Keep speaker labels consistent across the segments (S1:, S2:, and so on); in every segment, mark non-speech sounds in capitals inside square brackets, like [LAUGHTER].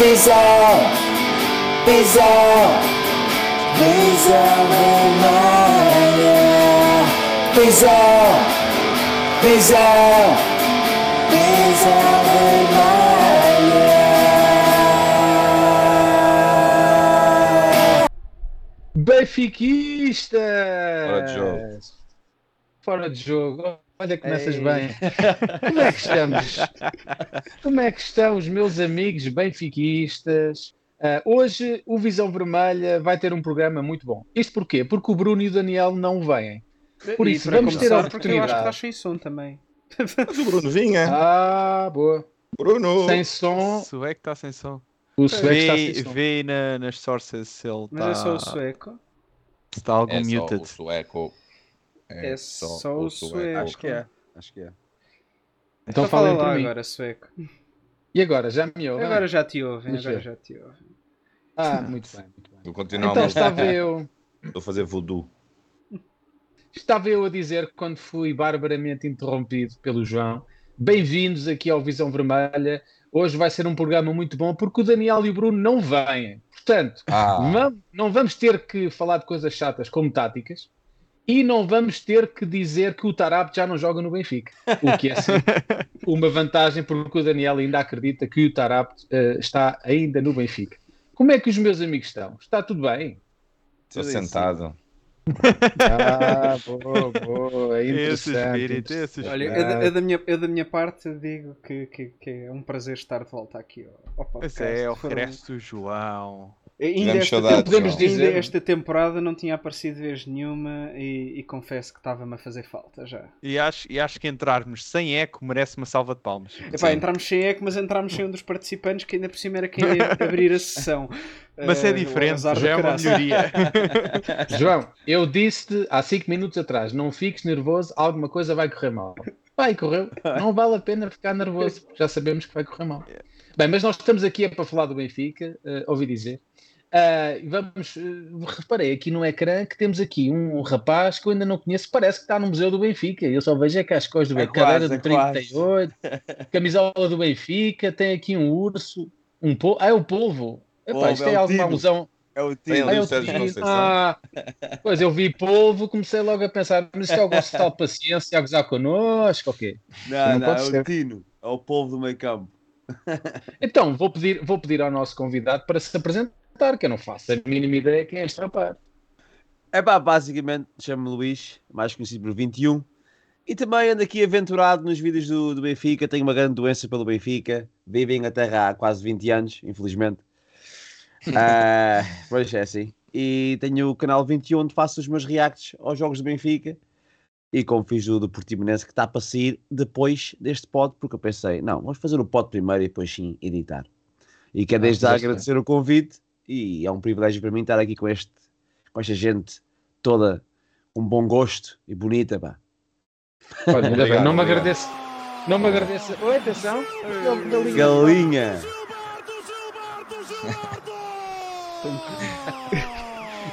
S1: Visão, visão, visão vermelha. Visão, visão, visão vermelha.
S2: Benfiquistas!
S3: Fora de jogo.
S2: Fora de jogo. Olha, começas
S4: Ei.
S2: bem. [LAUGHS] Como é que estamos? Como é que estão os meus amigos benfiquistas? Ah, hoje o Visão Vermelha vai ter um programa muito bom. Isto porquê? Porque o Bruno e o Daniel não vêm. Por
S4: E
S2: isso, vamos ter a
S4: porque eu acho que
S2: oportunidade.
S4: estás sem som também.
S3: Mas o Bruno vinha.
S2: Ah, boa.
S3: Bruno.
S2: Sem som,
S5: Sueco está sem som.
S2: o sueco está sem som.
S5: vê na- nas sources se ele
S4: Mas é só o
S5: está
S4: sueco.
S5: se está algum
S3: É só
S5: muted.
S3: o sueco.
S4: É só o sueco.
S6: Acho que é. Acho que é.
S2: Então
S4: Então fala
S2: falem
S4: lá agora, sueco.
S2: E agora, já me ouvem?
S4: Agora já te ouvem,
S2: Deixa
S4: agora
S2: eu
S4: já te ouvem.
S2: Ah, muito bem, muito bem.
S3: Tu continuamos
S2: Então estava eu, [LAUGHS]
S3: a fazer voodoo.
S2: estava eu a dizer que quando fui barbaramente interrompido pelo João, bem-vindos aqui ao Visão Vermelha. Hoje vai ser um programa muito bom porque o Daniel e o Bruno não vêm. Portanto,
S3: Ah,
S2: não vamos ter que falar de coisas chatas como táticas e não vamos ter que dizer que o Tarap já não joga no Benfica. O que é sempre [LAUGHS] uma vantagem porque o Daniel ainda acredita que o Tarap eh, está ainda no Benfica. Como é que os meus amigos estão? Está tudo bem?
S3: estou sentado.
S2: Ah, boa, boa, é
S5: Esse
S2: interessante.
S5: espírito, esse
S4: Olha,
S5: espírito.
S4: eu, da- eu da minha, eu da minha parte digo que, que, que é um prazer estar de volta aqui ao, ao podcast.
S5: Esse é o regresso do João.
S4: Ainda esta,
S3: saudades,
S2: podemos
S4: ainda
S2: dizer.
S4: esta temporada não tinha aparecido vez nenhuma e, e confesso que estava-me a fazer falta já.
S5: E acho, e acho que entrarmos sem eco merece uma salva de palmas.
S4: Epá,
S3: Sim.
S4: entramos sem eco, mas entramos sem um dos participantes que ainda por cima era quem ia [LAUGHS] abrir a sessão.
S5: Mas é
S4: Eh,
S5: diferente, já é uma melhoria. [LAUGHS]
S2: João, eu disse-te há 5 minutos atrás: não fiques nervoso, alguma coisa vai correr mal. Vai, correu. Não vale a pena ficar nervoso, já sabemos que vai correr mal. Bem, mas nós estamos aqui é para falar do Benfica, eh, ouvi dizer. E vamos, eh, reparei aqui no ecrã que temos aqui um rapaz que eu ainda não conheço, parece que está no Museu do Benfica. Eu só vejo é que as coisas do
S6: É
S2: Benfica, cadeira
S6: quase,
S2: do
S6: é quase.
S2: 38, camisola do Benfica, tem aqui um urso, um polvo. Ah, é o polvo. Epá,
S6: Polvo,
S2: isto
S6: é
S2: é alguma alusão.
S6: É o
S3: ali
S2: Ah,
S3: o Conceição.
S2: ah, pois eu vi polvo, comecei logo a pensar, mas isto é algum tal paciência a gozar connosco, ok?
S6: Não,
S2: Não
S6: não, é
S2: ser.
S6: o Tino. É o povo do meio campo.
S2: Então, vou pedir, vou pedir ao nosso convidado para se apresentar, que eu não faço a mínima ideia quem é este rapaz.
S6: É pá, basicamente, chamo-me Luís, mais conhecido por 21. E também ando aqui aventurado nos vídeos do, do Benfica. Tenho uma grande doença pelo Benfica. Vivo em Inglaterra há quase 20 anos, infelizmente. [LAUGHS] Ah, pois é assim. E tenho o canal 21 onde faço os meus reacts aos jogos do Benfica. E como fiz o do Portimonense, que está para sair depois deste pod, porque eu pensei, não, vamos fazer o pod primeiro e depois sim editar. E quero
S2: Ah,
S6: desde já
S2: bem.
S6: agradecer o convite e é um privilégio para mim estar aqui com, este, com esta gente toda com bom gosto e bonita, pá.
S2: Olha, ainda bem,
S3: Obrigado,
S2: não me agradeça. Não me agradeça. Oi, atenção. Galinha.
S6: Galinha!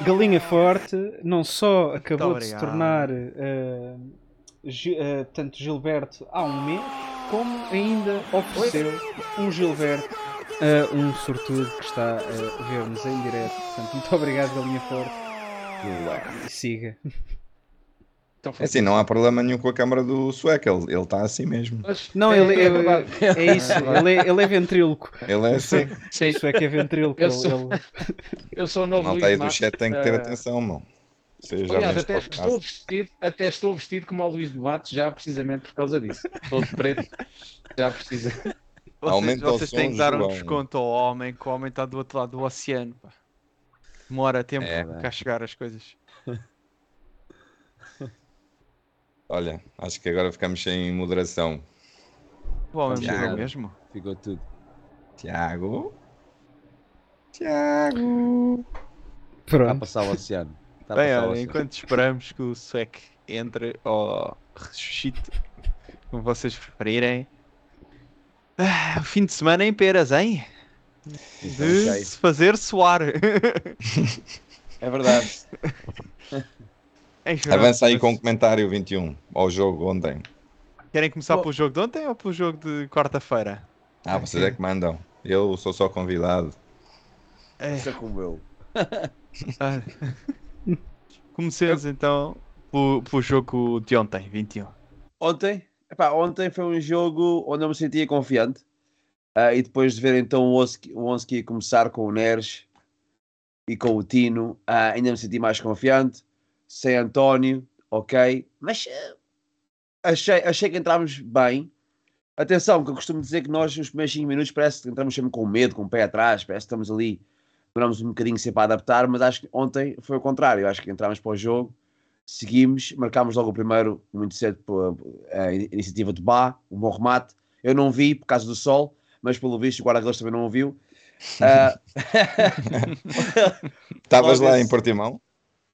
S4: Galinha Forte não só acabou de se tornar eh, Gi- eh, tanto Gilberto há um mês, como ainda ofereceu um Gilberto a um sortudo que está a ver-nos em direto. Portanto, muito obrigado, Galinha Forte. E siga.
S2: Então,
S3: É assim, não há problema nenhum com a câmara do sueco, ele ele está assim mesmo.
S2: Mas-
S4: Não,
S2: é-
S4: ele,
S2: é
S4: ele-
S2: verdade.
S4: é isso, ele é, ele é ventríloco.
S3: Ele é assim.
S2: Sim,
S4: é que é ventríloco.
S2: Eu
S4: ele-
S2: sou-
S4: ele- [LAUGHS]
S2: eu sou o novo
S3: Malta
S2: Luís
S3: aí do chat tem que ter
S2: Eh,
S3: atenção, já
S2: Aliás, até estou, vestido, até estou vestido como o Luís de Matos, já precisamente por causa disso. Todo preto, já precisa.
S5: Vocês, vocês têm que dar um
S3: João.
S5: desconto ao homem, que o homem está do outro lado do oceano. pá. Demora tempo
S3: É,
S5: para cá chegar as coisas. [LAUGHS]
S3: Olha, acho que agora ficamos sem moderação.
S5: O homem morreu mesmo.
S6: Ficou tudo.
S3: Tiago. Tiago.
S6: Está a
S4: Pronto.
S6: passar o oceano. Está
S5: Bem, olha,
S6: oceano.
S5: enquanto esperamos que o SWEC entre ou ressuscite, como vocês preferirem. Ah, o fim de semana em peras, hein?
S6: Então,
S5: De
S6: ok.
S5: se fazer suar. [LAUGHS]
S6: É verdade. [LAUGHS]
S3: Avança aí com o comentário 21 ao jogo ontem.
S5: Querem começar
S6: Bom.
S5: pelo jogo de ontem ou pelo jogo de quarta-feira?
S3: Ah, vocês é que mandam. Eu sou só convidado.
S5: É,
S6: Isso é como eu. [LAUGHS]
S5: ah. Comecemos então pelo, pelo jogo de ontem, 21.
S6: Ontem, epá, ontem foi um jogo onde eu me sentia confiante. Ah, e depois de ver então o Onski, o Onski começar com o Neres e com o Tino, ah, ainda me senti mais confiante. Sem António, ok. Mas ah, achei, achei que entramos bem. Atenção, que eu costumo dizer que nós nos primeiros 5 minutos parece que entramos sempre com medo, com o pé atrás, parece que estamos ali, demoramos um bocadinho sempre a adaptar, mas acho que ontem foi o contrário. Acho que entramos para o jogo, seguimos, marcámos logo o primeiro muito cedo a iniciativa de Bá, um bom remate. Eu não vi por causa do sol, mas pelo visto o guarda-redes também não o viu. Ah, [LAUGHS]
S3: Estavas [LAUGHS]
S6: Logo
S3: lá em Portimão?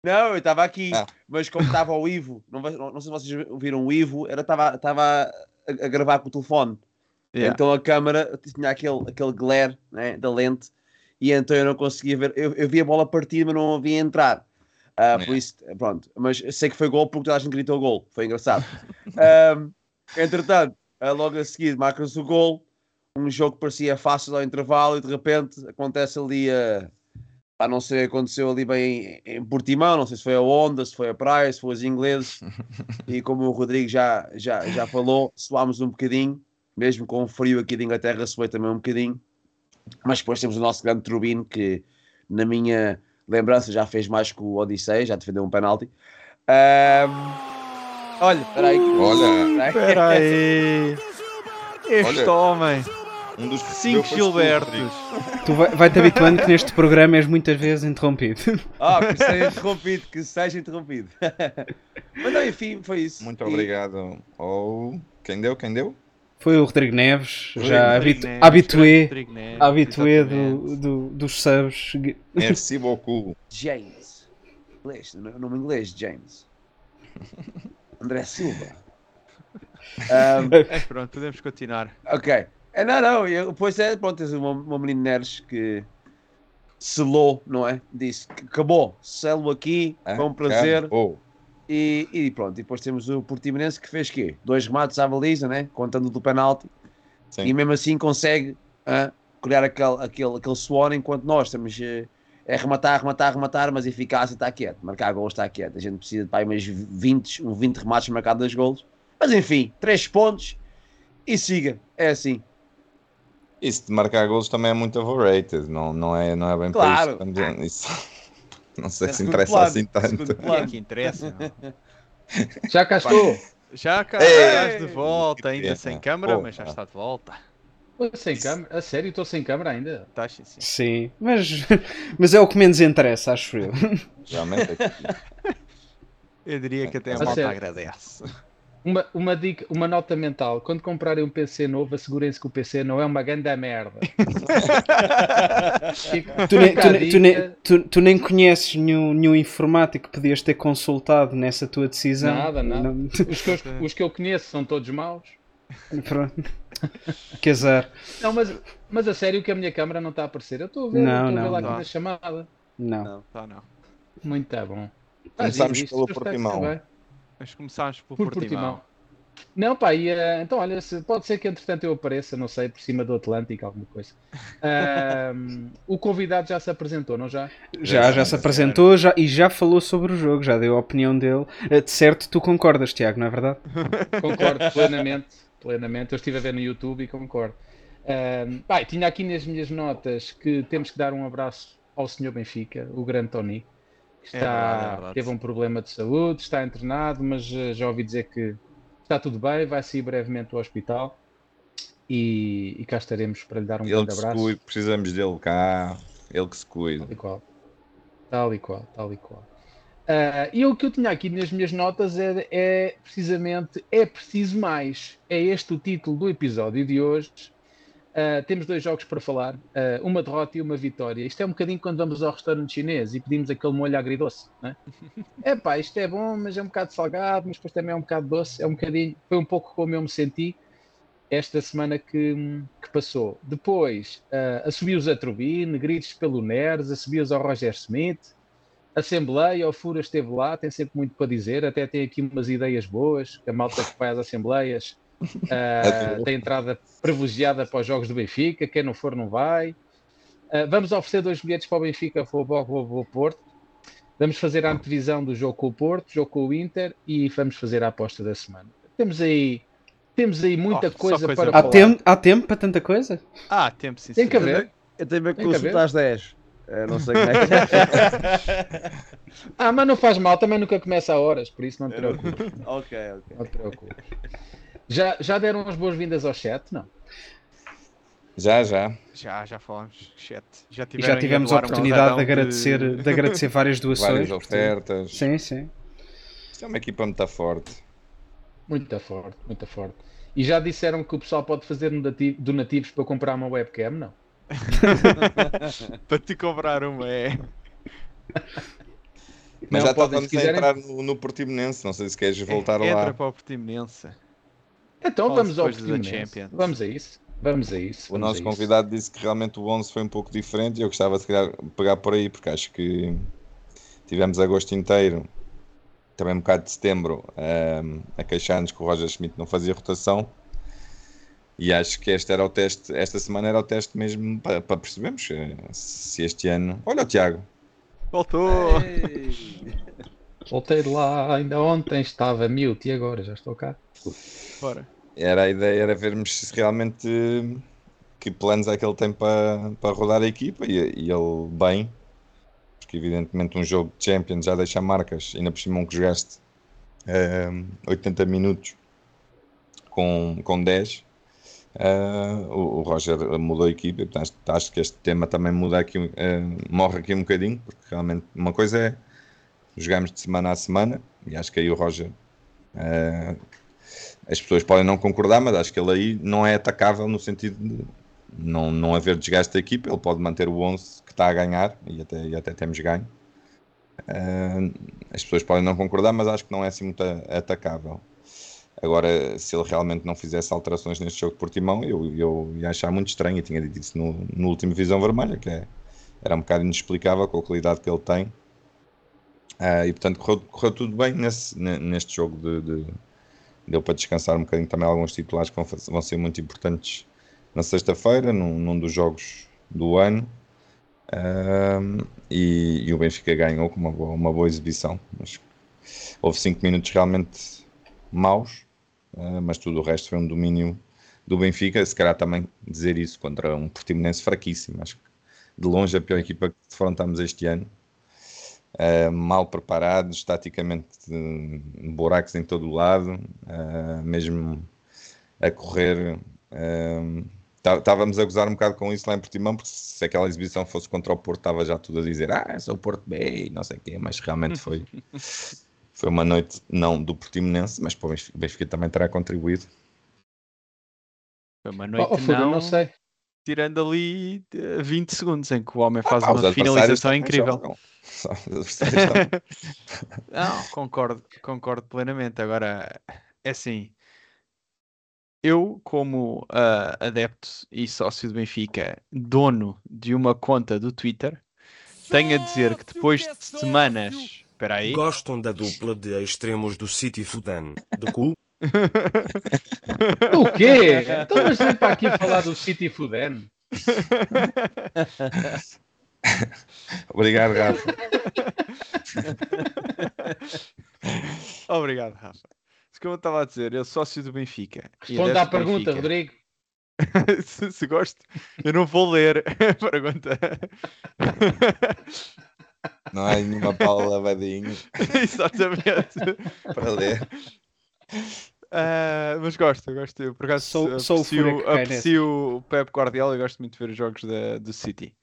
S6: não, eu estava aqui,
S3: Ah.
S6: mas como estava o Ivo, não, não, não sei se vocês viram o Ivo, era estava a, a gravar com o telefone.
S5: Yeah.
S6: Então a câmara tinha aquele, aquele glare né, da lente e então eu não conseguia ver. Eu, eu vi a bola partir, mas não a via entrar. Por
S3: É.
S6: isso, pronto. Mas sei que foi gol porque toda a gente gritou gol. Foi engraçado. [LAUGHS] Ahm, entretanto, ah, logo a seguir, marca-se o gol. Um jogo que parecia fácil ao intervalo e de repente acontece ali a. Pá, não sei o que aconteceu ali bem em, em Portimão, não sei se foi a onda, se foi a praia, se foi os ingleses. [LAUGHS] e como o Rodrigo já, já, já falou, suámos um bocadinho, mesmo com o frio aqui de Inglaterra, suei também um bocadinho. Mas depois temos o nosso grande Turbino, que na minha lembrança já fez mais que o Odissei, já defendeu um penalti. Ahm, olha, espera aí.
S3: Olha.
S5: Espera aí. Este
S3: Olha.
S5: homem.
S3: Um dos que
S5: Cinco Gilbertos.
S4: Tu vai- vai-te habituando que neste programa és muitas vezes interrompido.
S6: Ah, que seja interrompido, que seja interrompido. [LAUGHS] Mas não, enfim, foi isso.
S3: Muito
S6: E-
S3: obrigado. Oh, quem deu? Quem deu?
S4: Foi o Rodrigo Neves,
S3: Rodrigo
S4: já
S5: Rodrigo
S4: habitu
S5: Neves,
S4: habitué,
S5: Neves,
S4: habitué do, do- dos subs.
S3: Merci beaucoup.
S6: James. Inglês, no- nome inglês, James. [LAUGHS] André Silva. Ahm, [LAUGHS]
S5: Mas pronto, podemos continuar.
S6: ok. É, não, não, eu, depois é, pronto, tens uma, uma menina Neres que selou, não é? Disse que acabou, selo aqui, foi um prazer.
S3: Oh,
S6: E, e pronto, e depois temos o Portimonense que fez quê? Dois remates à baliza, né? Contando do penalti.
S3: sim.
S6: E mesmo assim consegue ah, criar aquele, aquele, aquele suor enquanto nós estamos eh, a rematar, rematar, rematar, mas eficácia está quieto. Marcar gols está quieto. A gente precisa de pá, umas 20, um 20 remates marcados dois gols. Mas enfim, 3 pontos e siga. É assim.
S3: Isso de marcar golos também é muito overrated. Não, não, é, não é bem
S6: Claro.
S3: para isso. Não sei
S6: É
S3: se interessa
S6: plano,
S3: assim tanto.
S6: plano.
S5: Quem é que interessa? não?
S2: Já cá estou.
S5: Já cá estás de volta, ainda
S3: pena.
S5: sem câmara,
S3: Pô,
S5: mas já está de volta.
S2: Sem câmera. A sério, estou sem câmera ainda.
S5: Estás sim, sim.
S4: Sim, mas, mas é o que menos interessa, acho eu.
S3: Realmente é que-
S5: Eu diria que até a
S2: A
S5: malta
S2: sério.
S5: agradece.
S2: Uma, uma, dica, uma nota mental: quando comprarem um PC novo, assegurem-se que o PC não é uma grande merda. [LAUGHS]
S4: Tu nem, tu nem- tu nem- tu- tu nem conheces nenhum, nenhum informático que podias ter consultado nessa tua decisão.
S2: Nada, nada.
S4: Não-
S2: Os que, eu, os que eu conheço são todos maus.
S4: Pronto. Que azar.
S2: Não, mas, mas a sério que a minha câmera não está a aparecer. Eu estou a ver,
S4: Não,
S2: eu estou a
S4: não,
S2: ver lá
S5: não.
S2: aqui na chamada.
S4: Não.
S5: Tá, não.
S2: Muito tá bom.
S3: Começámos pelo Portimão.
S5: Mas começámos por,
S2: Por
S5: Portimão.
S2: Portimão. Não, pá, e, eh, então olha, se- pode ser que entretanto eu apareça, não sei, por cima do Atlântico, alguma coisa. [LAUGHS] Ahm, o convidado já se apresentou, não já?
S4: Já, já se apresentou já, e já falou sobre o jogo, já deu a opinião dele. Eh, De certo, tu concordas, Tiago, não é verdade? [LAUGHS]
S2: Concordo plenamente, plenamente. Eu estive a ver no YouTube e concordo. Ahm, pá, tinha aqui nas minhas notas que temos que dar um abraço ao senhor Benfica, o grande Tony, que
S5: É
S2: está,
S5: verdade, é verdade.
S2: teve um problema de saúde, está internado, mas eh, já ouvi dizer que está tudo bem, vai sair brevemente do hospital e, e cá estaremos para lhe dar um
S3: Ele
S2: grande
S3: que se
S2: abraço.
S3: cuide, precisamos dele cá. Ele que se cuide.
S2: Tal e qual. Tal e qual, tal e qual. Ah, e o que eu tinha aqui nas minhas notas é, é precisamente É Preciso Mais. É este o título do episódio de hoje. Ah, temos dois jogos para falar, ah, uma derrota e uma vitória. Isto é um bocadinho quando vamos ao restaurante chinês e pedimos aquele molho agridoce. Né? É [LAUGHS] pá, isto é bom, mas é um bocado salgado, mas depois também é um bocado doce. É um bocadinho, foi um pouco como eu me senti esta semana que, que passou. Depois, uh, assobios a Turbine, gritos pelo Neres, assobios ao Roger Smith, Assembleia, o Fura esteve lá, tem sempre muito para dizer, até tem aqui umas ideias boas, que a malta que vai às Assembleias Uh, tem entrada privilegiada para os jogos do Benfica. Quem não for, não vai. Uh, vamos oferecer dois bilhetes para o Benfica, para o Porto. Vamos fazer a antevisão do jogo com o Porto, jogo com o Inter e vamos fazer a aposta da semana. Temos aí, temos aí muita
S5: Oh,
S2: coisa
S5: coisa
S2: para
S5: boa.
S4: Há
S2: falar.
S4: tempo, há tempo para tanta coisa?
S5: Ah, tempo sim.
S2: Tem que haver.
S6: Eu tenho que
S2: Tem que
S6: consulta
S2: haver.
S6: às 10. Eu não sei como é que [LAUGHS]
S2: Ah, mas não faz mal, também nunca começa a horas, por isso não te preocupes. [LAUGHS]
S6: Ok, ok.
S2: Não te preocupes. Já, já deram as boas-vindas ao chat? Não.
S3: Já, já.
S5: Já, já falamos, chat. Já,
S4: E já tivemos a
S5: doar um
S4: oportunidade de agradecer, de... agradecer várias [LAUGHS] doações.
S3: Várias ofertas.
S4: Sim, sim.
S3: Isto é uma equipa muito forte.
S2: Muito forte, muito forte. E já disseram que o pessoal pode fazer donati- donativos para comprar uma webcam? Não. [LAUGHS]
S5: Para te cobrar uma, é.
S3: Mas
S2: Não,
S3: já
S2: podem,
S3: estávamos
S2: se
S3: a
S2: quiserem.
S3: entrar no, no Portimonense. Não sei se queres voltar
S5: Entra
S3: lá.
S5: para o Portimonense.
S2: Então
S5: Fala
S2: vamos ao Portimonense.
S5: Champions.
S2: Vamos a isso. Vamos a isso.
S3: O
S2: vamos a
S3: nosso
S2: isso.
S3: convidado disse que realmente o 11 foi um pouco diferente e eu gostava de calhar, pegar por aí, porque acho que tivemos agosto inteiro, também um bocado de setembro, ahm, a queixar-nos que o Roger Schmidt não fazia rotação. E acho que este era o teste, esta semana era o teste mesmo para, para percebermos eh, se este ano. Olha o Tiago,
S5: Voltou! [LAUGHS]
S2: Voltei de lá, ainda ontem estava mute e agora já estou cá.
S5: Bora.
S3: era a ideia era vermos se realmente eh, que planos é que ele tem para, para rodar a equipa e, e ele bem, porque evidentemente um jogo de Champions já deixa marcas, ainda por cima um que jogaste eh, 80 minutos com, com 10. eh, o, o Roger mudou a equipa, portanto, acho, que este tema também muda aqui, eh, morre aqui um bocadinho, porque realmente uma coisa é jogamos de semana a semana, e acho que aí o Roger eh, as pessoas podem não concordar, mas acho que ele aí não é atacável no sentido de não, não haver desgaste da equipa. Ele pode manter o 11 que está a ganhar e até, e até temos ganho. Ah, as pessoas podem não concordar, mas acho que não é assim muito atacável. Agora, se ele realmente não fizesse alterações neste jogo de Portimão, eu, eu ia achar muito estranho. Eu tinha dito isso no, no último Visão Vermelha, que é, era um bocado inexplicável com a qualidade que ele tem. Ah, e portanto, correu, correu tudo bem nesse, ne- neste jogo de- de, deu para descansar um bocadinho também alguns titulares que vão, vão ser muito importantes na sexta-feira, num, num dos jogos do ano. Ahm, e, e o Benfica ganhou com uma boa, uma boa exibição. Mas houve 5 minutos realmente maus, ah, mas tudo o resto foi um domínio do Benfica. Se calhar também dizer isso contra um Portimonense fraquíssimo. Acho que de longe a pior equipa que defrontamos este ano. Uh, mal preparados, taticamente uh, buracos em todo o lado, uh, mesmo a correr. uh, tá- Estávamos a gozar um bocado com isso lá em Portimão, porque se aquela exibição fosse contra o Porto, estava já tudo a dizer: Ah, sou o Porto B, não sei o quê, mas realmente foi, [LAUGHS] foi uma noite não do Portimonense, mas para o Benfica, também terá contribuído.
S5: Foi uma
S2: Oh,
S5: noite
S2: oh, Fuga,
S5: não,
S2: não sei.
S5: Tirando ali eh, 20 segundos em que o homem
S3: Ah,
S5: faz
S3: pá, os
S5: uma finalização incrível.
S3: jogam. [LAUGHS]
S5: Não, concordo, concordo plenamente. Agora, é assim, eu, como ah, adepto e sócio do Benfica, dono de uma conta do Twitter, tenho a dizer que depois de semanas. Espera aí.
S1: Gostam da dupla de extremos do City Fudan? De cu?
S2: O quê? Então, mas vem para aqui falar do [LAUGHS] City Fuden.
S3: Obrigado, Rafa.
S5: Obrigado, Rafa. Isso que eu estava a dizer, eu sócio do Benfica.
S2: Responda à pergunta,
S5: Benfica.
S2: Rodrigo. [LAUGHS]
S5: se, se gosto, eu não vou ler a pergunta.
S3: Não há nenhuma Paula lavadinho [LAUGHS]
S5: Exatamente.
S3: para ler.
S5: Ah, mas gosto, gosto. Eu, por acaso,
S4: Sou- sou o
S5: aprecio,
S4: cai
S5: aprecio o Pep Guardiola e gosto muito de ver os jogos da, do City.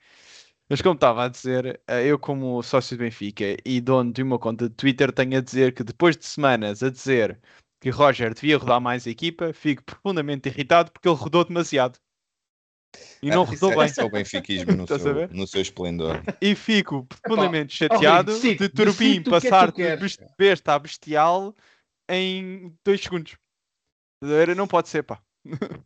S5: Mas como estava a dizer, ah, eu como sócio do Benfica e dono de uma conta de Twitter tenho a dizer que depois de semanas a dizer que Roger devia rodar mais a equipa, fico profundamente irritado porque ele rodou demasiado. E não
S3: Ah, isso
S5: rodou
S3: é,
S5: bem.
S3: Isso é o benfiquismo no, [LAUGHS] seu, no seu esplendor.
S5: E fico profundamente chateado
S2: Rodrigo,
S5: de Turbin
S2: o é que tu
S5: passar de besta a bestial em dois segundos. Não pode ser, pá. [LAUGHS]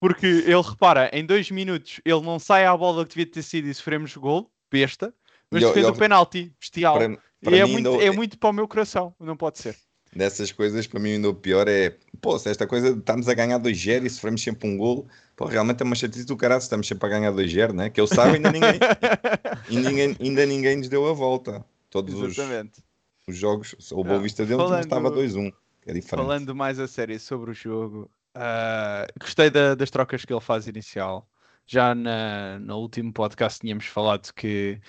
S5: Porque ele repara, em dois minutos ele não sai à bola que devia ter sido e sofremos gol, besta, mas
S3: E eu- eu-
S5: o penalti, bestial.
S3: Para,
S5: e
S3: para
S5: é
S3: mim,
S5: muito,
S3: ainda-
S5: é muito para o meu coração, não pode ser.
S3: dessas coisas, para mim, ainda o pior é pô, se esta coisa, estamos a ganhar 2-0 e sofremos sempre um gol, pô, realmente é uma chatice do caralho, estamos sempre a ganhar 2-0, né? Que eu saiba, ainda ninguém, [LAUGHS] e ninguém, ainda ninguém nos deu a volta. Todos os,
S5: Exatamente.
S3: os jogos, o Boa
S5: Não,
S3: Vista deles,
S5: falando-
S3: estava 2-1, que é diferente.
S5: Falando mais a sério sobre o jogo, ah, gostei da- das trocas que ele faz inicial. Já na, no último podcast tínhamos falado que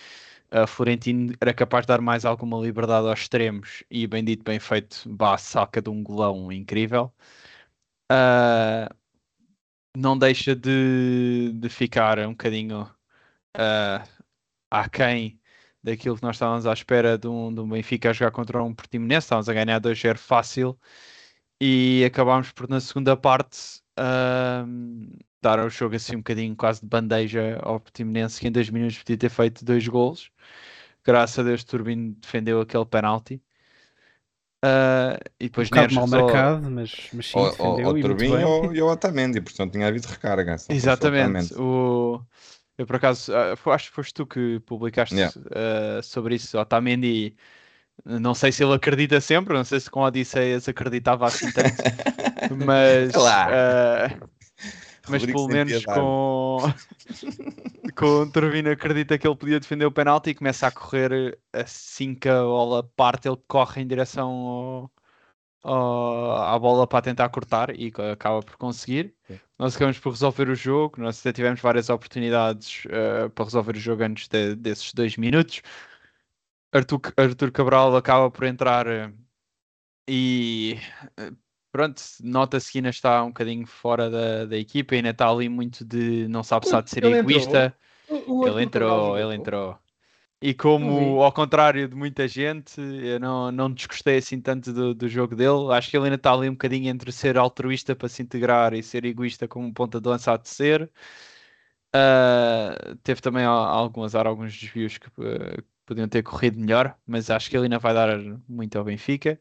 S5: a Florentino era capaz de dar mais alguma liberdade aos extremos e bem dito, bem feito, Bá saca de um golão incrível. Ah, não deixa de, de ficar um bocadinho ah, aquém daquilo que nós estávamos à espera de um, de um Benfica a jogar contra um Portimonense. Estávamos a ganhar 2-0 fácil e acabámos por na segunda parte ahm, dar o jogo assim um bocadinho quase de bandeja ao Portimonense que em dois minutos podia ter feito dois golos. Graças a Deus Turbino defendeu aquele penalti. Ah, e
S4: Um
S5: depois
S4: bocado
S5: Neres
S4: mal marcado, mas, mas sim, defendeu e muito
S3: Turbinho
S4: bem.
S3: ou, e o Otamendi, portanto tinha havido recarga. o
S5: Exatamente. O... Eu por acaso ah, acho que foste tu que publicaste
S3: Yeah.
S5: ah, sobre isso, Otamendi. Não sei se ele acredita sempre, não sei se com Odisseias acreditava assim tanto, [LAUGHS] mas,
S3: Claro.
S5: ah, mas pelo menos com, [LAUGHS] com o Turbino acredita que ele podia defender o penalti e começa a correr assim que a bola parte, ele corre em direção ao- ao- à bola para tentar cortar e acaba por conseguir. Nós acabamos por resolver o jogo, nós até tivemos várias oportunidades eh, para resolver o jogo antes de- desses dois minutos. Arthur, Arthur Cabral acaba por entrar eh, e pronto, nota-se que ainda está um bocadinho fora da, da equipa, ainda está ali muito de não sabe se há de ser
S2: Ele entrou.
S5: egoísta.
S2: O- o
S5: Ele entrou, ele entrou. E como, ao contrário de muita gente, eu não, não desgostei assim tanto do, do jogo dele. Acho que ele ainda está ali um bocadinho entre ser altruísta para se integrar e ser egoísta como ponta de lança há de ser. Ah, teve também al- algum azar, alguns desvios que eh, podiam ter corrido melhor, mas acho que ele ainda vai dar muito ao Benfica.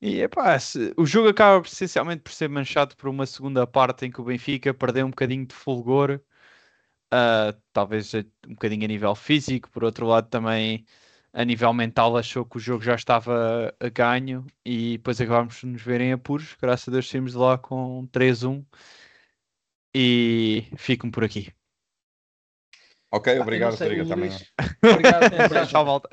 S5: E epá, se- o jogo acaba essencialmente por ser manchado por uma segunda parte em que o Benfica perdeu um bocadinho de fulgor. Uh, talvez um bocadinho a nível físico, por outro lado também a nível mental achou que o jogo já estava a ganho e depois acabámos por nos ver em apuros, graças a Deus saímos de lá com 3-1 e ficam por aqui.
S3: Ok,
S2: eu
S3: obrigado,
S2: sei,
S3: Rodrigo, também.
S2: Obrigado.
S5: Já [LAUGHS] volta.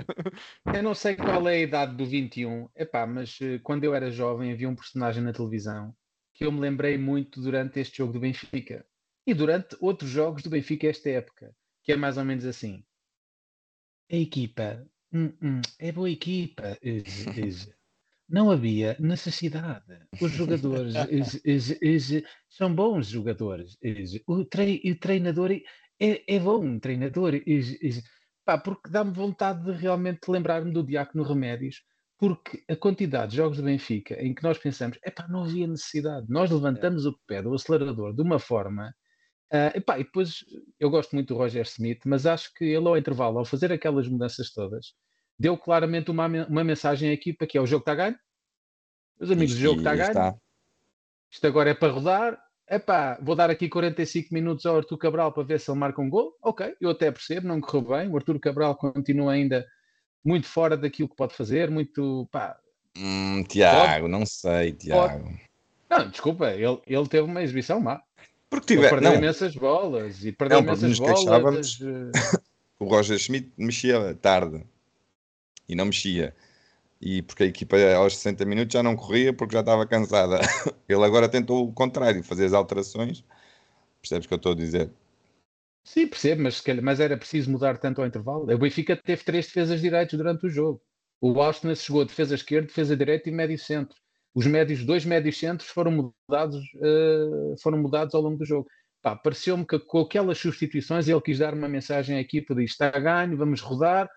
S2: Eu não sei qual é a idade do 21, epá, mas eh, quando eu era jovem havia um personagem na televisão que eu me lembrei muito durante este jogo do Benfica e durante outros jogos do Benfica esta época, que é mais ou menos assim. A equipa hum, hum, é boa equipa. is- is. [LAUGHS] Não havia necessidade. Os jogadores is- são bons jogadores. O, trei- o treinador é, é bom, um treinador. Pá, porque dá-me vontade de realmente lembrar-me do Diácono Remédios, porque a quantidade de jogos do Benfica em que nós pensamos, epá, não havia necessidade. Nós levantamos o pé do acelerador de uma forma. Ah, epá, e depois eu gosto muito do Roger Smith, mas acho que ele ao intervalo, ao fazer aquelas mudanças todas, deu claramente uma, uma mensagem à equipa que é o jogo está a ganho. Meus amigos, o jogo está a ganho.
S3: está.
S2: Isto agora é para rodar. Epá, vou dar aqui 45 minutos ao Arthur Cabral para ver se ele marca um gol. Ok, eu até percebo, não correu bem. O Arthur Cabral continua ainda muito fora daquilo que pode fazer, muito pá.
S3: Hum, Tiago, não sei, Tiago.
S2: Não, desculpa, ele, ele teve uma exibição má.
S3: Porque tiver,
S2: perdeu
S3: não,
S2: imensas bolas e perdeu
S3: Não,
S2: imensas bolas.
S3: queixávamos.
S2: eh, [LAUGHS]
S3: o Roger Schmidt mexia tarde e não mexia. E porque a equipa aos 60 minutos já não corria porque já estava cansada. [LAUGHS] Ele agora tentou o contrário, fazer as alterações. Percebes o que eu estou a dizer?
S2: Sim, percebo, mas, calhar- mas era preciso mudar tanto ao intervalo. O Benfica teve três defesas direitos durante o jogo. O Austin chegou a defesa esquerda, defesa direita e médio centro. Os médios, dois médios centros foram mudados, eh, foram mudados ao longo do jogo. Pareceu-me que com aquelas substituições ele quis dar uma mensagem à equipa de está a ganho, vamos rodar.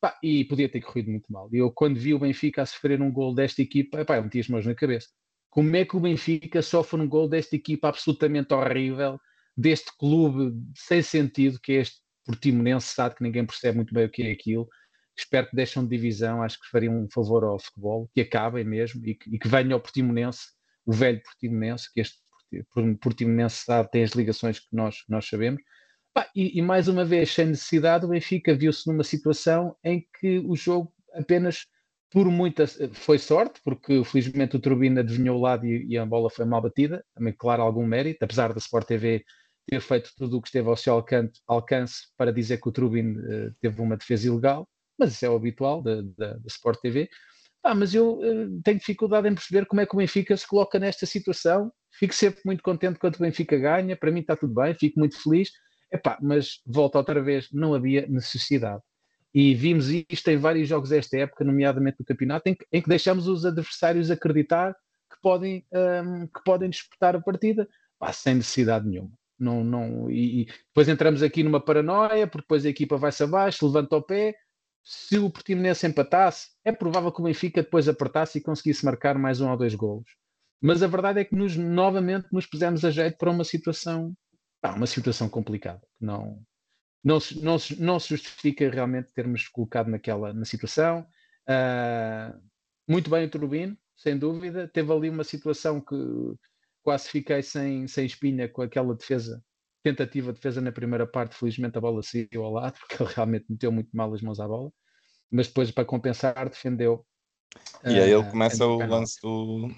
S2: Pá, e podia ter corrido muito mal. Eu, quando vi o Benfica a sofrer um gol desta equipa, pá, eu meti as mãos na cabeça. Como é que o Benfica sofre um gol desta equipa absolutamente horrível, deste clube sem sentido, que é este Portimonense, sabe que ninguém percebe muito bem o que é aquilo. Espero que deixem de divisão, acho que faria um favor ao futebol, que acabem mesmo e que, e que venha ao Portimonense, o velho Portimonense, que este Porti- Portimonense sabe, tem as ligações que nós, nós sabemos. Pá, e, e mais uma vez, sem necessidade, o Benfica viu-se numa situação em que o jogo apenas por muita foi sorte, porque felizmente o Turbina adivinhou o lado e, e, a bola foi mal batida, também claro algum mérito, apesar da Sport TV ter feito tudo o que esteve ao seu alcance, para dizer que o Turbin uh, teve uma defesa ilegal, mas isso é o habitual da, da, da Sport TV. Ah, mas eu uh, tenho dificuldade em perceber como é que o Benfica se coloca nesta situação. Fico sempre muito contente quando o Benfica ganha, para mim está tudo bem, fico muito feliz. Epá, mas volta outra vez, não havia necessidade. E vimos isto em vários jogos desta época, nomeadamente no campeonato, em que, em que deixamos os adversários acreditar que podem, um, que podem disputar a partida pá, sem necessidade nenhuma. Não, não, e, e, depois entramos aqui numa paranoia, porque depois a equipa vai-se abaixo, levanta o pé. Se o Portimonense empatasse, é provável que o Benfica depois apertasse e conseguisse marcar mais um ou dois golos. Mas a verdade é que nos, novamente nos pusemos a jeito para uma situação, uma situação complicada. Não, não não, se, não se justifica realmente termos colocado naquela na situação. Uh, muito bem o Turbino, sem dúvida. Teve ali uma situação que quase fiquei sem, sem espinha com aquela defesa, tentativa de defesa na primeira parte. Felizmente a bola saiu ao lado, [LAUGHS] porque ele realmente meteu muito mal as mãos à bola. Mas depois, para compensar, defendeu.
S3: E aí ele ah, começa o lance do.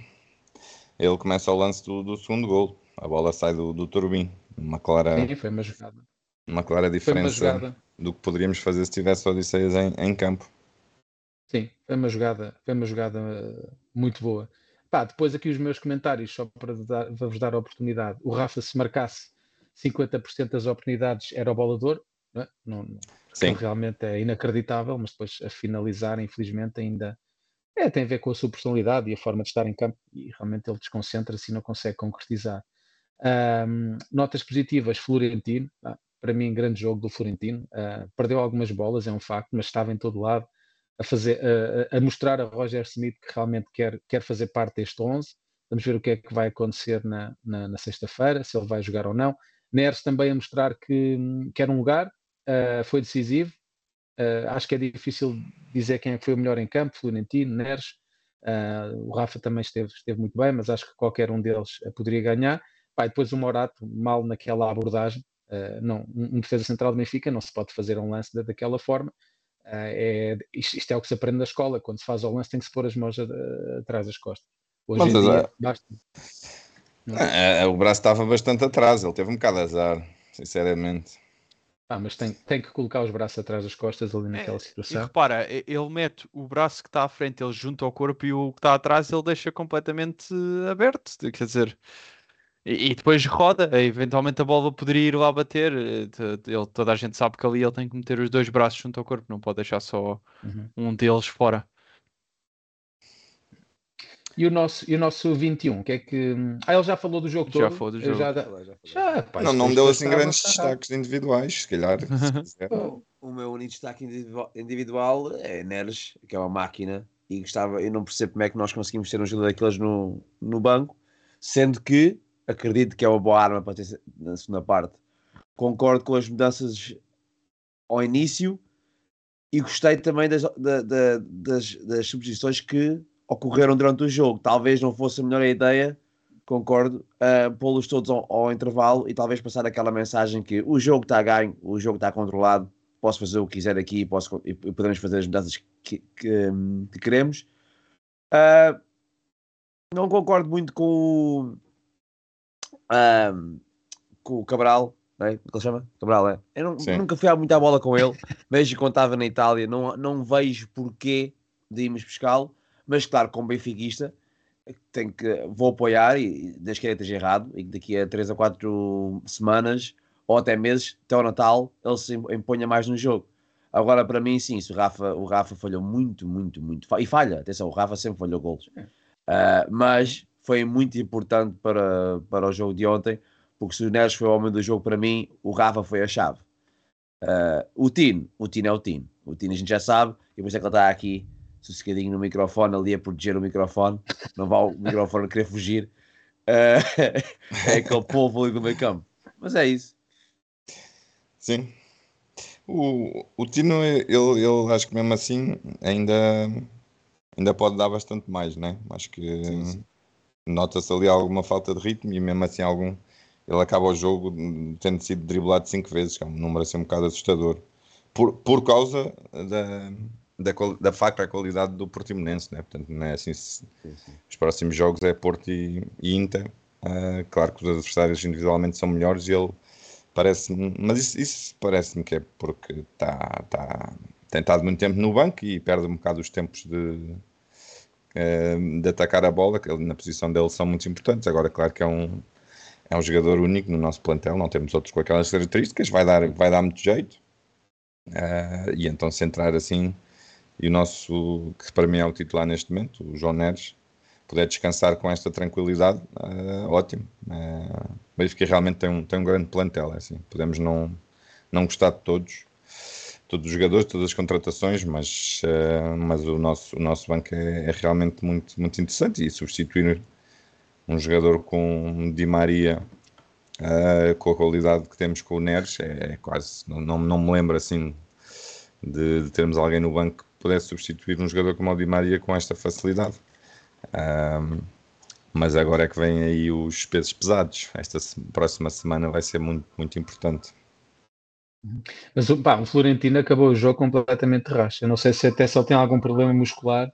S3: Ele começa o lance do, do segundo gol. A bola sai do, do Turbin. Uma clara.
S2: Sim, foi uma jogada
S3: uma clara diferença uma do que poderíamos fazer se tivesse Odisseias em, em campo.
S2: Sim, foi uma jogada, foi uma jogada uh, muito boa. Pá, depois aqui os meus comentários, só para, dar, para vos dar a oportunidade. O Rafa, se marcasse 50% das oportunidades, era o bolador. Não, é? não, não realmente é inacreditável, mas depois a finalizar, infelizmente, ainda é, tem a ver com a sua personalidade e a forma de estar em campo e realmente ele desconcentra-se e não consegue concretizar. Um, notas positivas, Florentino, para mim, grande jogo do Florentino. Uh, perdeu algumas bolas, é um facto, mas estava em todo lado a, fazer, uh, a mostrar a Roger Smith que realmente quer, quer fazer parte deste 11. Vamos ver o que é que vai acontecer na, na, na sexta-feira, se ele vai jogar ou não. Neres também a mostrar que quer um lugar, uh, foi decisivo. acho que é difícil dizer quem é que foi o melhor em campo, Florentino, Neres. o Rafa também esteve, esteve muito bem, mas acho que qualquer um deles poderia ganhar. Depois o Morato, mal naquela abordagem, Uh, não, um defesa central do Benfica não se pode fazer um lance daquela forma. Uh, é, isto, isto, é o que se aprende na escola. Quando se faz o lance, tem que se pôr as mãos atrás das costas. Hoje
S3: Mas, em dia, é... basta. É, o braço estava bastante atrás, ele teve um bocado de azar, sinceramente.
S2: Ah, mas tem, tem que colocar os braços atrás das costas ali naquela é, situação.
S5: E repara, ele mete o braço que está à frente, ele junta ao corpo e o que está atrás ele deixa completamente aberto. Quer dizer, e, e, depois roda, eventualmente a bola poderia ir lá bater. Eh, ele, toda a gente sabe que ali ele tem que meter os dois braços junto ao corpo, não pode deixar só uhum. um deles fora.
S2: E o nosso, e o nosso 21, que é que. Ah, ele já falou do jogo
S5: já
S2: todo.
S5: Foi do jogo. Já,
S3: já, pá, não, não me deu assim grandes destaques individuais, se calhar. Se [LAUGHS]
S6: o, o meu único destaque individual é Neres, que é uma máquina, e gostava, eu não percebo como é que nós conseguimos ter um jogador daqueles no, no banco, sendo que acredito que é uma boa arma para ter na segunda parte. Concordo com as mudanças ao início e gostei também das, da, da, das, das substituições que ocorreram durante o jogo. Talvez não fosse a melhor ideia, concordo, uh, pô-los todos ao, ao, intervalo e talvez passar aquela mensagem que o jogo está a ganho, o jogo está controlado, posso fazer o que quiser aqui posso, e podemos fazer as mudanças que, que, que queremos. Uh, não concordo muito com o um, com o Cabral, não é? Como ele chama? Cabral, é? Eu não, nunca fui muito à bola com ele. [LAUGHS] Vejo quando estava na Itália, não, não vejo porquê de irmos pescá-lo, mas claro, como benfiquista, tenho que, vou apoiar e desde que ele esteja errado e que daqui a 3 a 4 semanas ou até meses, até o Natal, ele se imponha mais no jogo. Agora, para mim, sim, o Rafa, o Rafa falhou muito, muito, muito. E falha, atenção, o Rafa sempre falhou golos. Uh, mas foi muito importante para, para o jogo de ontem, porque se o Neres foi o homem do jogo para mim, o Rafa foi a chave. Uh, o Tino, o Tino é o Tino. O Tino a gente já sabe, e por isso é que ele está aqui sossegadinho no microfone, ali a proteger o microfone, não vai o microfone querer fugir. Uh, [LAUGHS] é aquele povo ali do meio campo. Mas é isso.
S3: Sim. O, o Tino, ele, ele acho que mesmo assim ainda, ainda pode dar bastante mais, né? Acho que nota-se ali alguma falta de ritmo e mesmo assim algum ele acaba o jogo tendo sido driblado cinco vezes, que é um número assim um bocado assustador. Por, por causa da, da, da faca à qualidade do Portimonense, né? Portanto, não é assim. se-
S6: Sim, sim.
S3: Os próximos jogos é Porto e, e Inter. Ah, claro que os adversários individualmente são melhores e ele parece-me, mas isso, isso parece-me que é porque está tá, tem estado muito tempo no banco e perde um bocado os tempos de, eh, de atacar a bola, que na posição dele são muito importantes. Agora, claro que é um, é um jogador único no nosso plantel, não temos outros com aquelas características, vai dar, vai dar muito jeito. Ah, e então, se entrar assim, e o nosso, que para mim é o titular neste momento, o João Neres, puder descansar com esta tranquilidade, ah, ótimo. Ah, o Benfica realmente tem um, tem um grande plantel, é assim. Podemos não, não gostar de todos, todos os jogadores, todas as contratações, mas, ah, mas o, nosso, o nosso banco é, é realmente muito, muito interessante e substituir um jogador com Di Maria ah, com a qualidade que temos com o Neres é, é quase, não, não, não me lembro assim de, de termos alguém no banco pudesse substituir um jogador como o Di Maria com esta facilidade. Ahm, mas agora é que vêm aí os pesos pesados. Esta próxima semana vai ser muito, muito importante.
S2: Mas pá, o Florentino acabou o jogo completamente de racha. Não sei se até só tem algum problema muscular,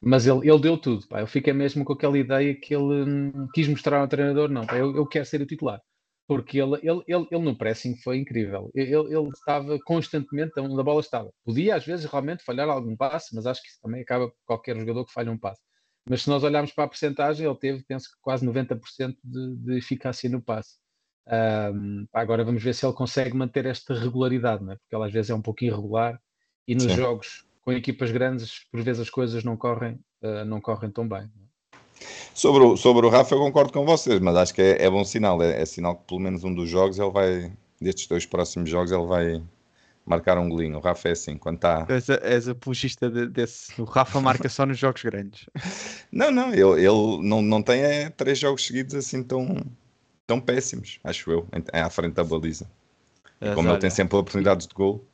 S2: mas ele, ele deu tudo. Pá. Eu fiquei mesmo com aquela ideia que ele hum, quis mostrar ao treinador: não, pá, eu, eu quero ser o titular. Porque ele, ele, ele, ele no pressing foi incrível. Ele, ele estava constantemente onde a bola estava. Podia às vezes realmente falhar algum passe, mas acho que isso também acaba por qualquer jogador que falha um passe. Mas se nós olharmos para a percentagem, ele teve, penso que quase 90% de, de eficácia no passe. Pá, agora vamos ver se ele consegue manter esta regularidade, não é? porque ele às vezes é um pouco irregular e nos
S3: Sim.
S2: jogos com equipas grandes, por vezes as coisas não correm, ah, não correm tão bem. não é?
S3: Sobre o, sobre o Rafa, eu concordo com vocês, mas acho que é, é bom sinal. É, é sinal que pelo menos um dos jogos ele vai, destes dois próximos jogos, ele vai marcar um golinho. O Rafa é assim, quando está.
S5: És a, és apologista de- desse. O Rafa marca só nos jogos grandes. [LAUGHS]
S3: Não, não, ele, ele não, não tem é, três jogos seguidos assim tão, tão péssimos, acho eu, em- à frente da baliza. E como ele tem sempre oportunidades de gol,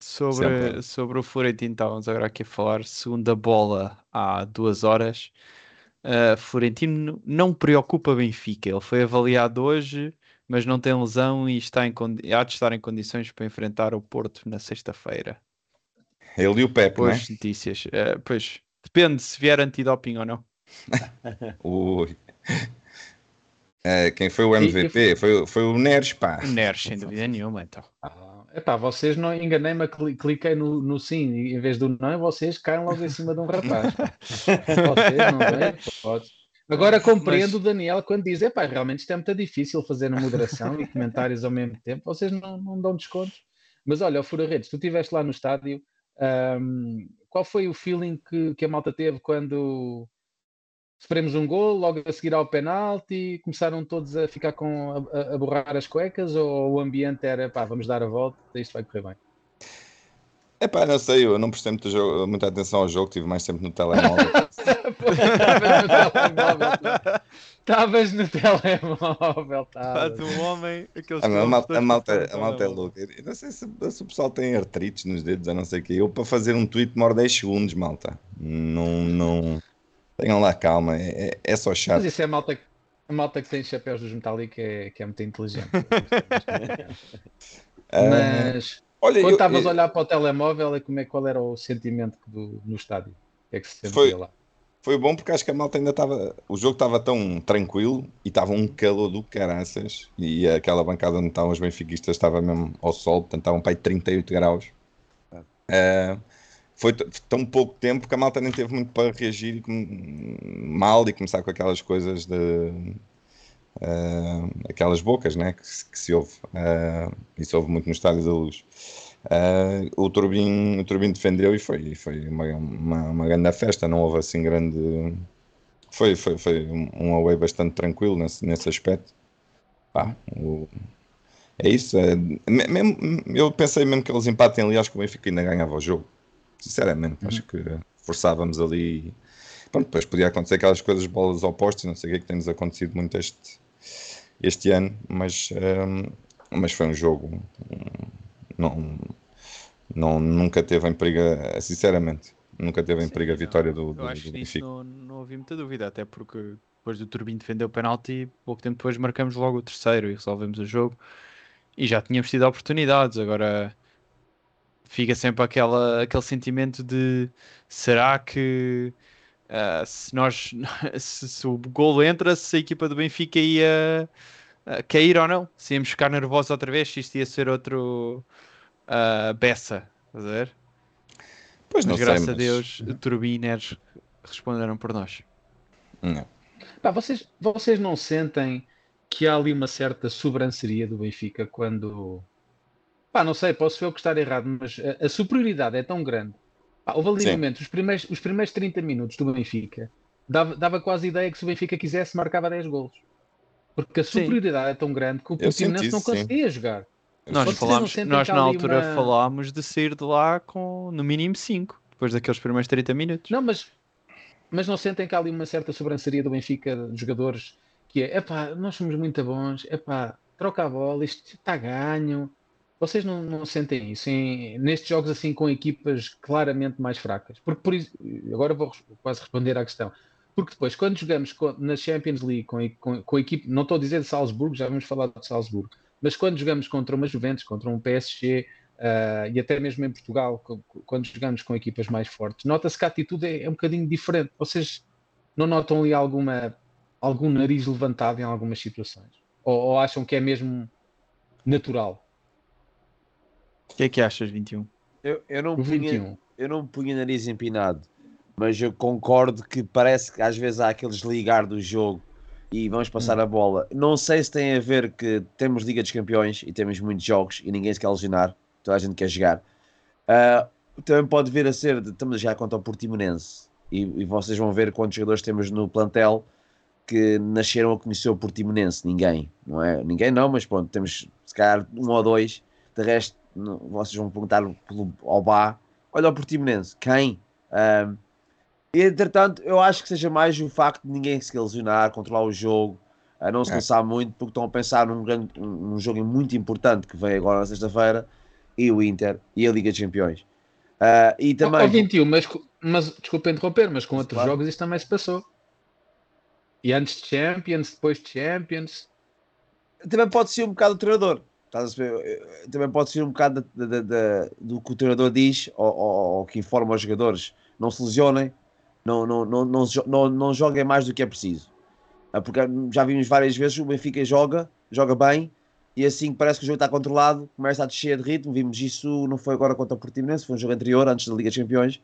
S5: Sobre,
S3: Sempre.
S5: sobre o Florentino, estávamos agora aqui a falar. Segunda bola há duas horas. Uh, Florentino não preocupa Benfica. Ele foi avaliado hoje, mas não tem lesão e está em, há de estar em condições para enfrentar o Porto na sexta-feira.
S3: ele e o Pepe, né?
S5: Pois, notícias. Uh, pois, depende se vier antidoping ou não. [LAUGHS]
S3: O, É, quem foi o MVP? Foi, foi o Neres, pá.
S5: O Neres, sem dúvida nenhuma, então.
S2: Ah, epá, vocês não enganei-me, cliquei no, no sim em vez do não, vocês caem logo em cima de um rapaz. pá. [LAUGHS] vocês não vêm. Agora compreendo o Daniel quando diz: epá, realmente isto é muito difícil fazer na moderação e comentários ao mesmo tempo, vocês não, não dão descontos. Mas olha, o Fura Redes, tu estiveste lá no estádio, ahm, qual foi o feeling que, que a malta teve quando sofremos um gol, logo a seguir ao penalti, começaram todos a ficar com a, a- borrar as cuecas ou o ambiente era pá, vamos dar a volta, isto vai correr bem.
S3: É pá, não sei, eu não prestei muita, jo- muita atenção ao jogo, tive mais tempo no telemóvel. [LAUGHS]
S2: Estavas no telemóvel, estavas.
S5: Um homem, aqueles
S3: Ah, meu, a, malta, a, malta, a malta é louca. Eu não sei se, se o pessoal tem artrites nos dedos, a não sei o quê. Eu para fazer um tweet demoro 10 segundos, malta. Não, não. Tenham lá calma, é, é- é só
S2: Mas
S3: chato.
S2: isso é a malta, que- a malta que tem chapéus dos Metallica que é, que é muito inteligente. [LAUGHS]
S3: Ah,
S2: Mas
S3: olha,
S2: quando estavas
S3: eu-
S2: a olhar para o telemóvel, e como é, qual era o sentimento do, no estádio? O que é que se sentia
S3: Foi-
S2: lá?
S3: Foi bom porque acho que a malta ainda estava. O jogo estava tão tranquilo e estava um calor do caraças. E aquela bancada onde estavam os benfiquistas estava mesmo ao sol, portanto estavam para aí 38 graus. Ah, foi tão pouco tempo que a malta nem teve muito para reagir e mal e começar com aquelas coisas de. ah, aquelas bocas né, que, se- que se ouve. Ah, isso ouve muito no Estádio da Luz. Ah, o Turbin, o Turbin defendeu e foi, foi uma, uma, uma grande festa, não houve assim grande. Foi, foi, foi um, away bastante tranquilo nesse, nesse aspecto. Pá, o- é isso. é- me- mesmo- eu pensei mesmo que eles empatem ali, acho que o Benfica ainda ganhava o jogo. Sinceramente, acho que forçávamos ali. Pronto, depois podia acontecer aquelas coisas, bolas opostas, não sei o que é que tem-nos acontecido muito este, este ano, mas, hum, mas foi um jogo. hum, Não, não, nunca teve em perigo, sinceramente, nunca teve em perigo a vitória do, do,
S5: acho
S3: do Benfica.
S5: não, não havia muita dúvida, até porque depois do Turbino defender o penalti, pouco tempo depois marcamos logo o terceiro e resolvemos o jogo. E já tínhamos tido oportunidades, agora fica sempre aquela, aquele sentimento de será que ah, se nós [LAUGHS] se, se o gol entra, se a equipa do Benfica ia ah, cair ou não, se íamos ficar nervosos outra vez, se isto ia ser outro uh, Bessa, estás a ver?
S3: Pois não
S5: Mas
S3: sei,
S5: graças a
S3: mas-
S5: Deus, turbiners responderam por nós.
S3: Não.
S2: Pá, vocês, vocês não sentem que há ali uma certa sobranceria do Benfica quando. Pá, não sei, posso eu que estar errado, mas a, a superioridade é tão grande. Pá, houve ali
S3: Sim.
S2: momentos, os primeiros, os primeiros 30 minutos do Benfica, dava, dava quase a ideia que se o Benfica quisesse, marcava 10 golos. Porque a
S5: Sim.
S2: superioridade é tão grande que o Portimonense não
S3: isso, sim.
S2: conseguia jogar.
S5: Nós, falámos, nós na altura
S2: uma-
S5: falámos de sair de lá com no mínimo 5, depois daqueles primeiros 30 minutos.
S2: Não, mas, mas não sentem que há ali uma certa sobranceria do Benfica de jogadores que é, epá, nós somos muito bons, epá, troca a bola, isto está ganho. Vocês não, não sentem isso em- nestes jogos assim com equipas claramente mais fracas? Porque por isso, agora vou quase responder à questão. Porque depois, quando jogamos co- na Champions League com, com, com a equipe, não estou a dizer de Salzburgo, já vamos falar de Salzburgo, mas quando jogamos contra uma Juventus, contra um PSG, ah, e até mesmo em Portugal, quando jogamos com equipas mais fortes, nota-se que a atitude é, é um bocadinho diferente. Vocês não notam ali alguma, algum nariz levantado em algumas situações? Ou, ou acham que é mesmo natural?
S5: O que é que achas, 21?
S6: Eu, eu, não
S2: O
S6: punha,
S2: 21.
S6: eu não punha nariz empinado, mas eu concordo que parece que às vezes há aquele desligar do jogo e vamos passar a bola. Não sei se tem a ver que temos Liga dos Campeões e temos muitos jogos e ninguém se quer lesionar, toda a gente quer jogar. Ah, também pode vir a ser, de, estamos a jogar contra o Portimonense e, e vocês vão ver quantos jogadores temos no plantel que nasceram a conhecer o Portimonense. Ninguém, não é? Ninguém não, mas pronto, temos se calhar um ou dois. De resto, vocês vão perguntar pelo, ao Bá, olha o Portimonense, quem? E entretanto, eu acho que seja mais o facto de ninguém se lesionar, controlar o jogo, a não se
S3: É.
S6: cansar muito, porque estão a pensar num, grande, um, um jogo muito importante que vem agora na sexta-feira, e o Inter, e a Liga dos Campeões. Ah, e também.
S2: Ó, 21, mas, mas desculpa interromper, mas com outros
S6: Claro.
S2: jogos isto também se passou. E antes de Champions, depois de Champions.
S6: também pode ser um bocado o treinador. Também pode ser um bocado da- da- da- do que o treinador diz ou, ou- ou que informa os jogadores. Não se lesionem, não, não, não, não, não, não joguem mais do que é preciso. Ah, Porque já vimos várias vezes o Benfica joga, joga bem, e assim que parece que o jogo está controlado, começa a descer de ritmo. Vimos isso, não foi agora contra o Portimonense, foi um jogo anterior, antes da Liga dos Campeões,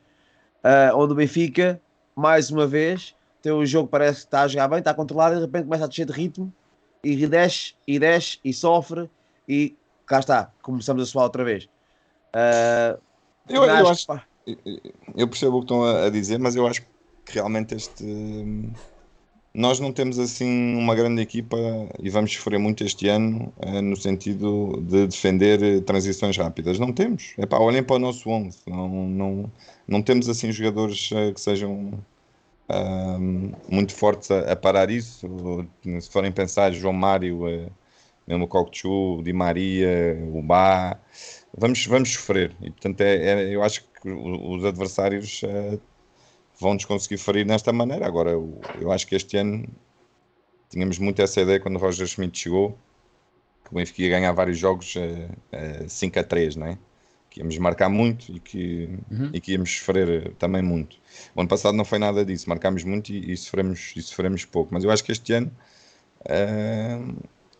S6: ah, onde o Benfica, mais uma vez, tem o jogo parece que está a jogar bem, está controlado, e de repente começa a descer de ritmo, e desce, e desce, e sofre, e cá está, começamos a suar outra vez. Ah,
S3: Eu, eu
S6: acho que,
S3: eu percebo o que estão a, a dizer, mas eu acho que realmente este. Nós não temos assim uma grande equipa e vamos sofrer muito este ano eh, no sentido de defender eh, transições rápidas. Não temos. Epá, olhem para o nosso 11. Não, não, não temos assim jogadores eh, que sejam ah, muito fortes a, a parar isso. Se forem pensar, João Mário, mesmo o Cocchu, o Di Maria, o Bá, vamos, vamos sofrer. E portanto, é, é- eu acho que os adversários eh, vão-nos conseguir ferir nesta maneira. Agora, eu, eu acho que este ano tínhamos muito essa ideia quando o Roger Schmidt chegou, que o Benfica ia ganhar vários jogos eh, eh, 5 a 3, não é? Que íamos marcar muito e que,
S2: Uhum.
S3: e que íamos sofrer eh, também muito. O ano passado não foi nada disso, marcámos muito e, e sofremos, e sofremos pouco. Mas eu acho que este ano, eh,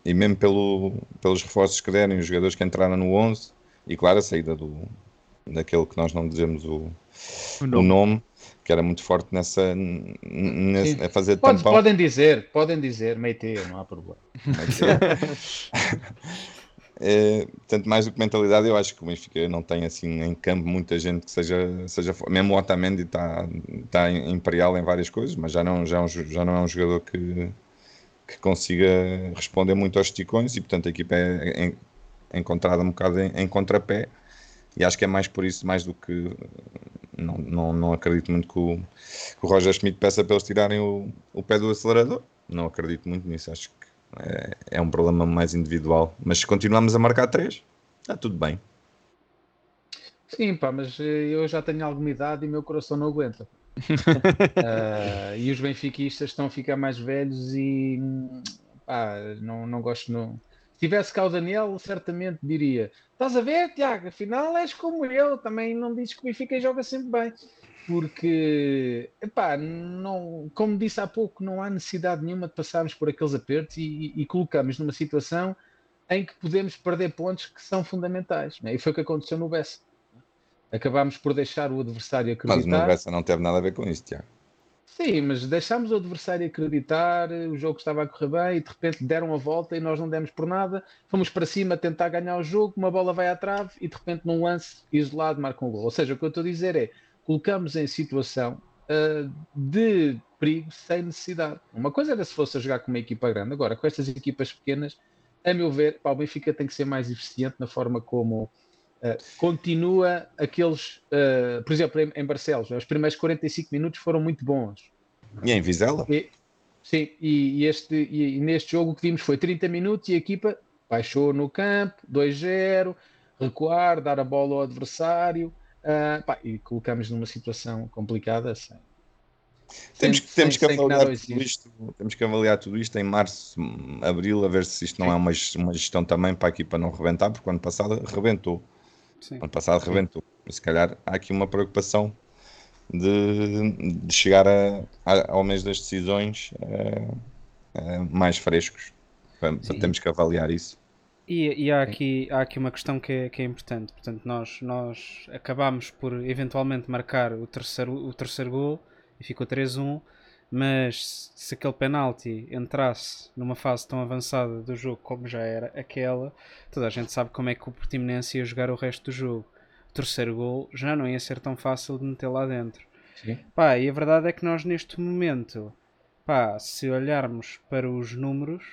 S3: e mesmo pelo, pelos reforços que deram e os jogadores que entraram no 11, e claro, a saída do, daquele que nós não dizemos o,
S5: O
S3: o
S5: nome.
S3: nome, que era muito forte nessa, n- nesse,
S2: Sim.
S3: a fazer
S2: Pode-
S3: tampão.
S2: podem dizer, podem dizer, meite, não há problema. [LAUGHS]
S3: É, portanto, mais do que mentalidade, eu acho que o Benfica não tem assim em campo muita gente que seja, seja mesmo o Otamendi está está em- imperial em várias coisas, mas já não, já, é um já não é um jogador que, que consiga responder muito aos esticões e portanto a equipa é, encontrada um bocado em, em contrapé e acho que é mais por isso, mais do que não, não, não acredito muito que o, que o Roger Schmidt peça para eles tirarem o, o pé do acelerador, não acredito muito nisso, acho que é, é um problema mais individual. Mas se continuamos a marcar três, está tudo bem.
S2: Sim, pá, mas eh, eu já tenho alguma idade e meu coração não aguenta. Ah, e os benfiquistas estão a ficar mais velhos e pá, não, não gosto. Não... Se tivesse cá o Daniel, certamente diria: Estás a ver, Tiago? Afinal és como eu, também não dizes que o Benfica joga sempre bem. Porque, epá, não, como disse há pouco, não há necessidade nenhuma de passarmos por aqueles apertos e, e, e colocamos numa situação em que podemos perder pontos que são fundamentais. Né? E foi o que aconteceu no Bessa. Acabámos por deixar o adversário acreditar.
S3: Mas no Bessa não teve nada a ver com isso, Tiago.
S2: Sim, mas deixámos o adversário acreditar, o jogo estava a correr bem e de repente deram a volta e nós não demos por nada. Fomos para cima tentar ganhar o jogo, uma bola vai à trave e de repente num lance isolado marca um gol. Ou seja, o que eu estou a dizer é colocamos em situação uh, de perigo sem necessidade. Uma coisa era se fosse a jogar com uma equipa grande, agora com estas equipas pequenas, a meu ver, pá, o Benfica tem que ser mais eficiente na forma como uh, continua aqueles, uh, por exemplo, em, em, Barcelos, os primeiros 45 minutos foram muito bons.
S3: E em Vizela?
S2: E, sim, e, este, e, neste jogo o que vimos foi 30 minutos e a equipa baixou no campo, 2-0, recuar, dar a bola ao adversário, uh, pá, e colocamos numa situação complicada assim.
S3: Temos, sem, temos, sem, que avaliar tudo isto, temos que avaliar tudo isto em março, abril, a ver se isto não é uma, uma gestão também para a equipa não rebentar, porque o ano passado rebentou. Sim. ano passado rebentou. Se calhar há aqui uma preocupação de, de chegar a, a, ao mês das decisões mais frescos. temos que avaliar isso.
S4: E, e há, aqui, há aqui uma questão que é, que é importante. Portanto, nós, nós acabámos por eventualmente marcar o terceiro, o terceiro gol e ficou 3-1. Mas se aquele penalti entrasse numa fase tão avançada do jogo como já era aquela, toda a gente sabe como é que o Portimonense ia jogar o resto do jogo. O terceiro gol já não ia ser tão fácil de meter lá dentro. Sim. Pá, e a verdade é que nós neste momento, pá, se olharmos para os números,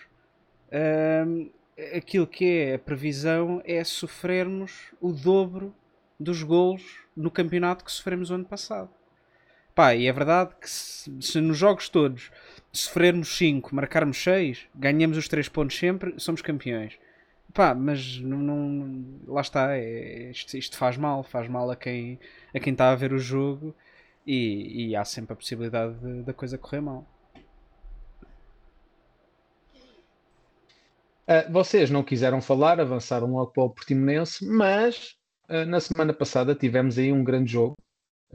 S4: hum, aquilo que é a previsão é sofrermos o dobro dos golos no campeonato que sofremos o ano passado. Pá, e é verdade que se, se nos jogos todos sofrermos 5, marcarmos 6, ganhamos os 3 pontos sempre, somos campeões. Pá, mas não, não lá está, é, isto, isto, faz mal, faz mal a quem a quem está a ver o jogo e, e há sempre a possibilidade da coisa correr mal.
S2: Uh, vocês não quiseram falar, avançaram logo para o Portimonense, mas uh, na semana passada tivemos aí um grande jogo.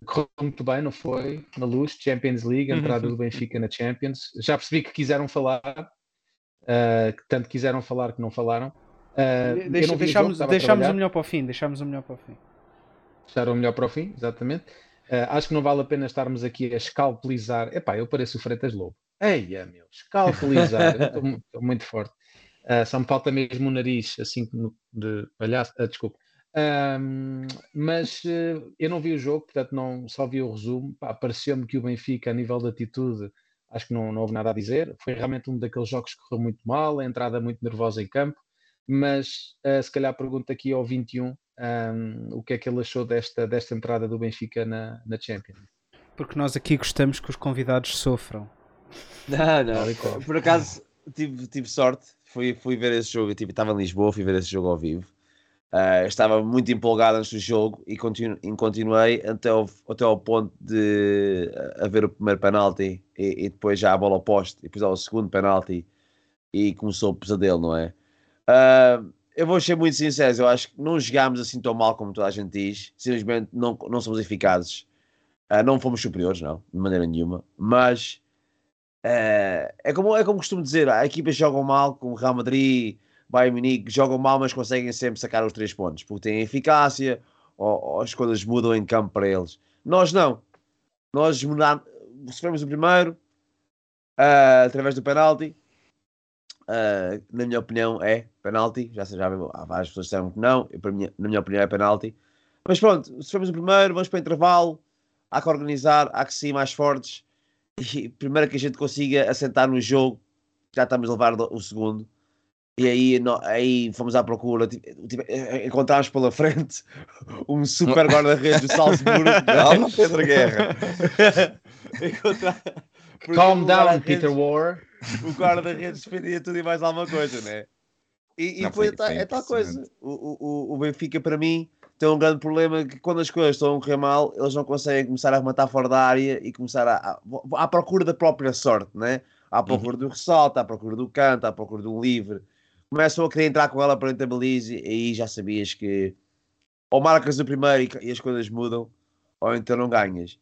S2: Correu muito bem, não foi? Na luz, Champions League, a entrada do Benfica na Champions. Já percebi que quiseram falar, uh, que tanto quiseram falar que não falaram.
S4: Deixa, não deixámos, jogo, deixámos o melhor para o fim, deixámos o melhor para o fim.
S2: Deixaram o melhor para o fim, exatamente. acho que não vale a pena estarmos aqui a escalpelizar. Epá, eu pareço o Freitas Lobo. Eia, meu, escalpelizar, estou muito forte. Uh, só me falta mesmo o nariz, assim, de palhaço. Uh, desculpa. Um, mas uh, eu não vi o jogo, portanto, não, só vi o resumo. Pareceu-me que o Benfica, a nível de atitude, acho que não, não houve nada a dizer. Foi realmente um daqueles jogos que correu muito mal, a entrada muito nervosa em campo. Mas uh, se calhar pergunto aqui ao 21 um, o que é que ele achou desta, desta entrada do Benfica na, na Champions.
S4: Porque nós aqui gostamos que os convidados sofram.
S6: Não, não. Por acaso tive, tive sorte fui, fui ver esse jogo, tipo, estava em Lisboa, fui ver esse jogo ao vivo. Uh, estava muito empolgado antes do jogo e, continu, e continuei até ao, até ao ponto de haver o primeiro penalti e, e, depois já a bola oposta e depois ao segundo penalti e começou o pesadelo, não é? Uh, eu vou ser muito sincero, eu acho que não jogámos assim tão mal como toda a gente diz, simplesmente não, não somos eficazes, uh, não fomos superiores, não, de maneira nenhuma, mas é, como, é como costumo dizer, há equipas jogam mal, como o Real Madrid, Bayern Munique, jogam mal, mas conseguem sempre sacar os três pontos, porque têm eficácia, ou, ou as coisas mudam em campo para eles. Nós não. Nós mudamos, sofremos o primeiro, uh, através do penalti. Uh, na minha opinião, é penalti. Já, já há várias pessoas disseram que não. Eu, mim, na minha opinião, é penalti. Mas pronto, sofremos o primeiro, vamos para o intervalo. Há que organizar, há que ser mais fortes e primeiro que a gente consiga assentar no jogo, já estamos a levar o segundo. E aí, no, aí fomos à procura, tipo, tipo, encontramos pela frente [LAUGHS] um super guarda-redes do Salzburgo. [LAUGHS]
S3: Calma, [LAUGHS] Pedro Guerra.
S2: Encontrar... Calm down, Peter War.
S6: O guarda-redes defendia tudo e mais alguma coisa, né? E, e Não, foi, foi, é tal coisa. O, o, o Benfica, para mim, tem um grande problema que quando as coisas estão a correr mal, eles não conseguem começar a rematar fora da área e começar a, a, à procura da própria sorte, né? à procura uhum. do ressalto, à procura do canto, à procura do livre. Começam a querer entrar com ela para da baliza e aí já sabias que ou marcas o primeiro e, e as coisas mudam, ou então não ganhas.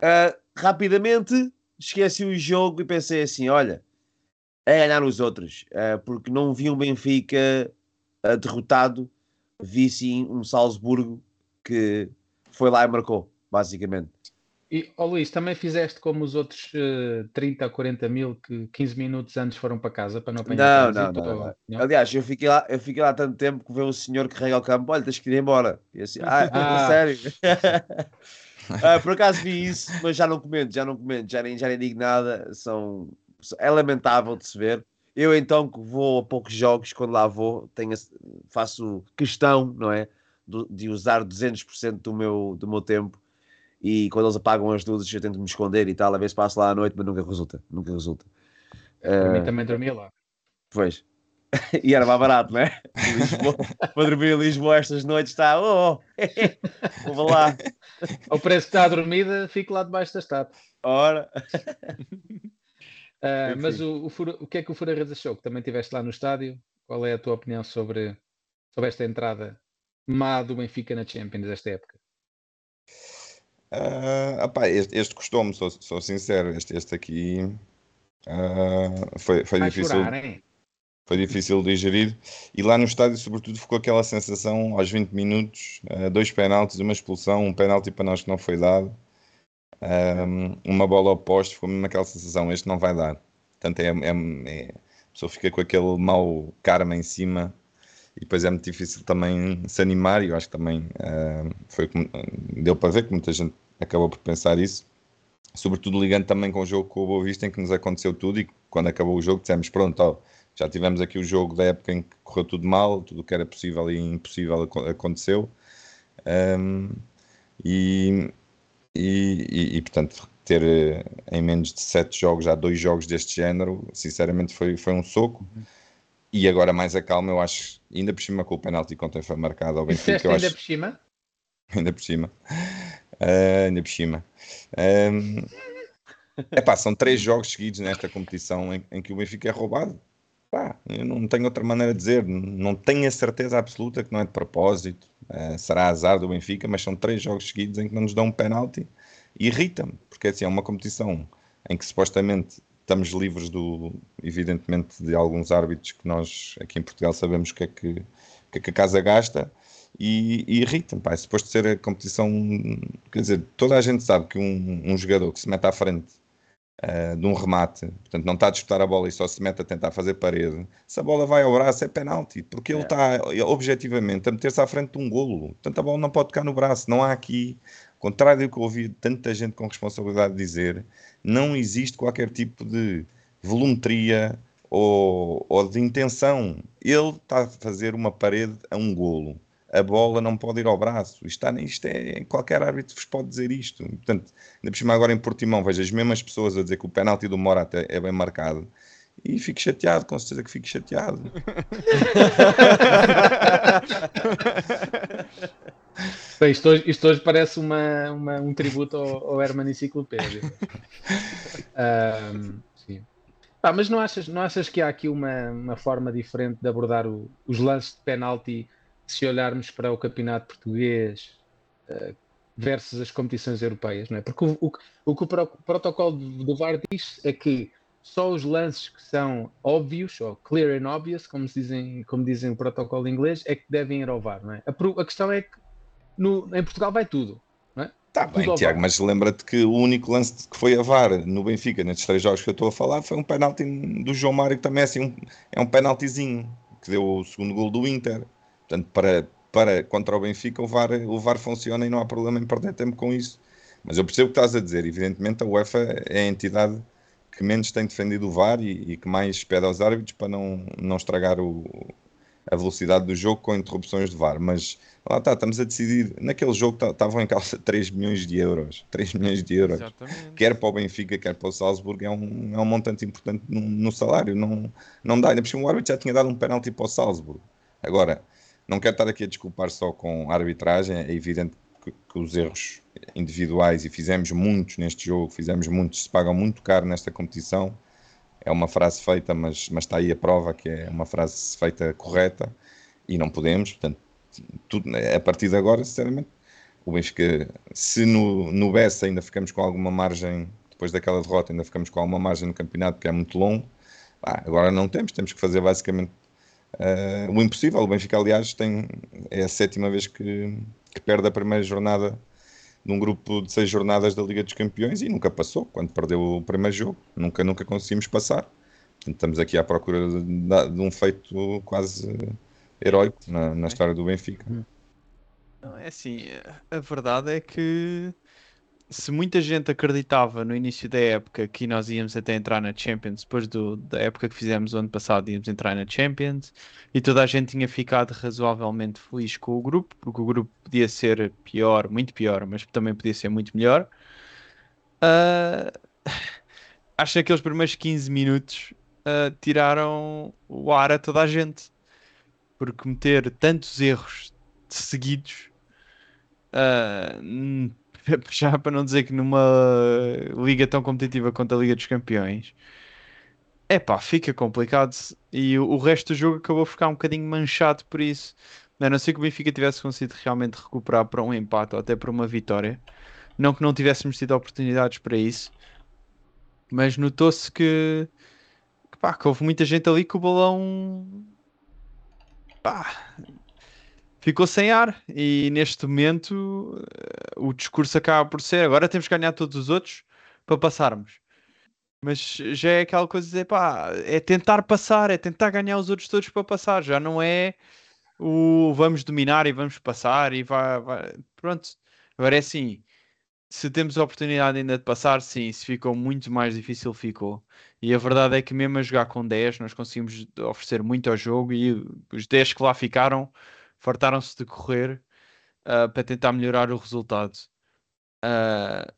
S6: Ah, rapidamente esqueci o jogo e pensei assim: olha, é ganhar os outros, ah, porque não vi um Benfica ah, derrotado, vi sim um Salzburgo que foi lá e marcou, basicamente.
S2: E, ó Luís, também fizeste como os outros eh, 30 ou 40 mil que 15 minutos antes foram para casa para não apanhar
S6: Não, não, não, não. Aliás, eu fiquei, lá, eu fiquei lá tanto tempo que veio um senhor que carrega o campo, olha, tens que ir embora. E assim, ah,
S2: Ah. [LAUGHS] [LAUGHS]
S6: sério? [LAUGHS] Ah, por acaso vi isso, mas já não comento, já não comento, já nem, já nem digo nada. São, é lamentável de se ver. Eu então que vou a poucos jogos, quando lá vou, tenho, faço questão, não é? De usar 200% do meu, do meu tempo e quando eles apagam as luzes eu tento me esconder e tal, a ver se passo lá à noite, mas nunca resulta, nunca resulta.
S2: Para mim
S6: Ah,
S2: também dormia lá.
S6: Pois. [LAUGHS] E era mais barato, não é? Lisboa, [LAUGHS] para dormir em Lisboa estas noites está. Oh, oh. vou lá. [LAUGHS]
S2: Ao preço que está a dormida, fico lá debaixo da estátua.
S6: Ora. Enfim.
S2: mas o, o, o que é que o Furares achou? Que também estiveste lá no estádio. Qual é a tua opinião sobre, sobre esta entrada má do Benfica na Champions desta época?
S3: Opá, este, este custou-me, sou, sou sincero. Este, este aqui ah, foi, foi
S2: Vai
S3: difícil.
S2: chorar, hein?
S3: foi difícil de digerir. E lá no estádio, sobretudo, ficou aquela sensação aos 20 minutos: eh, dois penaltis, uma expulsão, um penalti para nós que não foi dado, uma bola ao poste. Ficou mesmo aquela sensação: este não vai dar. Portanto, é, é- é- a pessoa fica com aquele mau karma em cima. E depois é muito difícil também se animar, e eu acho que também eh, foi deu para ver que muita gente acabou por pensar isso. Sobretudo ligando também com o jogo com o Boa Vista em que nos aconteceu tudo e quando acabou o jogo dissemos pronto, ó, já tivemos aqui o jogo da época em que correu tudo mal, tudo o que era possível e impossível aco- aconteceu. Ahm, e, e, e- e, portanto ter eh, em menos de sete jogos já dois jogos deste género sinceramente foi, foi um soco e agora mais a calma eu acho ainda por cima com o penalti que ontem foi marcado ao Benfica eu
S2: ainda
S3: acho
S2: por cima? [LAUGHS]
S3: ainda por cima. Ah, ainda por cima. Ahm, epá, são três jogos seguidos nesta competição em, em que o Benfica é roubado. Pá, eu não tenho outra maneira de dizer. Não tenho a certeza absoluta que não é de propósito. Ah, será azar do Benfica, mas são três jogos seguidos em que não nos dão um penalti. E irrita-me, porque assim, é uma competição em que supostamente estamos livres do, evidentemente, de alguns árbitros que nós aqui em Portugal sabemos que é que, que, é que a casa gasta e, e irrita-me, pá, é suposto ser a competição, quer dizer, toda a gente sabe que um, um jogador que se mete à frente ah, de um remate, portanto não está a disputar a bola e só se mete a tentar fazer parede, se a bola vai ao braço é penalti, porque ele está objetivamente a meter-se à frente de um golo, portanto a bola não pode tocar no braço, não há aqui, contrário do que ouvi tanta gente com responsabilidade dizer, não existe qualquer tipo de volumetria ou, ou de intenção, ele está a fazer uma parede a um golo a bola não pode ir ao braço. Está, isto é, qualquer árbitro vos pode dizer isto. Portanto, ainda por cima agora em Portimão, vejo as mesmas pessoas a dizer que o penalti do Morata é bem marcado. E fico chateado, com certeza que fico chateado. [LAUGHS]
S2: Bem, isto, hoje, isto hoje parece uma, uma- um tributo ao, ao Herman Enciclopédia. [LAUGHS] Ahm, sim. Mas não achas, não achas que há aqui uma, uma forma diferente de abordar o- os lances de penalti se olharmos para o campeonato português eh, versus as competições europeias, não é? Porque o, o que- o que o pro- protocolo do VAR diz é que só os lances que são óbvios, ou clear and obvious, como, dizem, como dizem o protocolo inglês, é que devem ir ao VAR, não é? A, a questão é que no- em Portugal vai tudo.
S3: Está
S2: Tudo
S3: bem,
S2: ao
S3: Tiago, mas lembra-te que o único lance que foi a VAR no Benfica, nestes três jogos que eu estou a falar, foi um penalti do João Mário, que também é, assim, um, é um penaltizinho, que deu o segundo gol do Inter. Portanto, para, para contra o Benfica, o VAR, o VAR funciona e não há problema em perder tempo com isso. Mas eu percebo o que estás a dizer. Evidentemente, a UEFA é a entidade que menos tem defendido o VAR e, e que mais pede aos árbitros para não, não estragar o, a velocidade do jogo com interrupções de VAR. Mas lá está, estamos a decidir. Naquele jogo ta- estavam em causa [LAUGHS] 3 milhões de euros. 3 milhões de euros.
S5: Exatamente.
S3: Quer para o Benfica, quer para o Salzburgo, é um, é um montante importante no, no salário. Não, não dá. Ainda por cima, o árbitro já tinha dado um penalti para o Salzburgo. Agora, não quero estar aqui a desculpar só com a arbitragem. É evidente que, que os erros individuais, e fizemos muitos neste jogo, fizemos muitos, se pagam muito caro nesta competição. É uma frase feita, mas, mas está aí a prova que é uma frase feita correta e não podemos, portanto, tudo, a partir de agora, sinceramente, o Benfica, se no, no Bessa ainda ficamos com alguma margem, depois daquela derrota, ainda ficamos com alguma margem no campeonato, que é muito longo, agora não temos, temos que fazer basicamente uh, o impossível. O Benfica, aliás, tem, é a sétima vez que, que perde a primeira jornada num grupo de seis jornadas da Liga dos Campeões e nunca passou, quando perdeu o primeiro jogo, nunca, nunca conseguimos passar. Portanto, estamos aqui à procura de, de um feito quase heróico na, na história do Benfica.
S5: Não, é assim, a verdade é que se muita gente acreditava no início da época que nós íamos até entrar na Champions, depois do, da época que fizemos o ano passado, íamos entrar na Champions, e toda a gente tinha ficado razoavelmente feliz com o grupo, porque o grupo podia ser pior, muito pior, mas também podia ser muito melhor. Uh, acho que aqueles primeiros 15 minutos uh, tiraram o ar a toda a gente, porque cometer tantos erros seguidos. Uh, [LAUGHS] já para não dizer que numa liga tão competitiva quanto a Liga dos Campeões, é pá, fica complicado e o, o, resto do jogo acabou a ficar um bocadinho manchado por isso. A não ser que o Benfica tivesse conseguido realmente recuperar para um empate ou até para uma vitória. Não que não tivéssemos tido oportunidades para isso, mas notou-se que, que, pá, que houve muita gente ali que o balão pá, ficou sem ar e neste momento eh, o discurso acaba por ser agora temos que ganhar todos os outros para passarmos. Mas já é aquela coisa de dizer, pá, é tentar passar, é tentar ganhar os outros todos para passar, já não é o vamos dominar e vamos passar e vai, vai... pronto. Agora é assim, se temos a oportunidade ainda de passar, sim, se ficou muito mais difícil, ficou. E a verdade é que mesmo a jogar com 10, nós conseguimos oferecer muito ao jogo e os 10 que lá ficaram fartaram-se de correr uh, para tentar melhorar o resultado. Uh,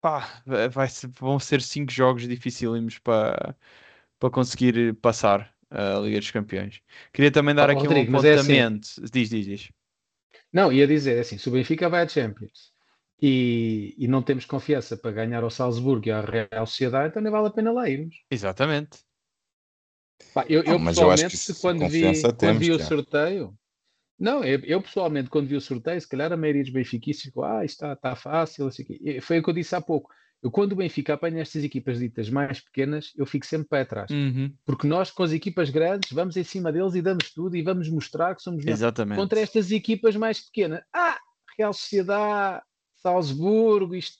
S5: pá, vai ser, vão ser 5 jogos dificílimos para, para conseguir passar a Liga dos Campeões. Queria também dar oh, aqui Rodrigo, um apontamento. É assim, diz, diz, diz.
S2: Não, ia dizer assim: se o Benfica vai à Champions e, e não temos confiança para ganhar ao Salzburgo e à Real Sociedade, então nem vale a pena lá irmos.
S5: Exatamente.
S2: Pá, eu, eu pessoalmente, eu quando, vi, quando vi o sorteio, não, eu, eu, pessoalmente, quando vi o sorteio, se calhar a maioria dos benfiquistas ficou, ah, isto está, está fácil, assim, foi o que eu disse há pouco. Eu, quando o Benfica apanha estas equipas ditas mais pequenas, eu fico sempre para trás.
S5: Uhum.
S2: Porque nós, com as equipas grandes, vamos em cima deles e damos tudo e vamos mostrar que somos
S5: Exatamente.
S2: contra estas equipas mais pequenas. Ah, Real Sociedade, Salzburgo, isto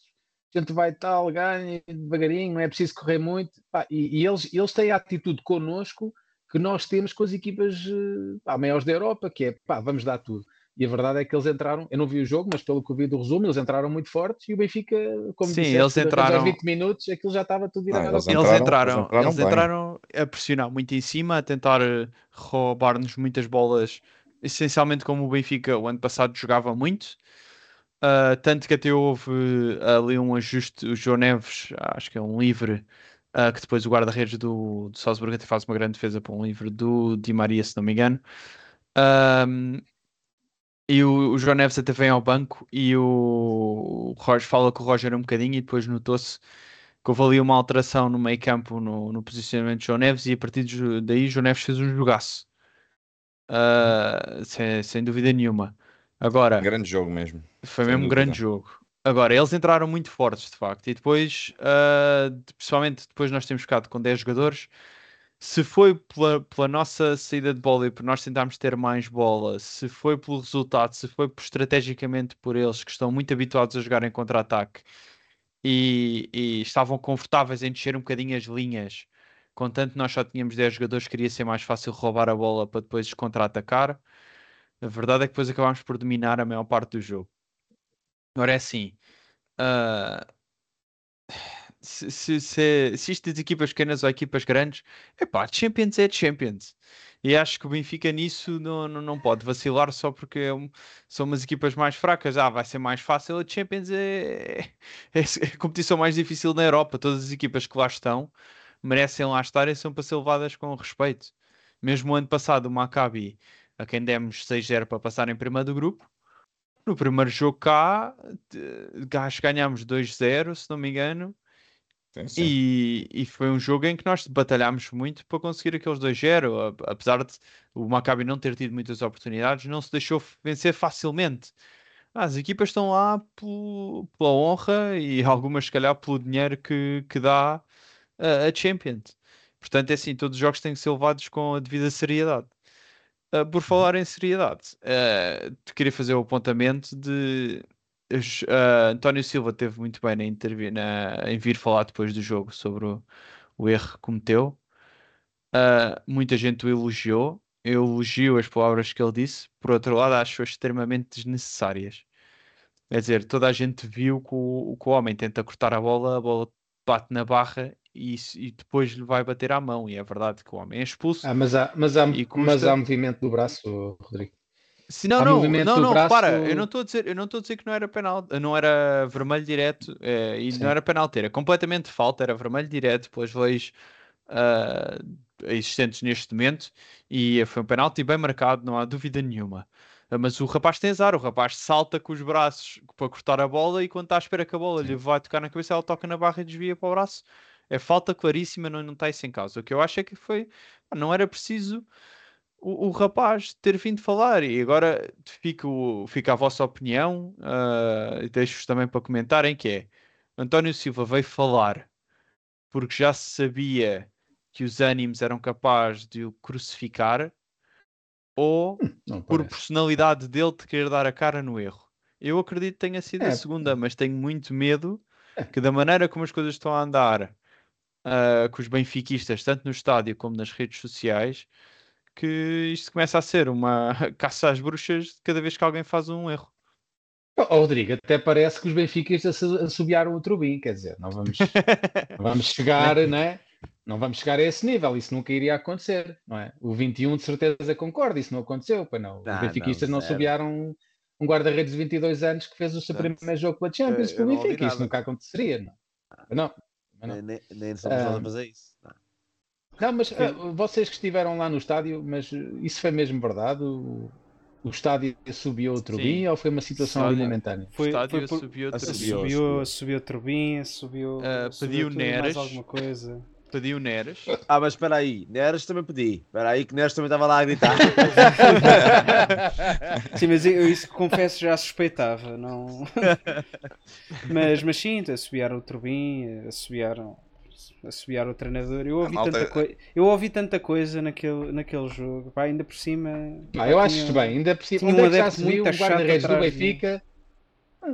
S2: a gente vai tal, ganha devagarinho, não é preciso correr muito. Pá, e, e eles, eles têm a atitude connosco que nós temos com as equipas eh, pá, maiores da Europa, que é pá, vamos dar tudo. E a verdade é que eles entraram, eu não vi o jogo, mas pelo que eu vi do resumo, eles entraram muito fortes e o Benfica, como
S5: Sim, disseste, eles entraram
S2: aos 20 minutos, aquilo já estava tudo virado.
S5: Ah, eles, entraram, eles entraram, eles entraram, eles entraram a pressionar muito em cima, a tentar eh, roubar-nos muitas bolas, essencialmente como o Benfica o ano passado jogava muito. Uh, tanto que até houve ali um ajuste, o João Neves, acho que é um livre, uh, que depois o guarda-redes do, do Salzburgo até faz uma grande defesa para um livre do Di Maria, se não me engano. Um, e o, o João Neves até vem ao banco e o, o Roger fala com o Roger um bocadinho e depois notou-se que houve ali uma alteração no meio campo no, no posicionamento de João Neves e a partir daí João Neves fez um jogaço. Uh, sem, sem dúvida nenhuma. Agora,
S3: um grande jogo mesmo.
S5: Foi mesmo um grande jogo. Agora, eles entraram muito fortes, de facto, e depois, uh, principalmente depois nós temos ficado com 10 jogadores. Se foi pela, pela, nossa saída de bola e por nós tentarmos ter mais bola, se foi pelo resultado, se foi por, estrategicamente por eles que estão muito habituados a jogar em contra-ataque e, e, estavam confortáveis em descer um bocadinho as linhas, contanto nós só tínhamos 10 jogadores, queria ser mais fácil roubar a bola para depois contra-atacar. A verdade é que depois acabámos por dominar a maior parte do jogo. Agora é assim. Uh, se, se, se, se isto de equipas pequenas ou equipas grandes, é pá, Champions é Champions. E acho que o Benfica nisso não, não, não pode vacilar só porque é um, são umas equipas mais fracas. Ah, vai ser mais fácil. A Champions é, é, é a competição mais difícil na Europa. Todas as equipas que lá estão merecem lá estar e são para ser levadas com respeito. Mesmo o ano passado, o Maccabi a quem demos 6-0 para passar em primeiro do grupo. No primeiro jogo cá, acho que ganhámos 2-0, se não me engano,
S3: Sim, sim.
S5: E, e foi um jogo em que nós batalhámos muito para conseguir aqueles 2-0. a- Apesar de o Maccabi não ter tido muitas oportunidades, não se deixou vencer facilmente. As equipas estão lá pela honra e [LAUGHS] algumas, se calhar, pelo dinheiro que, que dá a, a Champions. Portanto, é assim: todos os jogos têm que ser levados com a devida seriedade. Ah, por falar em seriedade, te queria fazer o apontamento de ah, António Silva teve muito bem na intervi- na- em vir falar depois do jogo sobre o, o erro que cometeu. Muita gente o elogiou. Eu elogio as palavras que ele disse. Por outro lado, acho-as extremamente desnecessárias. Quer dizer, toda a gente viu que o, que o homem tenta cortar a bola, a bola bate na barra e, e depois lhe vai bater à mão. E é verdade que o homem é expulso.
S2: Ah, mas, há, mas, há,
S5: E
S2: mas
S5: custa-
S2: há movimento do braço, Rodrigo.
S5: Se não,
S2: Há
S5: não, não, não,
S2: braço-
S5: repara, eu não estou a dizer, eu não estou a dizer que não era penal, não era vermelho direto eh, e
S2: Sim.
S5: não era penalti, era completamente falta, era vermelho direto pelas leis ah, existentes neste momento e foi um penalti bem marcado, não há dúvida nenhuma. Ah, Mas o rapaz tem azar, o rapaz salta com os braços para cortar a bola e quando está à espera que a bola lhe vai tocar na cabeça, ela toca na barra e desvia para o braço. É falta claríssima, não, não está isso em causa. O que eu acho é que foi, não era preciso o, o rapaz ter vindo falar e agora fica, o- fica a vossa opinião e deixo-vos também para comentarem que é António Silva veio falar porque já se sabia que os ânimos eram capazes de o crucificar ou
S2: Não
S5: por
S2: parece.
S5: personalidade dele de querer dar a cara no erro. Eu acredito que tenha sido a
S2: É.
S5: segunda, mas tenho muito medo que da maneira como as coisas estão a andar ah, com os benfiquistas, tanto no estádio como nas redes sociais, que isto começa a ser uma [LAUGHS] caça às bruxas cada vez que alguém faz um erro.
S2: Oh, Rodrigo, até parece que os benfiquistas assobiaram o Trubin, quer dizer, não vamos, [LAUGHS] não vamos chegar, né? Não vamos chegar a esse nível, isso nunca iria acontecer, não é? O 21 de certeza concorda, isso não aconteceu, pois não. Os
S6: Não,
S2: benfiquistas
S6: não,
S2: não, assobiaram um guarda-redes de 22 anos que fez o seu primeiro jogo pela Champions pelo
S6: ouvi
S2: Benfica, isso nunca aconteceria, não. Não, não.
S6: Nem, nem, nem somos nós
S2: Ah.
S6: a fazer isso. Não.
S2: Não, mas ah, vocês que estiveram lá no estádio, mas eh, isso foi mesmo verdade? O, o estádio subiu o Trubin
S5: Sim.
S2: ou foi uma situação ali
S5: Estádio-
S2: momentânea?
S4: Foi,
S5: estádio
S4: foi por-
S5: subiu outra
S6: Subiu,
S5: vez.
S6: subiu.
S4: subiu, subiu a turbina, subiu,
S5: Ah,
S4: subiu
S5: pediu
S4: e mais
S5: Neres.
S4: alguma coisa.
S5: Pediu Neres.
S6: Ah, mas espera aí, Neres também pedi. Espera aí que Neres também estava lá a gritar. [LAUGHS]
S4: Sim, mas eu isso confesso já suspeitava, não. [LAUGHS] mas, mas sim, assobiaram o Turbin, assobiaram, assobiaram o treinador. Eu ouvi,
S3: malta-
S4: tanta, coi- eu ouvi tanta coisa naquele, naquele jogo, pá, ainda por cima.
S2: Pá, eu acho
S4: tinha-
S2: bem, ainda por cima, onde
S4: um
S2: é que já se viu um guarda-redes do. Benfica?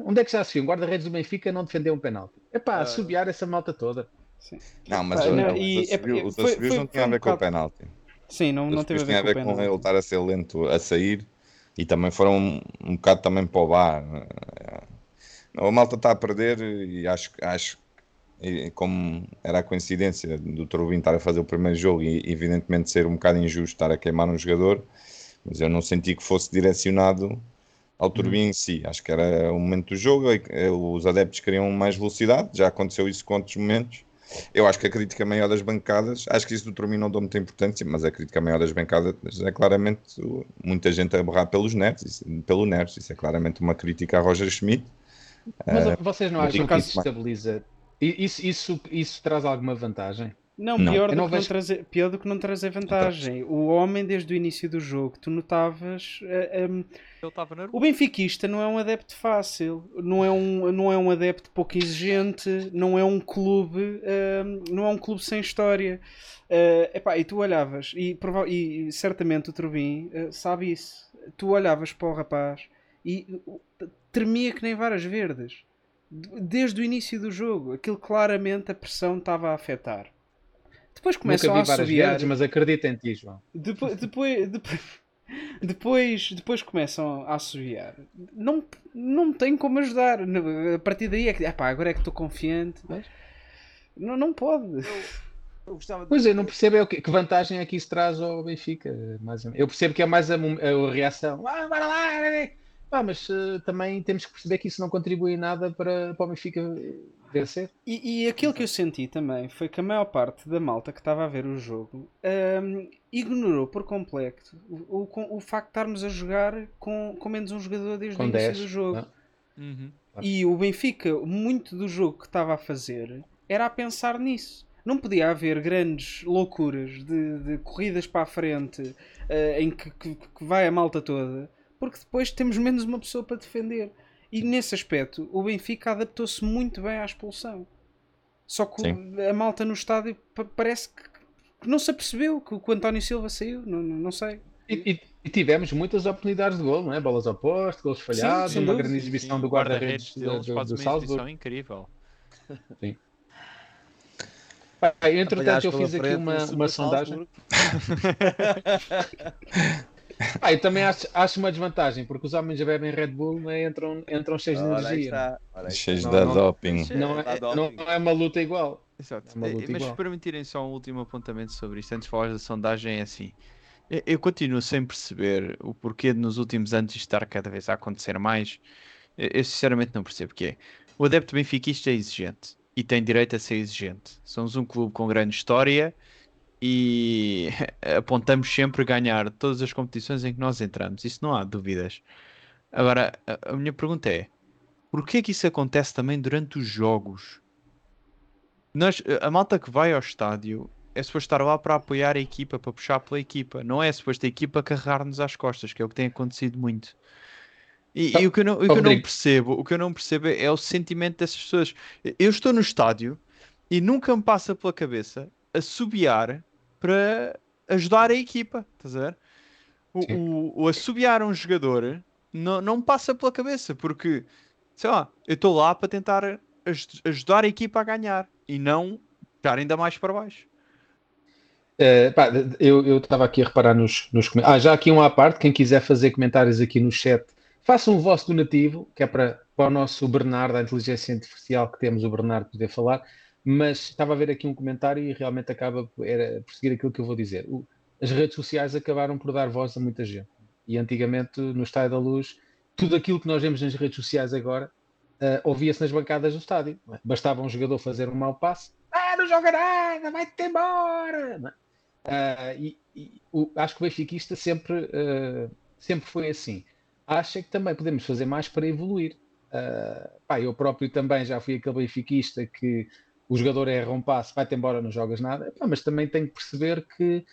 S2: Onde é que já se viu um guarda-redes do Benfica não defender um penalti? É pá,
S5: Ah.
S2: assobiar essa malta toda.
S3: Não, mas
S4: não, é- foi- foi-
S3: não tinha a
S4: um
S3: ver com o penalti.
S4: Sim, não, não teve a
S3: assobios tinha
S4: ver
S3: a
S4: com
S3: ver
S4: o
S3: com
S4: penalti.
S3: ele estar a ser lento a sair e também foram um, um bocado também para o bar. Não, A malta está a perder e acho, acho e como era a coincidência do Turbin estar a fazer o primeiro jogo e evidentemente ser um bocado injusto estar a queimar um jogador, mas eu não senti que fosse direcionado ao Turbin em si. Acho que era o momento do jogo, e, eh, os adeptos queriam mais velocidade, já aconteceu isso com outros momentos. Eu acho que a crítica maior das bancadas, acho que isso do Turbin não dou muita importância, mas a crítica maior das bancadas é claramente muita gente a berrar pelos nerds, isso, pelo nerds, isso é claramente uma crítica a Roger Schmidt.
S2: Mas
S3: Eh,
S2: vocês não acham que isso estabiliza? Isso, isso, isso traz alguma vantagem?
S4: Não,
S3: Não.
S4: Pior, do
S2: não
S4: que não
S2: vejo-
S4: trazer, pior do que não trazer vantagem. O homem, desde o início do jogo, tu notavas. eh, em,
S5: Ele estava nervoso.
S4: o benfiquista não é um adepto fácil, não é um, não é um adepto pouco exigente, não é um clube, em, não é um clube sem história. Eh, epá, e tu olhavas, e, prova- e certamente o Turbin eh, sabe isso. Tu olhavas para o rapaz e uh, tremia que nem varas verdes. Desde o início do jogo, aquilo claramente a pressão estava a afetar. Depois começam
S2: Nunca
S4: a
S2: vi várias
S4: assobiar.
S2: vezes, mas acredito em ti, João.
S4: Depois, depois, depois, depois, depois começam a assobiar. Não, não tem como ajudar. A partir daí é que, epá, agora é que estou confiante. Não, não pode.
S6: Eu de...
S2: Pois eu não percebo é o que, que vantagem é que isso traz ao Benfica. Mais ou menos. Eu percebo que é mais a, a reação. Ah, bora lá! Ah, mas eh, também temos que perceber que isso não contribui em nada para, para o Benfica vencer.
S4: E, e aquilo que eu senti também foi que a maior parte da malta que estava a ver o jogo hum, ignorou por completo o, o, o facto de estarmos a jogar com, com menos um jogador desde o
S2: Com
S4: início
S2: 10.
S4: do jogo.
S2: não?
S5: Uhum.
S4: E o Benfica, muito do jogo que estava a fazer, era a pensar nisso. Não podia haver grandes loucuras de, de corridas para a frente eh, em que, que- que vai a malta toda, porque depois temos menos uma pessoa para defender. E nesse aspecto, o Benfica adaptou-se muito bem à expulsão. Só que o- a malta no estádio pa- parece que não se apercebeu que o António Silva saiu. Não, não, não sei.
S2: E, e- e tivemos muitas oportunidades de gol, não é? Bolas ao posto, gols falhados,
S4: sem
S2: uma
S4: dúvida.
S2: grande exibição
S5: Sim,
S2: do
S5: guarda-redes
S2: guarda-redes do, do, do
S5: uma
S2: Salzburg.
S5: exibição incrível.
S2: Pá, entretanto,
S6: Apanhados
S2: eu fiz aqui
S6: frente,
S2: uma, uma sondagem. [LAUGHS] [LAUGHS] Pá, eu também acho, acho uma desvantagem, porque os homens já bebem Red Bull, né? entram, entram cheios de energia.
S3: Cheios de doping.
S2: Não é, não é uma luta igual.
S5: Exato.
S2: É uma luta
S5: Eh, Mas
S2: igual.
S5: se permitirem só um último apontamento sobre isto, antes de falar da sondagem, é assim. Eu- Eu continuo sem perceber o porquê de nos últimos anos isto estar cada vez a acontecer mais. Eu eu sinceramente não percebo o que é. O adepto benfiquista é exigente e tem direito a ser exigente. Somos um clube com grande história e [LAUGHS] apontamos sempre ganhar todas as competições em que nós entramos. Isso não há dúvidas. Agora, a, minha pergunta é: porquê que isso acontece também durante os jogos? Nós, a malta que vai ao estádio é suposto estar lá para apoiar a equipa, para puxar pela equipa. Não é suposto a equipa carregar-nos às costas, que é o que tem acontecido muito. E, e o que eu não, o que eu não percebo, o que eu não percebo é o sentimento dessas pessoas. Eu estou no estádio e nunca me passa pela cabeça assobiar para ajudar a equipa, estás a ver? O, o, o assobiar um jogador não, não me passa pela cabeça, porque, sei lá, eu estou lá para tentar aj- ajudar a equipa a ganhar e não ficar ainda mais para baixo.
S2: Uh, pá, eu eu estava aqui a reparar nos, nos comentários. Ah, já aqui um à parte, quem quiser fazer comentários aqui no chat, façam o vosso donativo, que é para, para o nosso Bernardo, a inteligência artificial que temos, o Bernardo poder falar. Mas estava a ver aqui um comentário e realmente acaba era, por seguir aquilo que eu vou dizer. O- as redes sociais acabaram por dar voz a muita gente. E antigamente, no Estádio da Luz, tudo aquilo que nós vemos nas redes sociais agora uh, ouvia-se nas bancadas do estádio. é? Bastava um jogador fazer um mau passe. Ah, não joga nada, vai-te embora! Ah, e, e o- acho que o benfiquista sempre, ah, sempre foi assim. Acho é que também podemos fazer mais para evoluir. Ah, pá, eu próprio também já fui aquele benfiquista que o jogador erra um passe, vai-te embora, não jogas nada. Pá, mas também tenho que perceber que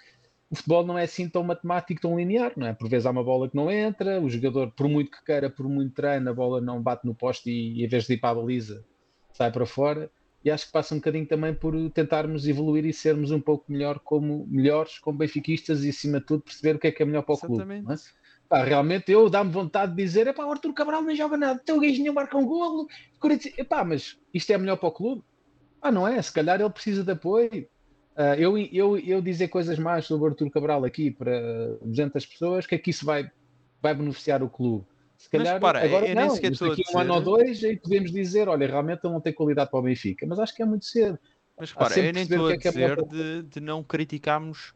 S2: o futebol não é assim tão matemático, tão linear, não é? Por vezes há uma bola que não entra, o jogador, por muito que queira, por muito treino, a bola não bate no poste e, e em vez de ir para a baliza, sai para fora. E acho que passa um bocadinho também por tentarmos evoluir e sermos um pouco melhor como, melhores como benfiquistas e, acima de tudo, perceber o que é que é melhor para o clube.
S5: Exatamente.
S2: é? Pá, realmente eu dá-me vontade de dizer: epá, o Arthur Cabral não joga nada, teu gajo marca um golo. Epá, mas isto é melhor para o clube? Ah, não é? Se calhar ele precisa de apoio. Ah, eu, eu, eu dizer coisas mais sobre o Arthur Cabral aqui para 200 pessoas, que é que isso vai, vai beneficiar o clube? Se
S5: Mas
S2: calhar
S5: repara,
S2: agora
S5: eu nem
S2: não,
S5: sequer
S2: mas daqui a um ano ou
S5: dizer-
S2: dois aí podemos dizer, olha, realmente ele não tem qualidade para o Benfica, mas acho que é muito cedo.
S5: Mas repara,
S2: sempre
S5: eu nem estou a
S2: é que é
S5: dizer de, de não criticarmos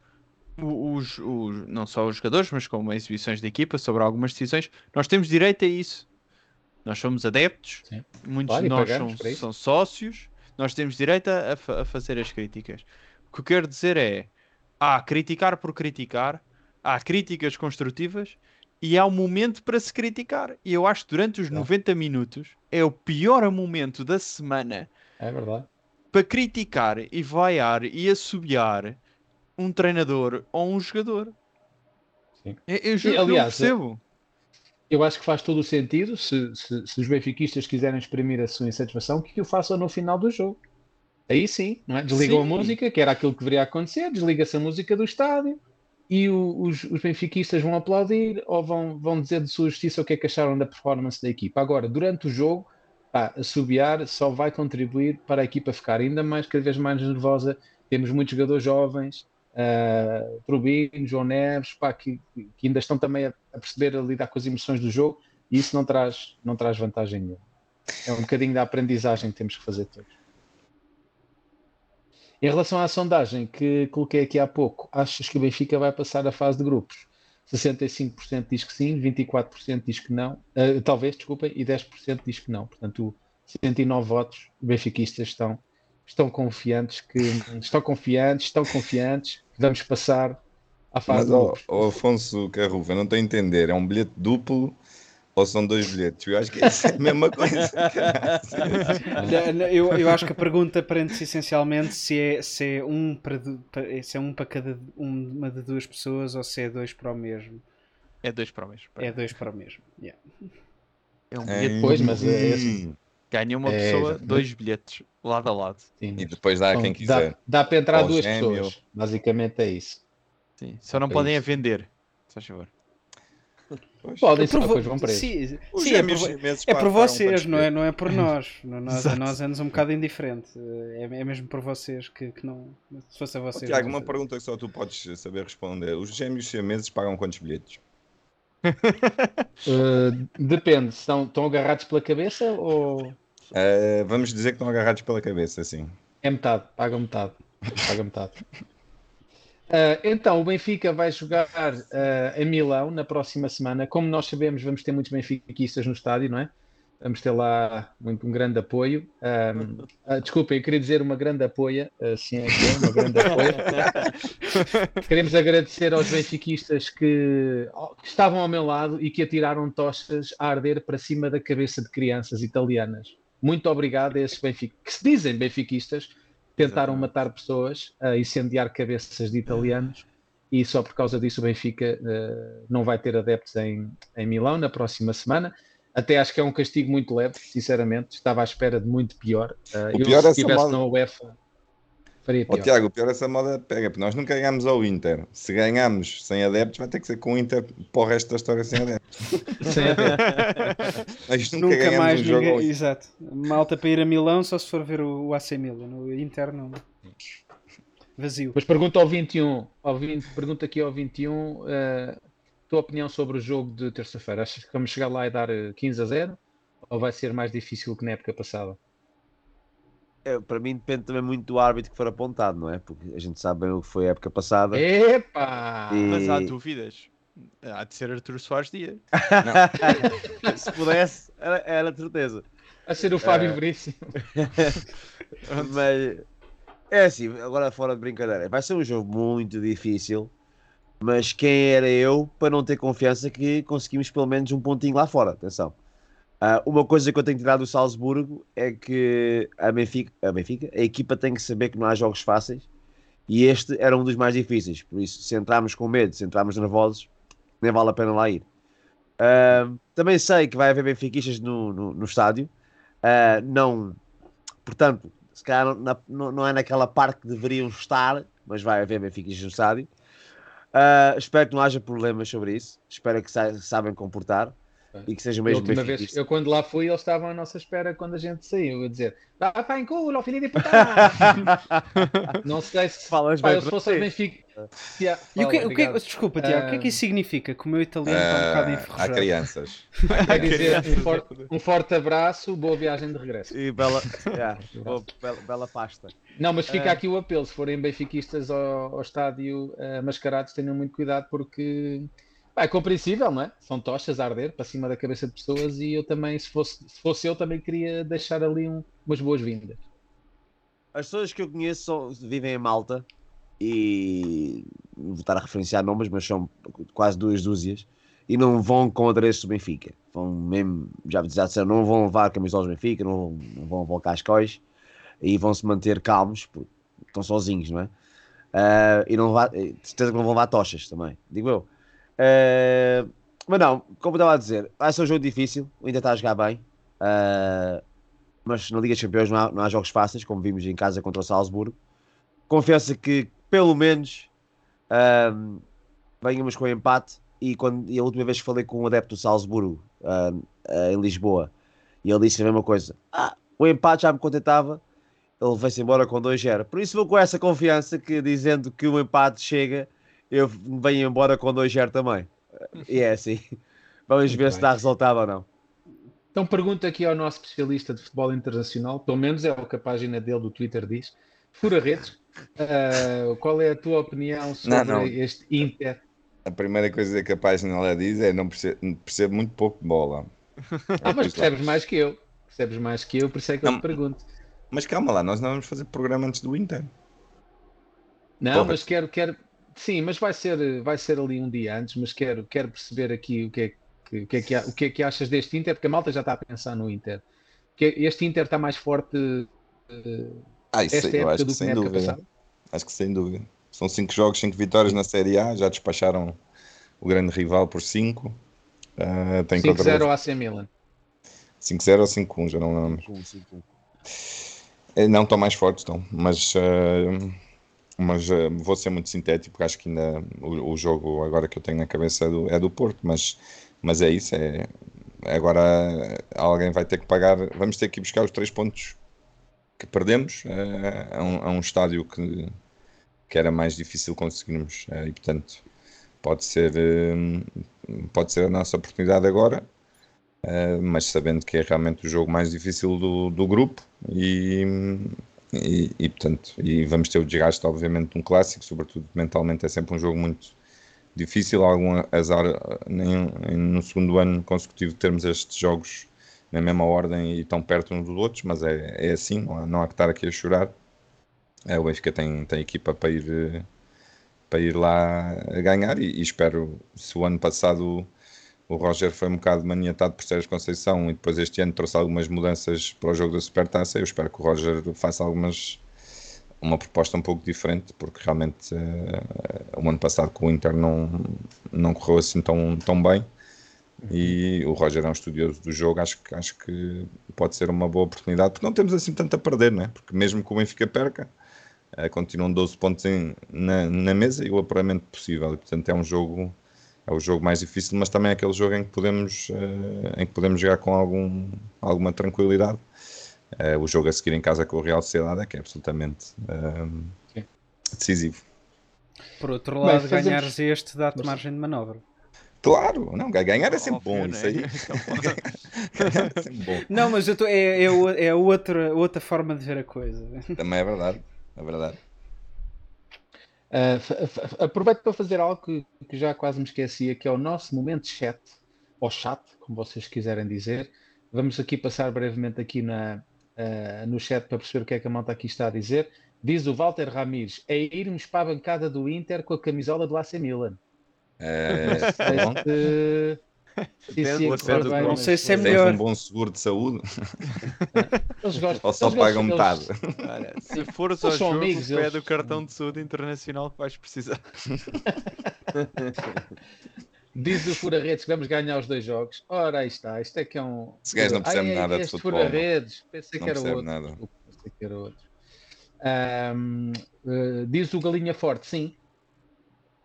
S5: os, os- não só os jogadores, mas como exibições da equipa sobre algumas decisões. Nós temos direito a isso. Nós somos adeptos,
S2: Sim.
S5: muitos
S2: Claro,
S5: de
S2: e
S5: nós são,
S2: para
S5: são sócios, nós temos direito a, a fa- a fazer as críticas. O que eu quero dizer é, há criticar por criticar, há críticas construtivas e há um momento para se criticar. E eu acho que durante os
S2: Claro.
S5: 90 minutos é o pior momento da semana
S2: É verdade.
S5: para criticar e vaiar e assobiar um treinador ou um jogador.
S2: Sim.
S5: Eu, eu que
S2: aliás,
S5: não percebo.
S2: Eu acho que faz todo o sentido, se, se, se os benfiquistas quiserem exprimir a sua insatisfação, que o façam no final do jogo. Aí sim, não é? Desligam a música, que era aquilo que deveria acontecer, desliga-se a música do estádio e o- os, os benfiquistas vão aplaudir ou vão, vão dizer de sua justiça o que é que acharam da performance da equipa. Agora, durante o jogo, pá, assobiar só vai contribuir para a equipa ficar ainda mais, cada vez mais nervosa. Temos muitos jogadores jovens, uh, João Neves, pá, que, que ainda estão também a, a perceber a lidar com as emoções do jogo e isso não traz, não traz vantagem nenhuma. É um bocadinho da aprendizagem que temos que fazer todos. Em relação à sondagem que coloquei aqui há pouco, achas que o Benfica vai passar a fase de grupos? 65% diz que sim, 24% diz que não, eh, talvez, desculpem, e 10% diz que não. Portanto, 109 votos benfiquistas estão, estão confiantes que estão confiantes, estão confiantes vamos passar à fase
S3: Mas, ó, ó, Afonso Carruva, não estou a entender. É um bilhete duplo ou são dois bilhetes? Eu acho que é a mesma coisa. [LAUGHS]
S4: Eu, eu acho que a pergunta prende-se essencialmente se é, se é um para, se é um para cada uma de duas pessoas ou se é dois para o mesmo.
S5: É dois para o mesmo.
S4: É dois para o mesmo. yeah.
S5: É um
S3: É,
S5: bilhete.
S2: Pois, mas é esse.
S5: Ganha uma
S2: É,
S5: pessoa,
S2: exato.
S5: dois bilhetes, lado a lado.
S2: Sim,
S3: E depois dá a quem
S2: dá,
S3: quiser.
S2: dá para entrar
S3: Ou
S2: duas
S3: gêmeo.
S2: pessoas. Basicamente é isso.
S5: Sim. Só não
S2: É
S5: podem a
S2: isso.
S5: vender. Faz favor.
S3: Pois.
S2: Podem,
S4: É
S2: só
S4: por vo-
S2: depois vão presos.
S4: Sim,
S3: Os
S4: sim, é por, é por vocês, não é, não é por nós. [LAUGHS] Nós, a nós é-nos um bocado indiferente. É, é mesmo por vocês que, que não. Se fosse a vocês.
S3: Tiago,
S4: não
S3: uma pergunta que só tu podes saber responder. Os gêmeos siameses pagam quantos bilhetes? [LAUGHS]
S2: Uh, depende, estão, estão agarrados pela cabeça ou
S3: Eh, vamos dizer que estão agarrados pela cabeça, assim.
S2: é metade? Paga metade. Paga metade. Uh, então, o Benfica vai jogar uh, em Milão na próxima semana. Como nós sabemos, vamos ter muitos benfiquistas no estádio, não é? Vamos ter lá muito, um grande apoio. Um, [LAUGHS] ah, desculpem, eu queria dizer uma grande apoia. Uh, sim, é é, uma grande apoia. [LAUGHS] Queremos agradecer aos benfiquistas que, que estavam ao meu lado e que atiraram tochas a arder para cima da cabeça de crianças italianas. Muito obrigado a esses benfiquistas, que se dizem benfiquistas, tentaram
S5: Exatamente.
S2: matar pessoas, a incendiar cabeças de italianos e só por causa disso o Benfica eh, não vai ter adeptos em, em Milão na próxima semana. Até acho que é um castigo muito leve, sinceramente. Estava à espera de muito pior. Eh,
S3: O
S2: eu,
S3: pior
S2: se
S3: é
S2: estivesse
S3: essa
S2: na UEFA, faria pior.
S3: Tiago, o pior é essa moda pega, porque nós nunca ganhamos ao Inter. Se ganhamos sem adeptos, vai ter que ser com o Inter para o resto da história sem adeptos. [LAUGHS]
S2: Sem adeptos. [LAUGHS]
S3: Nós nunca,
S4: Nunca
S3: ganhamos
S4: mais
S3: um jogo
S4: ninguém. Exato. Malta para ir a Milão só se for ver o, o AC Milan. No Inter não. Vazio.
S2: Mas pergunta ao 21, ao 20, pergunta aqui ao 21, eh, tua opinião sobre o jogo de terça-feira. Achas que vamos chegar lá e dar eh, 15 a 0? Ou vai ser mais difícil que na época passada?
S6: É, para mim depende também muito do árbitro que for apontado, não é? Porque a gente sabe bem o que foi a época passada.
S2: Epá!
S6: E-
S5: Mas há dúvidas. Há de ser Artur Soares Dias. [LAUGHS]
S6: Se pudesse, era, era de certeza.
S2: A ser o Fábio
S6: Eh,
S2: Veríssimo. [LAUGHS]
S6: Mas é assim, agora fora de brincadeira, vai ser um jogo muito difícil. Mas quem era eu para não ter confiança que conseguimos pelo menos um pontinho lá fora? Atenção. Ah, uma coisa que eu tenho tirado do Salzburgo é que a Benfica, a Benfica, a equipa tem que saber que não há jogos fáceis e este era um dos mais difíceis. Por isso, se entrarmos com medo, se entrarmos nervosos, nem vale a pena lá ir. Ah, também sei que vai haver benfiquistas no, no, no estádio. Ah, não, portanto, se calhar não, não- não é naquela parte que deveriam estar, mas vai haver benfiquistas no estádio. Ah, espero que não haja problemas sobre isso. Espero que sa sabem comportar e que sejam
S2: A
S6: mesmo
S2: última vez, eu quando lá fui, eles estavam à nossa espera quando a gente saiu, a dizer "Ah, pá, em culo, ao filho de puta! [LAUGHS] Não sei se
S6: Falas
S2: pá,
S6: bem
S2: eu se fosse. Benfica. Yeah,
S4: E o que,
S2: fala,
S4: o que,
S2: obrigado.
S4: desculpa, Tiago, o que é que isso significa? Que o meu italiano está um bocado
S3: Ah, há
S4: enferrujado.
S3: crianças. [LAUGHS]
S2: Quer dizer, um forte, um forte abraço, boa viagem de regresso.
S6: E bela, [LAUGHS] yeah, boa- bela, bela pasta.
S2: Não, mas fica
S6: Ah.
S2: aqui o apelo: se forem benfiquistas ao, ao estádio eh, mascarados, tenham muito cuidado porque é compreensível, não é? São tochas a arder para cima da cabeça de pessoas e eu também, se fosse, se fosse eu, também queria deixar ali um- umas boas-vindas.
S6: As pessoas que eu conheço são- vivem em Malta e vou estar a referenciar nomes, mas são quase duas dúzias e não vão com adereço do Benfica. Vão mesmo, já já disseram, não vão levar camisolas do Benfica, não vão, não vão levar cascóis e vão se manter calmos, porque estão sozinhos, não é? Ah, e não levar, eh, certeza que não vão levar tochas também, digo eu. Ah, mas não, como estava a dizer, vai ser um jogo difícil, ainda está a jogar bem. Ah, mas na Liga dos Campeões não há, não há jogos fáceis, como vimos em casa contra o Salzburgo. Confesso que, pelo menos, ahm, venhamos com empate. E, quando, e a última vez que falei com um adepto do Salzburgo em Lisboa, e ele disse a mesma coisa: Ah, o empate já me contentava, ele vai-se embora com 2-0. Por isso vou com essa confiança que, dizendo que o empate chega, eu venho embora com 2-0 também. E é assim. Vamos
S2: Muito
S6: ver se
S2: bem.
S6: dá resultado ou não.
S2: Então pergunta aqui ao nosso especialista de futebol internacional, pelo menos é o que a página dele do Twitter diz, Fura Redes, ah, qual é a tua opinião sobre
S3: não.
S2: este Inter?
S3: A primeira coisa que a página lá diz é não percebo, percebo muito pouco de bola. [LAUGHS]
S2: Ah, mas percebes mais que eu, percebes mais que eu, por isso é que eu
S3: Não.
S2: te pergunto.
S3: Mas calma lá, nós não vamos fazer programa antes do Inter.
S2: Não,
S3: Porra.
S2: mas quero, quero, sim, mas vai ser, vai ser ali um dia antes, mas quero, quero perceber aqui o que é que, o, que é que, o que é que achas deste Inter? Porque a malta já está a pensar no Inter. Que este Inter está mais forte eh,
S3: Ah, isso
S2: esta
S3: eu
S2: época
S3: acho
S2: do
S3: que sem dúvida.
S2: passada?
S3: Acho que sem dúvida. São cinco jogos, cinco vitórias na Série A, já despacharam o grande rival por cinco. Ah, tem contra
S2: 5-0 ao AC Milan.
S3: 5-0 ou 5-1, já não lembro.
S6: Um, cinco, um.
S3: Eh, Não estão mais fortes, estão, mas, eh, mas eh, vou ser muito sintético, porque acho que ainda o, o jogo agora que eu tenho na cabeça é do, é do Porto, mas, mas é isso. É, agora eh, alguém vai ter que pagar, vamos ter que ir buscar os três pontos que perdemos eh, a, um, a um estádio que, que era mais difícil conseguirmos, eh, e portanto pode ser, pode ser a nossa oportunidade agora. Uh, mas sabendo que é realmente o jogo mais difícil do, do grupo e, e, e, portanto e vamos ter o desgaste obviamente de um clássico, sobretudo mentalmente é sempre um jogo muito difícil, algum azar em, em, no segundo ano consecutivo termos estes jogos na mesma ordem e tão perto uns dos outros, mas é, é assim, não há, não há que estar aqui a chorar. É, o Benfica tem, tem equipa para ir, eh, para ir lá a ganhar e, e espero, se o ano passado o Roger foi um bocado maniatado por Sérgio Conceição e depois este ano trouxe algumas mudanças para o jogo da Supertaça. Eu espero que o Roger faça algumas uma proposta um pouco diferente, porque realmente uh, o ano passado com o Inter não, não correu assim tão, tão bem. E o Roger é um estudioso do jogo, acho que, acho que pode ser uma boa oportunidade, porque não temos assim tanto a perder, né? porque mesmo que o Benfica perca, uh, continuam 12 pontos em, na, na mesa e o apuramento possível. E, portanto, é um jogo é o jogo mais difícil, mas também é aquele jogo em que podemos, uh, em que podemos jogar com algum, alguma tranquilidade. Uh, o jogo a seguir em casa com o Real Sociedade é que é absolutamente uh, decisivo.
S4: Por outro lado, Bem, fazemos... ganhares este dá-te mas... margem de manobra.
S3: Claro, não, ganhar é sempre Óbvio, bom, isso aí.
S4: ganhar [LAUGHS] [LAUGHS] é sempre bom. Não, mas eu tô, é, é, é outra, outra forma de ver a coisa.
S3: Também é verdade, é verdade.
S2: Uh, aproveito para fazer algo que, que, já quase me esquecia, que é o nosso momento chat, ou chat, como vocês quiserem dizer. Vamos aqui passar brevemente aqui na, uh, no chat para perceber o que é que a malta aqui está a dizer. Diz o Walter Ramires, é irmos para a bancada do Inter com a camisola do AC Milan.
S3: É,
S2: este... [LAUGHS]
S4: Sim, sim, claro bem, não sei se é melhor.
S3: um bom seguro de saúde? [LAUGHS]
S2: Eles gostam, [LAUGHS]
S3: Ou só
S2: eles
S3: pagam
S2: eles-
S3: metade?
S5: Olha, se fores ao
S2: são
S5: jogo,
S2: amigos,
S5: pede
S2: eles-
S5: o cartão de saúde internacional que vais precisar.
S2: Diz o Fura-Redes que vamos ganhar os dois jogos. Ora, aí está. Isto é que é um.
S3: Esse gajo não percebe
S2: Ai,
S3: nada de futebol,
S2: Fura-Redes. Pensei
S3: Não
S2: que era outro. pensei que era outro. Diz o Galinha Forte, sim.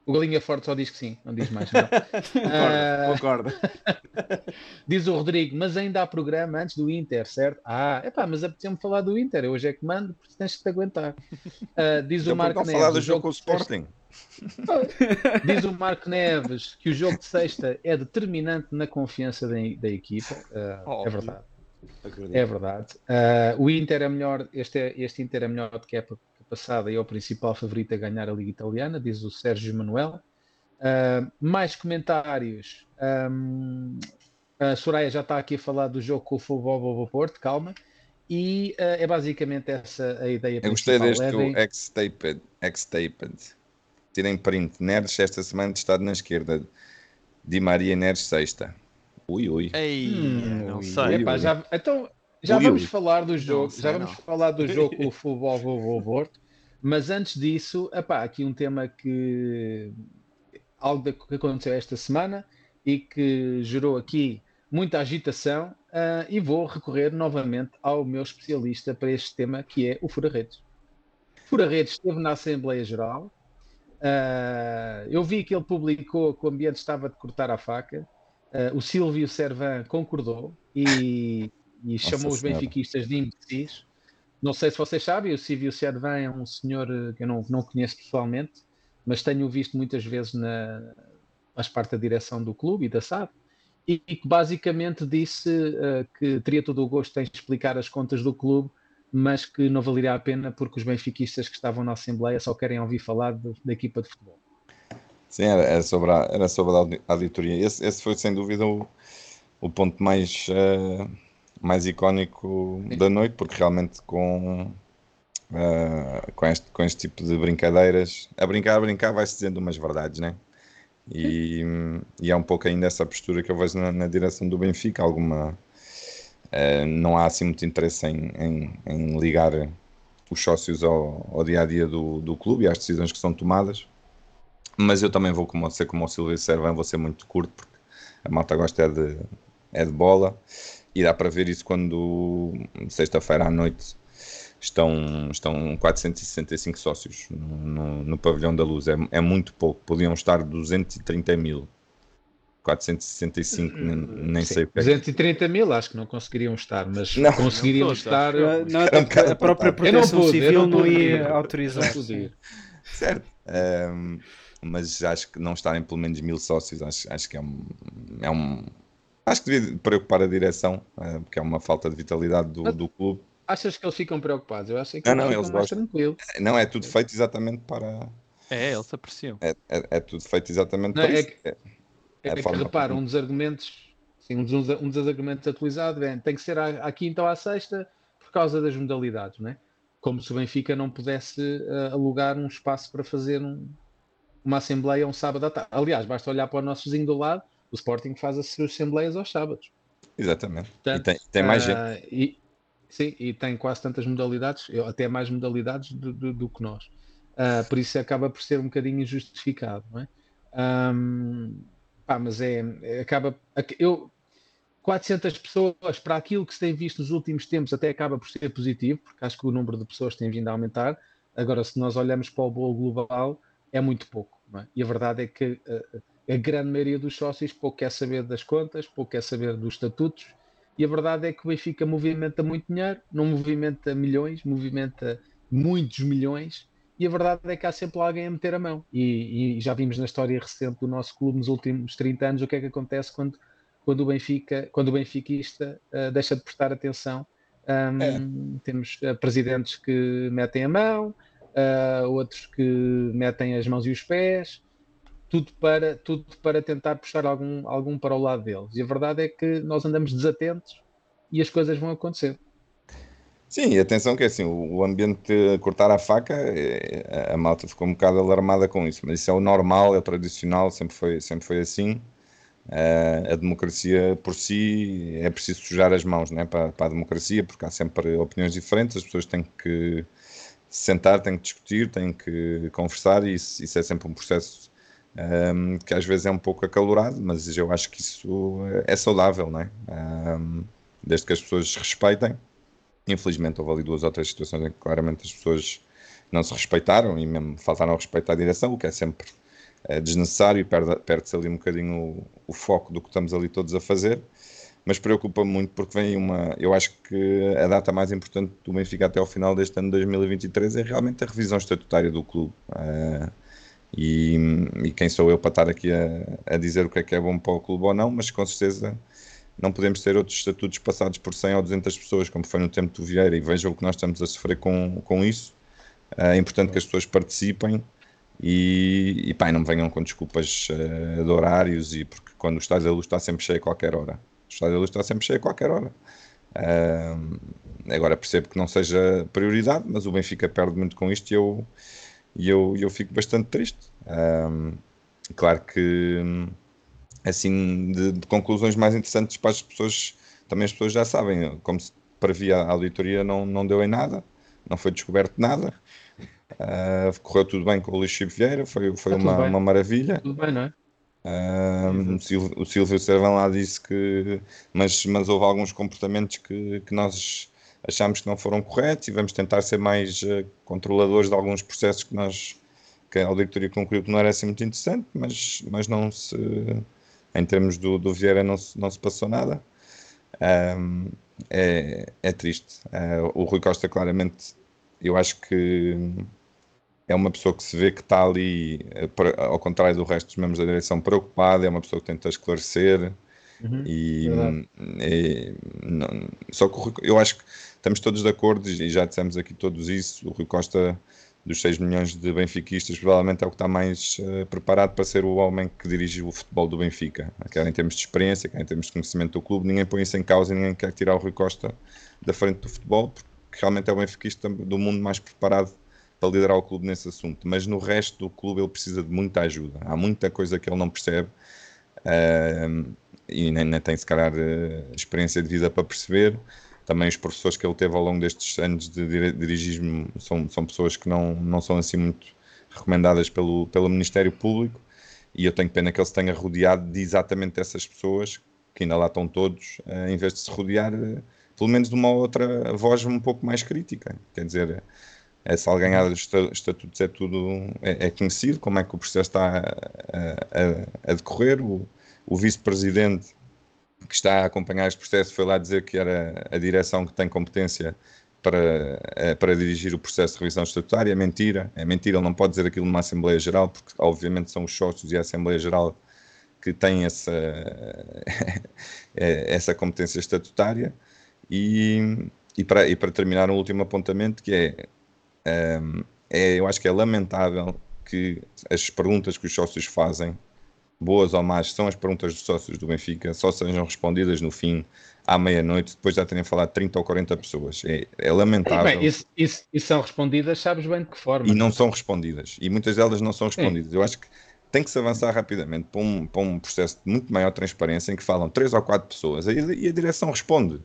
S2: O Galinha Forte só diz que sim, não diz mais. Não. [LAUGHS] Ah,
S6: Concordo. [LAUGHS]
S2: diz o Rodrigo, mas ainda há programa antes do Inter, certo? Ah, epá, mas apeteceu-me falar do Inter. Eu hoje é que mando, por isso tens que te aguentar. Ah, diz
S3: Então,
S2: o Marco Neves.
S3: falar do
S2: o
S3: jogo com o
S2: de sexta-
S3: Sporting? [LAUGHS]
S2: Diz o Marco Neves que o jogo de sexta é determinante na confiança da, da equipa. Ah, é verdade.
S6: Acredito.
S2: É verdade. Ah, o Inter é melhor, este, é- este Inter é melhor do que época passada e é o principal favorito a ganhar a Liga Italiana, diz o Sérgio Manuel. Ah, mais comentários. Ahm, a Soraya já está aqui a falar do jogo com o Futebol Porto, calma. E ah, é basicamente essa a ideia
S3: Eu gostei deste
S2: Levem-
S3: o X-Taped. X-Taped. Tirem print. Neres esta semana de estado na esquerda. Di Maria Neres sexta. Ui, ui.
S5: Ei,
S2: Hum,
S5: não
S3: ui,
S5: sei.
S2: Epá, já, então, já
S3: Ui,
S2: vamos
S3: ui.
S2: falar do jogo,
S5: sei,
S2: já vamos
S5: não.
S2: falar do jogo com o [LAUGHS] futebol Porto, mas antes disso, epá, aqui um tema que algo que aconteceu esta semana e que gerou aqui muita agitação ah, e vou recorrer novamente ao meu especialista para este tema que é o Fura-Redes. Fura-Redes esteve na Assembleia Geral. ah, eu vi que ele publicou que o ambiente estava de cortar a faca. Ah, o Silvio Servan concordou e, e chamou os benfiquistas de imbecis. Não sei se vocês sabem, o Silvio Servan é um senhor eh, que eu não, não conheço pessoalmente, mas tenho visto muitas vezes na, faz parte da direção do clube e da SAD, e, que basicamente disse eh, que teria todo o gosto em explicar as contas do clube, mas que não valeria a pena porque os benfiquistas que estavam na Assembleia só querem ouvir falar da equipa de futebol.
S3: Sim, era, era sobre a, era sobre a audi- auditoria. Esse, esse foi sem dúvida o, o ponto mais, eh, mais icónico da noite, porque realmente com, eh, com, este, com este tipo de brincadeiras, a brincar, a brincar, vai-se dizendo umas verdades, né? E, e é um pouco ainda essa postura que eu vejo na, na direção do Benfica. Alguma, eh, não há assim muito interesse em, em, em ligar os sócios ao, ao dia a dia do, do clube e às decisões que são tomadas. Mas eu também vou como, ser como o Silvio Servan, vou ser muito curto, porque a malta gosta é de, é de bola e dá para ver isso quando sexta-feira à noite estão, estão 465 sócios no, no, no pavilhão da luz. É, é, muito pouco, podiam estar 230 mil. 465, nem, nem
S2: Sim,
S3: sei o que é.
S2: 230 mil, acho que não conseguiriam estar, mas
S3: Não.
S2: conseguiriam
S5: Não,
S2: estar.
S4: Não,
S3: um bocado
S4: a própria proteção
S2: pude,
S4: civil
S2: não
S4: ia autorizar.
S3: Certo. Ehm, mas acho que não estarem pelo menos mil sócios, acho, acho que é um, é um. Acho que devia preocupar a direção, eh, porque é uma falta de vitalidade do, do clube.
S2: Achas que eles ficam preocupados? Eu acho que
S3: Não,
S2: eles
S3: não,
S2: ficam
S3: eles
S2: mais
S3: gostam.
S2: tranquilos.
S3: Não, é tudo feito exatamente para.
S5: É, eles apreciam.
S3: É, é, é tudo feito exatamente
S2: Não,
S3: para
S2: é
S3: isso.
S2: que-
S3: É-
S2: É,
S3: É
S2: que repara,
S3: como-
S2: um dos argumentos, sim, um, dos, um dos argumentos atualizados é, tem que ser à, à quinta ou à sexta por causa das modalidades, não é? Como se o Benfica não pudesse eh, alugar um espaço para fazer um- uma assembleia um sábado à tarde. Aliás, basta olhar para o nosso vizinho do lado, o Sporting faz as suas assembleias aos sábados.
S3: Exatamente. E
S2: Portanto,
S3: tem, tem mais gente.
S2: ah, E, sim, e tem quase tantas modalidades, até mais modalidades do, do- do que nós. Ah, por isso acaba por ser um bocadinho injustificado, não é? Ahm, pá, mas é, acaba. ac- Eu, 400 pessoas para aquilo que se tem visto nos últimos tempos até acaba por ser positivo, porque acho que o número de pessoas tem vindo a aumentar. Agora, se nós olhamos para o bolo global, é muito pouco. é? E a verdade é que ah, a grande maioria dos sócios pouco quer saber das contas, pouco quer saber dos estatutos, e a verdade é que o Benfica movimenta muito dinheiro, não movimenta milhões, movimenta muitos milhões, e a verdade é que há sempre alguém a meter a mão. E, e já vimos na história recente do nosso clube nos últimos 30 anos o que é que acontece quando, quando o Benfica, quando o benfiquista ah, deixa de prestar atenção. Ahm, Temos ah, presidentes que metem a mão, ah, outros que metem as mãos e os pés, tudo para, tudo para tentar puxar algum, algum para o lado deles. E a verdade é que nós andamos desatentos e as coisas vão acontecer.
S3: Sim, atenção que é assim, o ambiente de cortar a faca, eh, a malta ficou um bocado alarmada com isso, mas isso é o normal, é o tradicional, sempre foi, sempre foi assim. Eh, a democracia por si é preciso sujar as mãos né, para, para a democracia, porque há sempre opiniões diferentes, as pessoas têm que se sentar, têm que discutir, têm que conversar, e isso, isso é sempre um processo ehm, que às vezes é um pouco acalorado, mas eu acho que isso é saudável, não é? Ehm, desde que as pessoas respeitem. Infelizmente houve ali duas ou três situações em que claramente as pessoas não se respeitaram e mesmo faltaram a respeitar a direção, o que é sempre eh, desnecessário e perde- perde-se ali um bocadinho o, o foco do que estamos ali todos a fazer. Mas preocupa-me muito porque vem uma. Eu acho que a data mais importante do Benfica até ao final deste ano de 2023 é realmente a revisão estatutária do clube. Eh, e, e quem sou eu para estar aqui a, a dizer o que é que é bom para o clube ou não, mas com certeza não podemos ter outros estatutos passados por 100 ou 200 pessoas, como foi no tempo do Vieira, e vejam o que nós estamos a sofrer com, com isso. É importante que as pessoas participem e, e pá, não venham com desculpas eh, de horários, e porque quando o Estádio da Luz está sempre cheio a qualquer hora. O Estádio da Luz está sempre cheio a qualquer hora. Ahm, agora percebo que não seja prioridade, mas o Benfica perde muito com isto e eu, e eu, eu fico bastante triste. Ahm, claro que assim de, de conclusões mais interessantes para as pessoas, também as pessoas já sabem, como se previa a auditoria não, não deu em nada, não foi descoberto nada. Ah, correu tudo bem com o Luís Chico Vieira, foi, foi uma, uma maravilha.
S2: Tudo bem, não é?
S3: Ah, o Silvio- Servão lá disse que, mas, mas houve alguns comportamentos que, que nós achámos que não foram corretos e vamos tentar ser mais eh, controladores de alguns processos que nós que a auditoria concluiu que não era assim muito interessante, mas, mas não se em termos do, do Vieira não se, não se passou nada. Ahm, é, é triste. Ah, o Rui Costa claramente eu acho que é uma pessoa que se vê que está ali, eh, ao contrário do resto dos membros da direção, preocupada, é uma pessoa que tenta esclarecer
S2: Uhum.
S3: e, e não- só que eu acho que estamos todos de acordo e já dissemos aqui todos isso, o Rui Costa dos 6 milhões de benfiquistas provavelmente é o que está mais eh, preparado para ser o homem que dirige o futebol do Benfica, quer em termos de experiência, quer em termos de conhecimento do clube, ninguém põe isso em causa e ninguém quer tirar o Rui Costa da frente do futebol, porque realmente é o benfiquista do mundo mais preparado para liderar o clube nesse assunto, mas no resto do clube ele precisa de muita ajuda. Há muita coisa que ele não percebe uh, e nem, nem, tem, se calhar, uh, experiência de vida para perceber. Também os professores que ele teve ao longo destes anos de dirigismo são, são pessoas que não, não são assim muito recomendadas pelo, pelo Ministério Público e eu tenho pena que ele se tenha rodeado de exatamente essas pessoas, que ainda lá estão todos, uh, em vez de se rodear pelo menos de uma outra voz um pouco mais crítica. Quer dizer, é salganhada dos estatutos é tudo é, é, conhecido, como é que o processo está a, a, a decorrer. O, o vice-presidente que está a acompanhar este processo foi lá dizer que era a direção que tem competência para, eh, para dirigir o processo de revisão estatutária. É mentira, é mentira, ele não pode dizer aquilo numa Assembleia Geral, porque obviamente são os sócios e a Assembleia Geral que têm essa, [LAUGHS] essa competência estatutária. E, e, para, e para terminar, um último apontamento que é um, é, eu acho que é lamentável que as perguntas que os sócios fazem, boas ou más, são as perguntas dos sócios do Benfica, só sejam respondidas no fim, à meia-noite, depois já terem falado 30 ou 40 pessoas. É, é lamentável.
S2: Bem, isso, isso, isso, são respondidas, sabes bem de que forma.
S3: E não são respondidas. E muitas delas não são respondidas. Sim. Eu acho que tem que se avançar rapidamente para um, para um processo de muito maior transparência em que falam três ou quatro pessoas e, e a direção responde.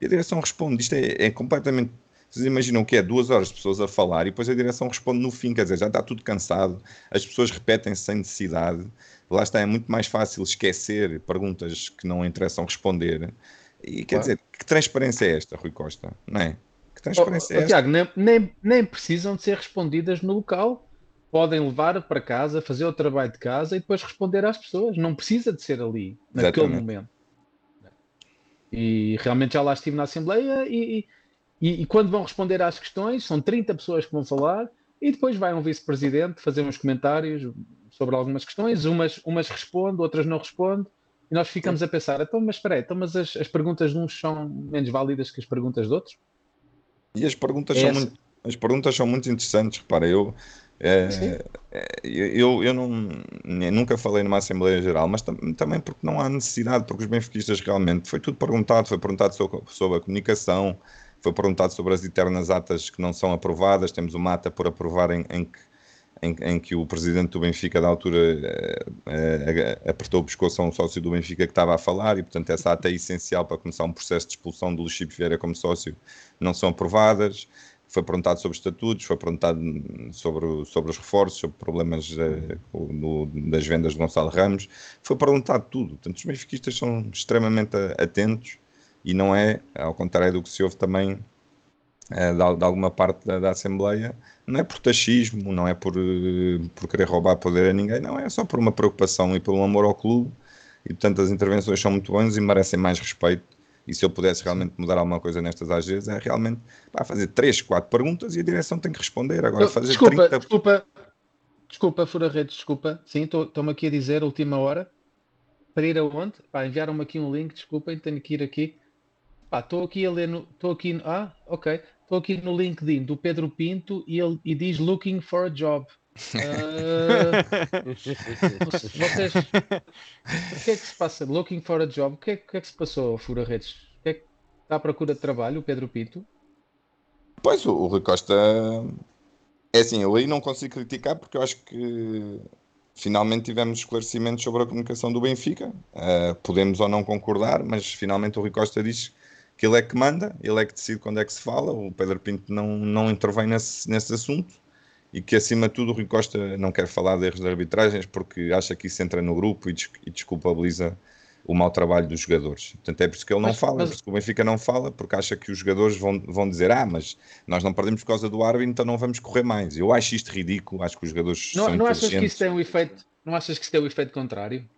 S3: E a direção responde. Isto é, é completamente vocês imaginam que é duas horas de pessoas a falar e depois a direção responde no fim, quer dizer, já está tudo cansado, as pessoas repetem sem necessidade. Lá está, é muito mais fácil esquecer perguntas que não interessam responder. E quer claro. dizer, que transparência é esta, Rui Costa? Não é? Que
S2: transparência oh, oh, é esta? Tiago, nem, nem, nem precisam de ser respondidas no local. Podem levar para casa, fazer o trabalho de casa e depois responder às pessoas. Não precisa de ser ali, naquele Exatamente. momento. E realmente já lá estive na Assembleia e, e, e, quando vão responder às questões, são 30 pessoas que vão falar e depois vai um vice-presidente fazer uns comentários sobre algumas questões, umas, umas responde, outras não responde, e nós ficamos Sim. a pensar, então, mas espera aí, então, mas as, as perguntas de uns são menos válidas que as perguntas de outros?
S3: E as perguntas, é são muito, as perguntas são muito interessantes, repara, eu, é, é, eu, eu não, nunca falei numa Assembleia Geral, mas tam, também porque não há necessidade, porque os benfiquistas realmente foi tudo perguntado, foi perguntado sobre, sobre a comunicação, foi perguntado sobre as eternas atas que não são aprovadas. Temos uma ata por aprovar em, em que, em, em, que o presidente do Benfica, da altura, eh, eh, apertou o pescoço a um sócio do Benfica que estava a falar e, portanto, essa ata é essencial para começar um processo de expulsão do Luís Vieira como sócio. Não são aprovadas foi perguntado sobre estatutos, foi perguntado sobre, sobre os reforços, sobre problemas no, das vendas de Gonçalo Ramos, foi perguntado tudo. Portanto, os benfiquistas são extremamente atentos e não é, ao contrário do que se ouve também é, de, de, alguma parte da, da, Assembleia, não é por taxismo, não é por, eh, por querer roubar poder a ninguém, não, é só por uma preocupação e um amor ao clube. E portanto as intervenções são muito boas e merecem mais respeito. E se eu pudesse realmente mudar alguma coisa nestas AGs, é realmente pá, fazer 3, 4 perguntas e a direção tem que responder. Agora fazer
S2: desculpa, 30... desculpa, desculpa, Fura Redes, desculpa. Sim, estou-me aqui a dizer, última hora. Para ir aonde? Enviaram-me aqui um link, desculpem, tenho que ir aqui. Estou aqui a ler no. Estou aqui. Ah, ok. Estou aqui no LinkedIn do Pedro Pinto e ele e diz looking for a job. Uh, [LAUGHS] vocês. O que é que se passa? Looking for a job. O que é, que, é que se passou, Fura Redes? O que é que está à procura de trabalho, o Pedro Pinto?
S3: Pois, o, o Rui Costa. É assim, eu aí não consigo criticar porque eu acho que finalmente tivemos esclarecimentos sobre a comunicação do Benfica. Uh, podemos ou não concordar, mas finalmente o Rui Costa diz que ele é que manda, ele é que decide quando é que se fala, o Pedro Pinto não, não intervém nesse, nesse assunto e que acima de tudo o Rui Costa não quer falar de erros de arbitragens porque acha que isso entra no grupo e, des e desculpabiliza o mau trabalho dos jogadores. Portanto, é por isso que ele não mas, fala, mas... por isso que o Benfica não fala, porque acha que os jogadores vão, vão dizer ah, mas nós não perdemos por causa do árbitro, então não vamos correr mais. Eu acho isto ridículo, acho que os jogadores
S2: não,
S3: são
S2: não achas que isso tem um efeito, Não achas que isso tem um efeito contrário?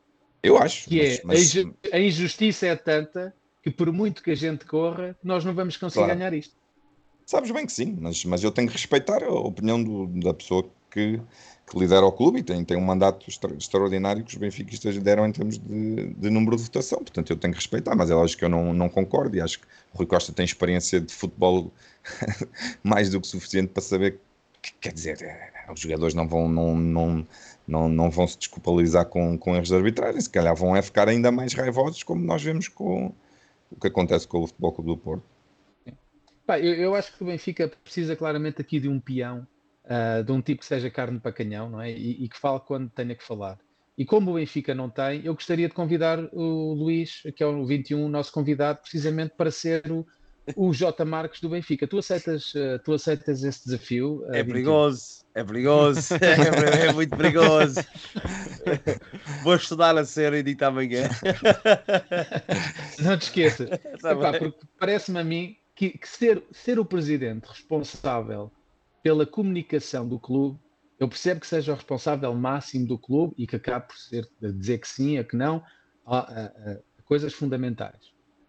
S3: Eu acho.
S2: Que mas, é, mas... a injustiça é tanta que por muito que a gente corra, nós não vamos conseguir claro. ganhar isto.
S3: Sabes bem que sim, mas, mas eu tenho que respeitar a opinião do, da pessoa que, que, lidera o clube e tem, tem um mandato extra, extraordinário que os benfiquistas deram em termos de, de, número de votação. Portanto, eu tenho que respeitar, mas é lógico que eu não, não concordo e acho que o Rui Costa tem experiência de futebol [LAUGHS] mais do que suficiente para saber que, quer dizer, é, os jogadores não vão, não, não, não, não vão se desculpabilizar com, com erros de arbitragem, se calhar vão é ficar ainda mais raivosos, como nós vemos com o que acontece com o Futebol Clube do Porto.
S2: Pá, eu, eu, acho que o Benfica precisa claramente aqui de um peão ah, de um tipo que seja carne para canhão, não é? E, e que fale quando tenha que falar. E como o Benfica não tem, eu gostaria de convidar o Luís, que é o 21, o nosso convidado, precisamente para ser o, o J. Marques do Benfica. Tu aceitas, ah, tu aceitas esse desafio? ah,
S6: É
S2: 21?
S6: perigoso, é perigoso, [LAUGHS] é, é muito perigoso. Vou estudar a série e digo amanhã.
S2: Não te esqueças. [LAUGHS]
S6: Tá
S2: Epá, porque parece-me a mim que, que ser, ser o presidente responsável pela comunicação do clube, eu percebo que seja o responsável máximo do clube e que acabe por ser, dizer que sim, a que não, a, a- a coisas fundamentais.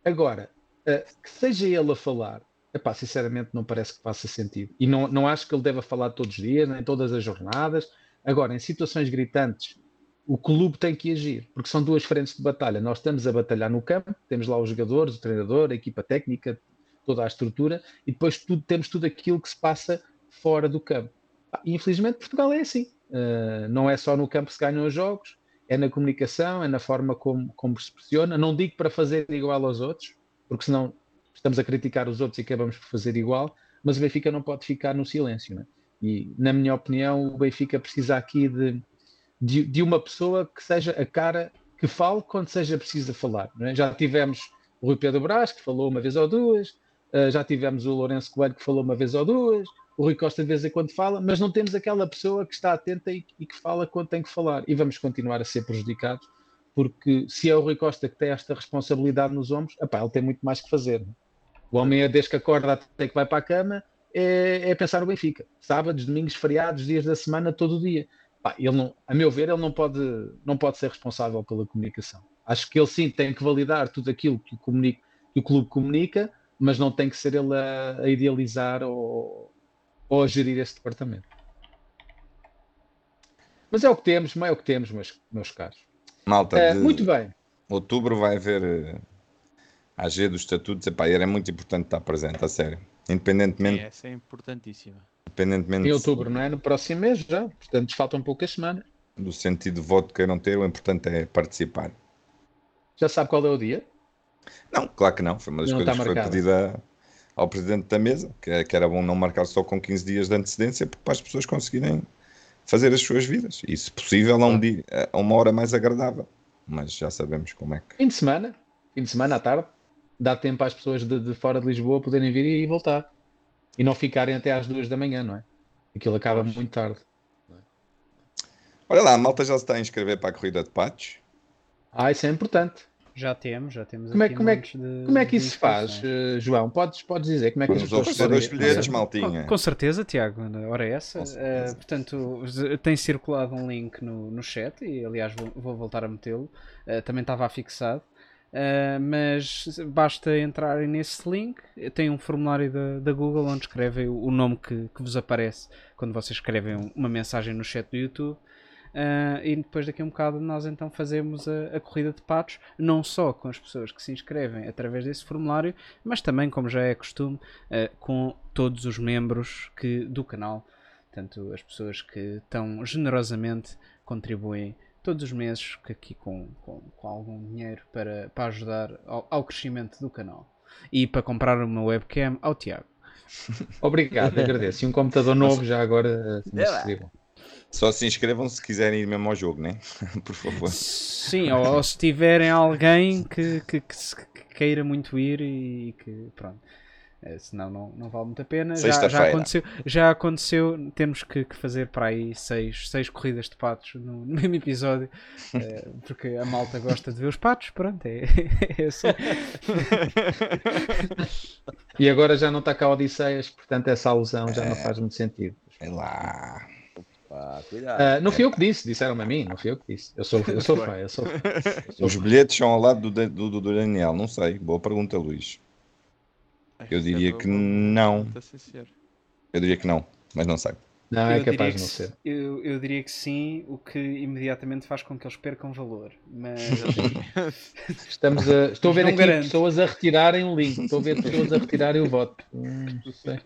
S2: Agora, a- que seja ele a falar, epá, sinceramente não parece que faça sentido. E não, não acho que ele deva falar todos os dias, nem todas as jornadas. Agora, em situações gritantes, o clube tem que agir, porque são duas frentes de batalha. Nós estamos a batalhar no campo, temos lá os jogadores, o treinador, a equipa técnica, toda a estrutura, e depois tudo, temos tudo aquilo que se passa fora do campo. Ah, Infelizmente, Portugal é assim. Uh, não é só no campo que se ganham os jogos, é na comunicação, é na forma como, como se pressiona. Não digo para fazer igual aos outros, porque senão estamos a criticar os outros e acabamos por fazer igual, mas o Benfica não pode ficar no silêncio. né? E, na minha opinião, o Benfica precisa aqui de, de, de uma pessoa que seja a cara que fale quando seja preciso falar. é? Já tivemos o Rui Pedro Brás, que falou uma vez ou duas, uh, já tivemos o Lourenço Coelho, que falou uma vez ou duas, o Rui Costa de vez em quando fala, mas não temos aquela pessoa que está atenta e, e que fala quando tem que falar. E vamos continuar a ser prejudicados, porque se é o Rui Costa que tem esta responsabilidade nos ombros, epá, ele tem muito mais que fazer. não é? O homem, é desde que acorda até que vai para a cama, é, é pensar no Benfica. Sábados, domingos, feriados, dias da semana, todo o dia. Pá, ele não, a meu ver, ele não pode, não pode ser responsável pela comunicação. Acho que ele sim tem que validar tudo aquilo que o, comunica, que o clube comunica, mas não tem que ser ele a, a idealizar ou, ou a gerir esse departamento. Mas é o que temos, mas é o que temos, meus, meus caros.
S3: Malta, de
S2: muito bem.
S3: outubro vai haver eh, a AG dos estatutos. Epá, era muito importante estar presente, a sério.
S5: Sim,
S3: Independentemente,
S5: essa é importantíssima.
S3: independentemente
S2: Em outubro, não é? No próximo mês já. Portanto, faltam poucas semanas.
S3: do sentido de voto que queiram ter, o importante é participar.
S2: Já sabe qual é o dia?
S3: Não, claro que não. Foi uma das
S2: Não
S3: coisas que foi pedida ao presidente da mesa, que, é- que era bom não marcar só com 15 dias de antecedência, porque para as pessoas conseguirem fazer as suas vidas. E, se possível, a, um dia, a uma hora mais agradável. Mas já sabemos como é que.
S2: Fim de semana. Fim de semana à tarde. Dá tempo às pessoas de, de fora de Lisboa poderem vir e voltar. E não ficarem até às duas da manhã, não é? Aquilo acaba muito tarde.
S3: Olha lá, a malta já se está a inscrever para a corrida de patos.
S2: Ah, isso é importante.
S4: Já temos, já temos
S2: Como é-
S4: aqui
S2: como é
S4: montes de-
S2: Como é que isso se faz, João? Podes, podes dizer como é que as pessoas podem-
S3: bilhetes,
S4: Com,
S3: maltinha.
S4: com certeza, Tiago. Ora essa.
S3: Com certeza.
S4: Eh, portanto, tem circulado um link no, no chat e, aliás, vou, vou voltar a metê-lo. Eh, também estava afixado. Eh, mas basta entrarem nesse link. Tem um formulário da, da Google onde escrevem o, nome que, que vos aparece quando vocês escrevem um- uma mensagem no chat do YouTube. Ah, e depois daqui a um bocado nós então fazemos a, a corrida de patos, não só com as pessoas que se inscrevem através desse formulário, mas também, como já é costume, ah, com todos os membros que, do canal. Portanto, as pessoas que tão generosamente contribuem todos os meses que aqui com, com, com algum dinheiro para, para ajudar ao, ao crescimento do canal. E para comprar uma webcam ao Tiago. [LAUGHS]
S2: Obrigado, agradeço. E um computador novo já agora acessível.
S3: Só se inscrevam se quiserem ir mesmo ao jogo, né? [LAUGHS] Por favor.
S4: Sim, ou, ou se tiverem alguém que, que, que que queira muito ir e que pronto. Eh, Senão não, não vale muito a pena. Já, já aconteceu, já aconteceu temos que, que fazer para aí seis, seis corridas de patos no, no mesmo episódio, [LAUGHS] eh, porque a malta gosta de ver os patos, pronto, é, [LAUGHS] é assim. [LAUGHS]
S2: E agora já não está cá Odisseias, portanto essa alusão já
S3: É.
S2: não faz muito sentido.
S3: Sei lá.
S2: Ah, não fui eu que disse, disseram-me a mim, não fui eu que disse. Eu sou, eu sou fã, eu sou fã. Eu sou
S3: Os bilhetes são ao lado do, do, do- do Daniel, não sei. Boa pergunta, Luís. Eu diria que não. Eu diria que não, mas não sei.
S2: Não, é
S4: Eu diria
S2: capaz
S4: que
S2: de não ser.
S4: Eu, eu diria que sim, o que imediatamente faz com que eles percam valor. Mas [LAUGHS]
S2: Estamos a, estou a ver
S4: Não
S2: aqui
S4: garanto.
S2: pessoas a retirarem o link, estou a ver pessoas a retirarem o voto. Hum, não sei.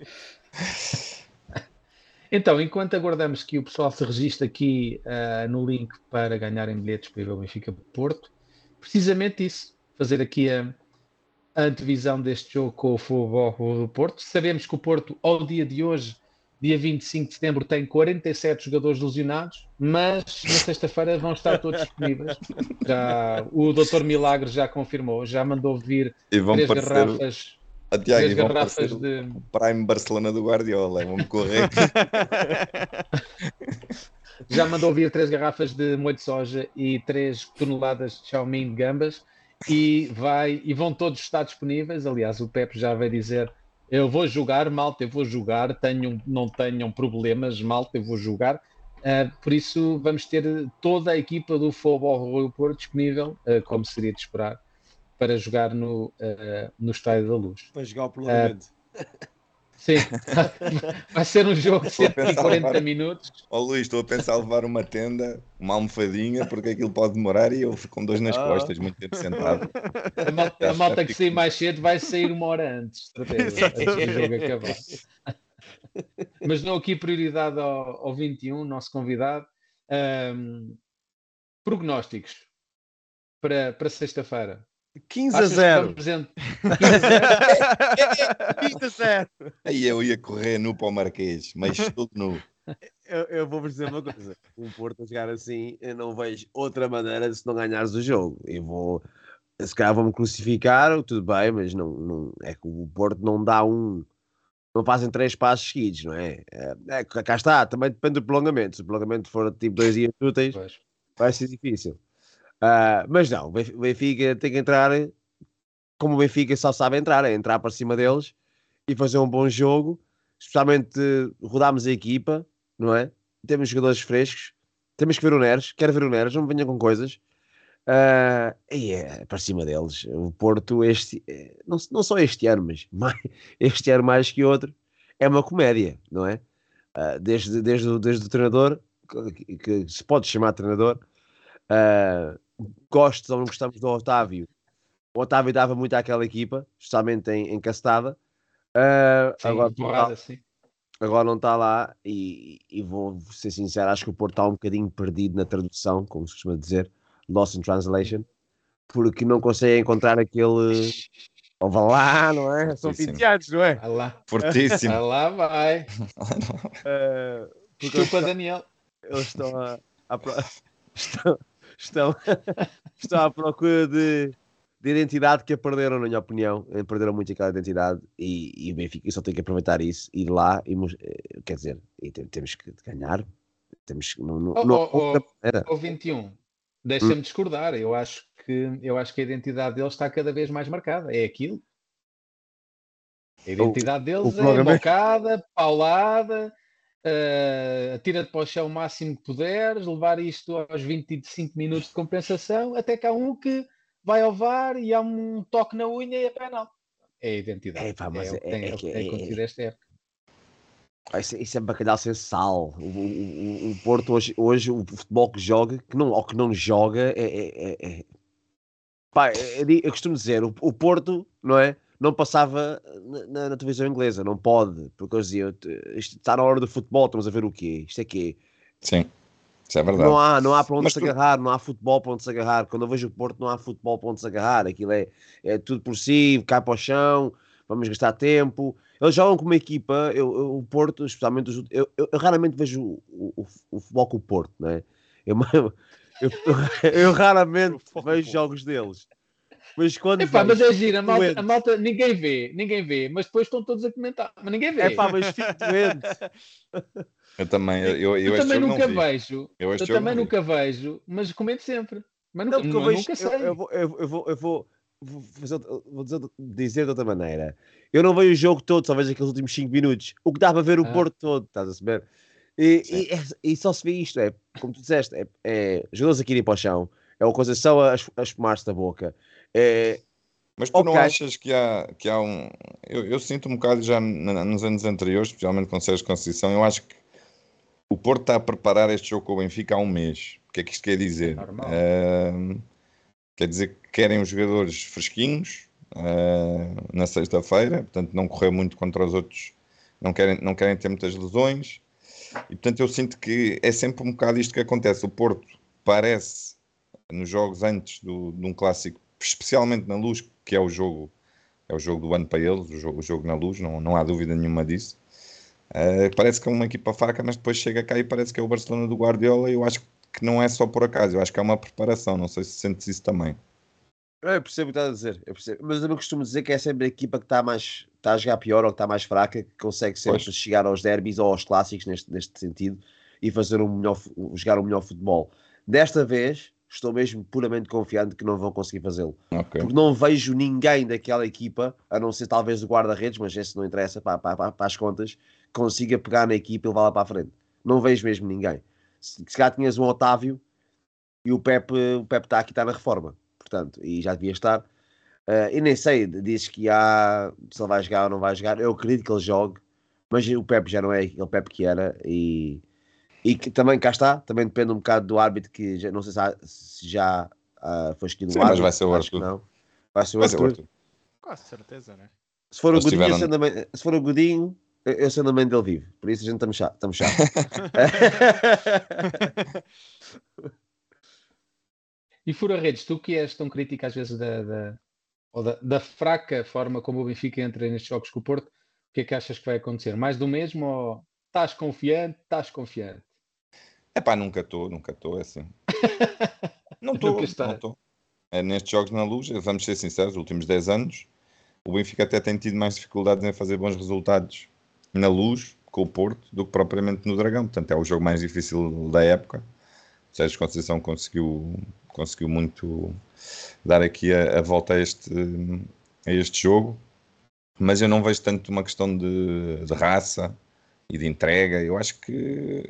S2: Então, enquanto aguardamos que o pessoal se registre aqui ah, no link para ganharem bilhetes para ir ao Benfica Porto, precisamente isso, fazer aqui a, a antevisão deste jogo com o Futebol do Porto. Sabemos que o Porto, ao dia de hoje, dia 25 de setembro tem 47 jogadores lesionados, mas na sexta-feira vão estar todos disponíveis. Já, o Dr. Milagre já confirmou, já mandou vir
S3: vão
S2: três
S3: parecer
S2: garrafas,
S3: a Tiago
S2: três
S3: vão
S2: garrafas de.
S3: o Prime Barcelona do Guardiola. Vão-me correr. [LAUGHS]
S2: Já mandou vir três garrafas de molho de soja e três toneladas de Xiaomi de gambas e vai e vão todos estar disponíveis. Aliás, o Pepe já vai dizer: eu vou jogar, malta, eu vou jogar, tenham, não tenham problemas, malta, eu vou jogar. Ah, por isso vamos ter toda a equipa do Futebol Rio Porto disponível, ah, como seria de esperar, para jogar no, ah, no Estádio da Luz.
S6: Para jogar o prolongamento.
S2: Sim, [LAUGHS] vai ser um jogo de
S3: Estou a pensar
S2: 140
S3: agora.
S2: minutos.
S3: Ó Luís, estou a pensar em levar uma tenda, uma almofadinha, porque aquilo pode demorar e eu fico com dois nas
S5: Ah.
S3: costas, muito tempo sentado.
S2: A malta, a malta que sair mais cedo vai sair uma hora antes, de certeza, antes do jogo acabar. Mas dou aqui prioridade ao, ao 21, nosso convidado. Ahm, prognósticos para, para sexta-feira.
S6: 15 a
S2: Achas que
S6: 0.
S2: vamos ent- 15 a 0?
S6: 15 a 0.
S3: Aí eu ia correr nu para o Marquês, mas tudo nu.
S6: Eu, eu vou-vos dizer uma coisa: o Porto a jogar assim, eu não vejo outra maneira de se não ganhares o jogo. Eu vou, se calhar vão-me crucificar, tudo bem, mas não, não, é que o Porto não dá um. Não fazem três passos seguidos, não é? é, é cá está, também depende do prolongamento. Se o prolongamento for tipo dois dias úteis,
S2: Pois.
S6: vai ser difícil. Ah, mas não, o Benf- o Benfica tem que entrar como o Benfica só sabe entrar, é entrar para cima deles e fazer um bom jogo, especialmente rodarmos a equipa, não é? Temos jogadores frescos, temos que ver o Neres, quero ver o Neres, não me venham com coisas. Ah, e é para cima deles. O Porto, este, eh, não, não só este ano, mas [LAUGHS] mais, este ano mais que outro, é uma comédia, não é? Ah, desde, desde, desde o treinador, que, que se pode chamar treinador, ah, gostes ou não gostamos do Otávio, o Otávio dava muito àquela equipa, especialmente em, em Castada. Ah,
S2: Sim,
S6: agora,
S2: porrada, sim.
S6: agora não está lá e, e vou ser sincero, acho que o Porto está um bocadinho perdido na tradução, como se costuma dizer, lost in translation, porque não consegue encontrar aquele. [LAUGHS] Ou vá lá, não é? São
S3: Sim, sim.
S6: 20 anos, não é?
S2: Vai lá,
S3: Fortíssimo.
S2: vai lá, vai. [LAUGHS]
S6: Ah, porque eles,
S2: Desculpa, Daniel.
S6: eles estão, a, [LAUGHS] estão, estão, [LAUGHS] estão à procura de, de identidade que a perderam, na minha opinião. Eh, Perderam muito aquela identidade e, e o Benfica só tem que aproveitar isso, ir lá e eh, quer dizer, e tem- temos que ganhar. Temos que. Não, não,
S2: Oh,
S6: não
S2: oh, oh.
S6: outra maneira.
S2: Ao 21, deixa-me discordar. Eu acho, que, eu acho que a identidade deles está cada vez mais marcada. É aquilo. A identidade deles é
S6: prolongamento.
S2: bocada, paulada, eh, atira-te para o chão o máximo que puderes, levar isto aos 25 minutos de compensação, até que há um que vai ao VAR e há um toque na unha e é penal. É a identidade.
S6: É, pá, mas
S2: o que
S6: é-
S2: tem,
S6: é
S2: é tem
S6: é-
S2: acontecido esta época.
S6: Ah, Isso, isso é bacalhau sem sal. O, o- o- Porto hoje, hoje, o futebol que joga, que não, ou que não joga, é. é, é- é- Pá, eu, digo- eu costumo dizer, o, o Porto, não é? Não passava na, na- na televisão inglesa, não pode, porque eles diziam, "T- isto está na hora do futebol, estamos a ver o quê? Isto é quê?
S3: Sim, isso é verdade.
S6: Não há, não há para onde
S3: Mas
S6: se
S3: tu-
S6: agarrar, não há futebol para onde se agarrar. Quando eu vejo o Porto, não há futebol para onde se agarrar. Aquilo é, é tudo por si, cai para o chão, vamos gastar tempo. Eles jogam como uma equipa, eu, eu- o Porto, especialmente os eu, eu, eu raramente vejo o, o, o futebol com o Porto, não é? Eu, [LAUGHS] eu, raramente
S5: com
S6: vejo jogos deles. Mas quando
S2: Epá, mas é gira, a malta, a malta ninguém vê, ninguém vê, mas depois estão todos a comentar, mas ninguém vê.
S6: é pá, mas fico doente. [LAUGHS]
S3: Eu também, eu, eu,
S2: eu
S3: este
S2: também
S3: jogo
S2: nunca vejo,
S3: Eu, este
S2: eu
S3: jogo
S2: também
S3: não vi.
S2: nunca vejo, mas comento sempre. Mas nunca,
S6: Não, porque eu, vejo,
S2: nunca
S6: eu,
S2: sei.
S6: eu vou, eu, eu vou, eu vou, vou, fazer, vou dizer, dizer de outra maneira. Eu não vejo o jogo todo, só vejo aqueles últimos 5 minutos. O que dá para ver o
S2: Ah.
S6: Porto todo, estás a saber? E, e, é- e só se vê isto, é como tu disseste, é, é jogadores aqui irem para o chão, é uma coisa só a, a espumar-se da boca. É,
S3: Mas tu não
S6: Ok.
S3: achas que há, que há um. Eu, eu sinto um bocado já nos anos anteriores, especialmente com Sérgio Conceição, eu acho que o Porto está a preparar este jogo com o Benfica há um mês. O que é que isto quer dizer? Ahm, quer dizer que querem os jogadores fresquinhos ah, na sexta-feira, portanto não correr muito contra os outros, não querem, não querem ter muitas lesões. E portanto eu sinto que é sempre um bocado isto que acontece. O Porto parece nos jogos antes do, de um clássico, especialmente na luz, que é o jogo, é o jogo do ano para eles, o jogo, o jogo na luz, não, não há dúvida nenhuma disso. Uh, parece que é uma equipa fraca, mas depois chega cá e parece que é o Barcelona do Guardiola. E eu acho que não é só por acaso, eu acho que é uma preparação. Não sei se sentes isso também.
S6: Eu percebo o que estás a dizer, eu percebo. mas eu também costumo dizer que é sempre a equipa que está mais está a jogar pior ou que está mais fraca que consegue sempre pois. chegar aos derbys ou aos clássicos neste, neste sentido e fazer um melhor, jogar um melhor futebol. Desta vez estou mesmo puramente confiante que não vão conseguir fazê-lo. Okay. Porque não vejo ninguém daquela equipa, a não ser talvez o guarda-redes, mas esse não interessa para, para, para, as contas, consiga pegar na equipa e levá-la para a frente. Não vejo mesmo ninguém. Se, se tinhas um Otávio e o Pepe, o Pepe está aqui, está na reforma portanto, e já devia estar. Uh, e nem sei, diz que há se ele vai jogar ou não vai jogar. Eu acredito que ele jogue, mas o Pepe já não é aquele Pepe que era. E, e que também cá está, também depende um bocado do árbitro, que já, não sei se, há, se já uh, foi escolhido
S3: Sim, o árbitro. Mas vai ser o Arthur.
S6: Não. Vai ser o Arthur.
S5: Quase certeza, né?
S6: Se for, o Godinho, tiveram... mãe, se for o Godinho, eu sendo a mãe dele vivo. Por isso a gente estamos chato. Estamos chato. [LAUGHS]
S2: E Fura Redes, tu que és tão crítico às vezes da, da, da, da, fraca forma como o Benfica entra nestes jogos com o Porto, o que é que achas que vai acontecer? Mais do mesmo ou estás confiante? Estás confiante?
S3: É pá, nunca estou, nunca estou, é assim. [LAUGHS] não estou, não estou. É, nestes jogos na luz, vamos ser sinceros, os últimos 10 anos, o Benfica até tem tido mais dificuldades em fazer bons resultados na luz com o Porto do que propriamente no Dragão. Portanto, é o jogo mais difícil da época. Sérgio Conceição conseguiu conseguiu muito dar aqui a, a volta a este, a este jogo, mas eu não vejo tanto uma questão de, de raça e de entrega. Eu acho que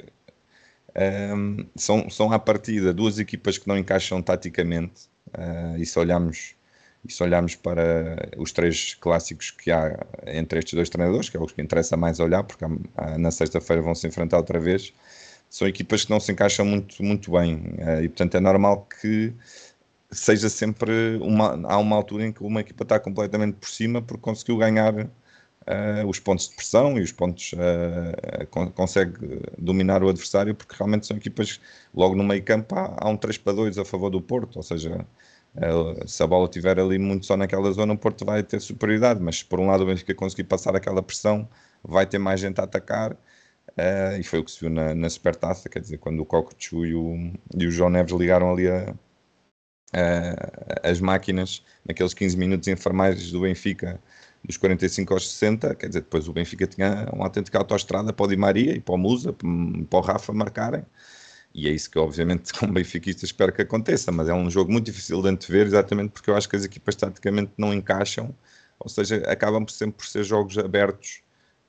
S3: um, são, são à partida duas equipas que não encaixam taticamente. Uh, e se olharmos, e se olharmos para os três clássicos que há entre estes dois treinadores, que é os que interessa mais olhar, porque na sexta-feira vão se enfrentar outra vez são equipas que não se encaixam muito, muito bem eh, e portanto é normal que seja sempre uma, há uma altura em que uma equipa está completamente por cima porque conseguiu ganhar uh, os pontos de pressão e os pontos uh, con consegue dominar o adversário porque realmente são equipas logo no meio campo há, há um 3 para 2 a favor do Porto, ou seja uh, se a bola estiver ali muito só naquela zona o Porto vai ter superioridade, mas por um lado o Benfica conseguir passar aquela pressão vai ter mais gente a atacar e foi o que se viu na, na Supertaça, quer dizer, quando o Cockchu e o, e o João Neves ligaram ali a, a, as máquinas naqueles 15 minutos informais do Benfica, dos 45 aos 60, quer dizer, depois o Benfica tinha uma autêntica autoestrada para o Di Maria e para o Musa, para o Rafa marcarem, e é isso que obviamente [LAUGHS] como benfiquista espero que aconteça, mas é um jogo muito difícil de antever, exatamente porque eu acho que as equipas taticamente não encaixam, ou seja, acabam sempre por ser jogos abertos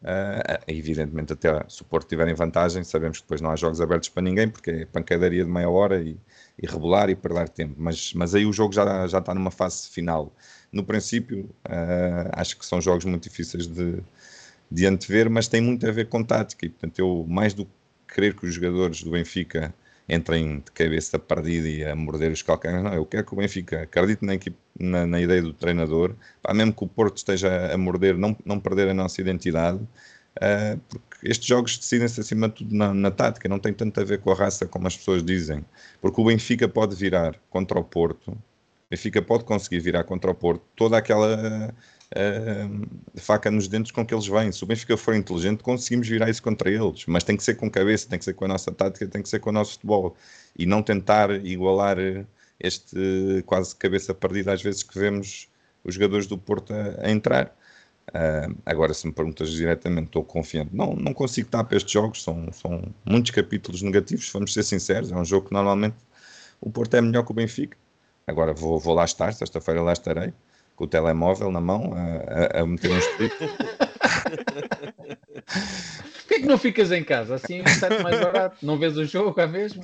S3: Uh, evidentemente, até se o Porto tiver em vantagem, sabemos que depois não há jogos abertos para ninguém, porque é pancadaria de meia hora e, e e perder tempo. Mas, mas aí o jogo já, já está numa fase final. No princípio, uh, acho que são jogos muito difíceis de, de antever, mas tem muito a ver com tática. E, portanto, eu, mais do que querer que os jogadores do Benfica entrem de cabeça perdida e a morder os calcanhos. Não, eu quero que o Benfica acredite na, equipe, na, na ideia do treinador, pá, mesmo que o Porto esteja a morder, não, não perder a nossa identidade, uh, porque estes jogos decidem-se acima de tudo na, na, tática, não tem tanto a ver com a raça como as pessoas dizem, porque o Benfica pode virar contra o Porto, Benfica pode conseguir virar contra o Porto toda aquela uh, faca nos dentes com que eles vêm. Se o Benfica for inteligente, conseguimos virar isso contra eles, mas tem que ser com cabeça, tem que ser com a nossa tática, tem que ser com o nosso futebol e não tentar igualar este quase cabeça perdida às vezes que vemos os jogadores do Porto a, a entrar. Uh, agora, se me perguntas diretamente, estou confiante. Não, não consigo estar para estes jogos, são, são muitos capítulos negativos, vamos ser sinceros. É um jogo que normalmente o Porto é melhor que o Benfica. Agora vou, vou lá estar, sexta-feira lá estarei com o telemóvel na mão a, a, a meter um strip. [LAUGHS]
S2: Porquê que não ficas em casa? Assim é mais barato. Não vês o jogo é mesmo?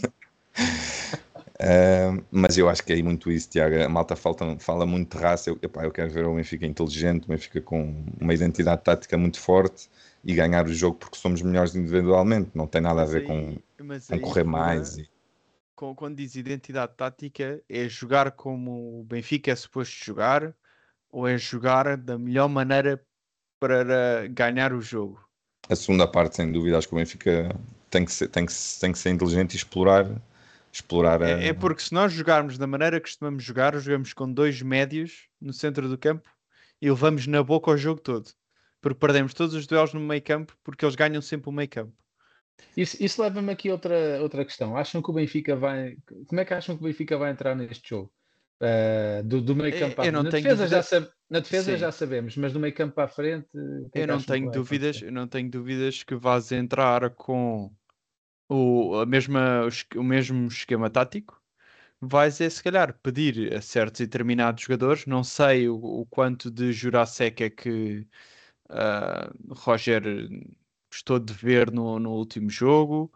S3: Uh, [LAUGHS] mas eu acho que é muito isso, Tiago. A malta falta, fala muito de raça. Eu, epá, eu quero ver o Benfica inteligente, o Benfica com uma identidade tática muito forte e ganhar o jogo porque somos melhores individualmente. Não tem nada a ver com, com correr mais. E...
S5: Quando diz identidade tática, é jogar como o Benfica é suposto jogar ou é jogar da melhor maneira para ganhar o jogo?
S3: A segunda parte, sem dúvida, acho que o Benfica tem que ser, tem que, tem que ser inteligente e explorar. explorar a...
S5: é, é porque se nós jogarmos da maneira que costumamos jogar, jogamos com dois médios no centro do campo e levamos na boca o jogo todo. porque perdemos todos os duelos no meio campo porque eles ganham sempre o meio campo.
S2: Isso, isso leva-me aqui a outra, outra questão. Acham que o Benfica vai. Como é que acham que o Benfica vai entrar neste jogo? Uh, do, do meio campo
S5: eu não
S2: na defesa,
S5: dúvida-
S2: sab- na defesa
S5: Sim.
S2: já sabemos, mas do meio campo a frente. é
S5: Eu não tenho dúvidas, eu não tenho dúvidas que vás entrar com o, a mesma, o mesmo esquema tático. Vais é se calhar pedir a certos e determinados jogadores, não sei o, o quanto de Jurasek é que ah, Roger gostou de ver no, no último jogo.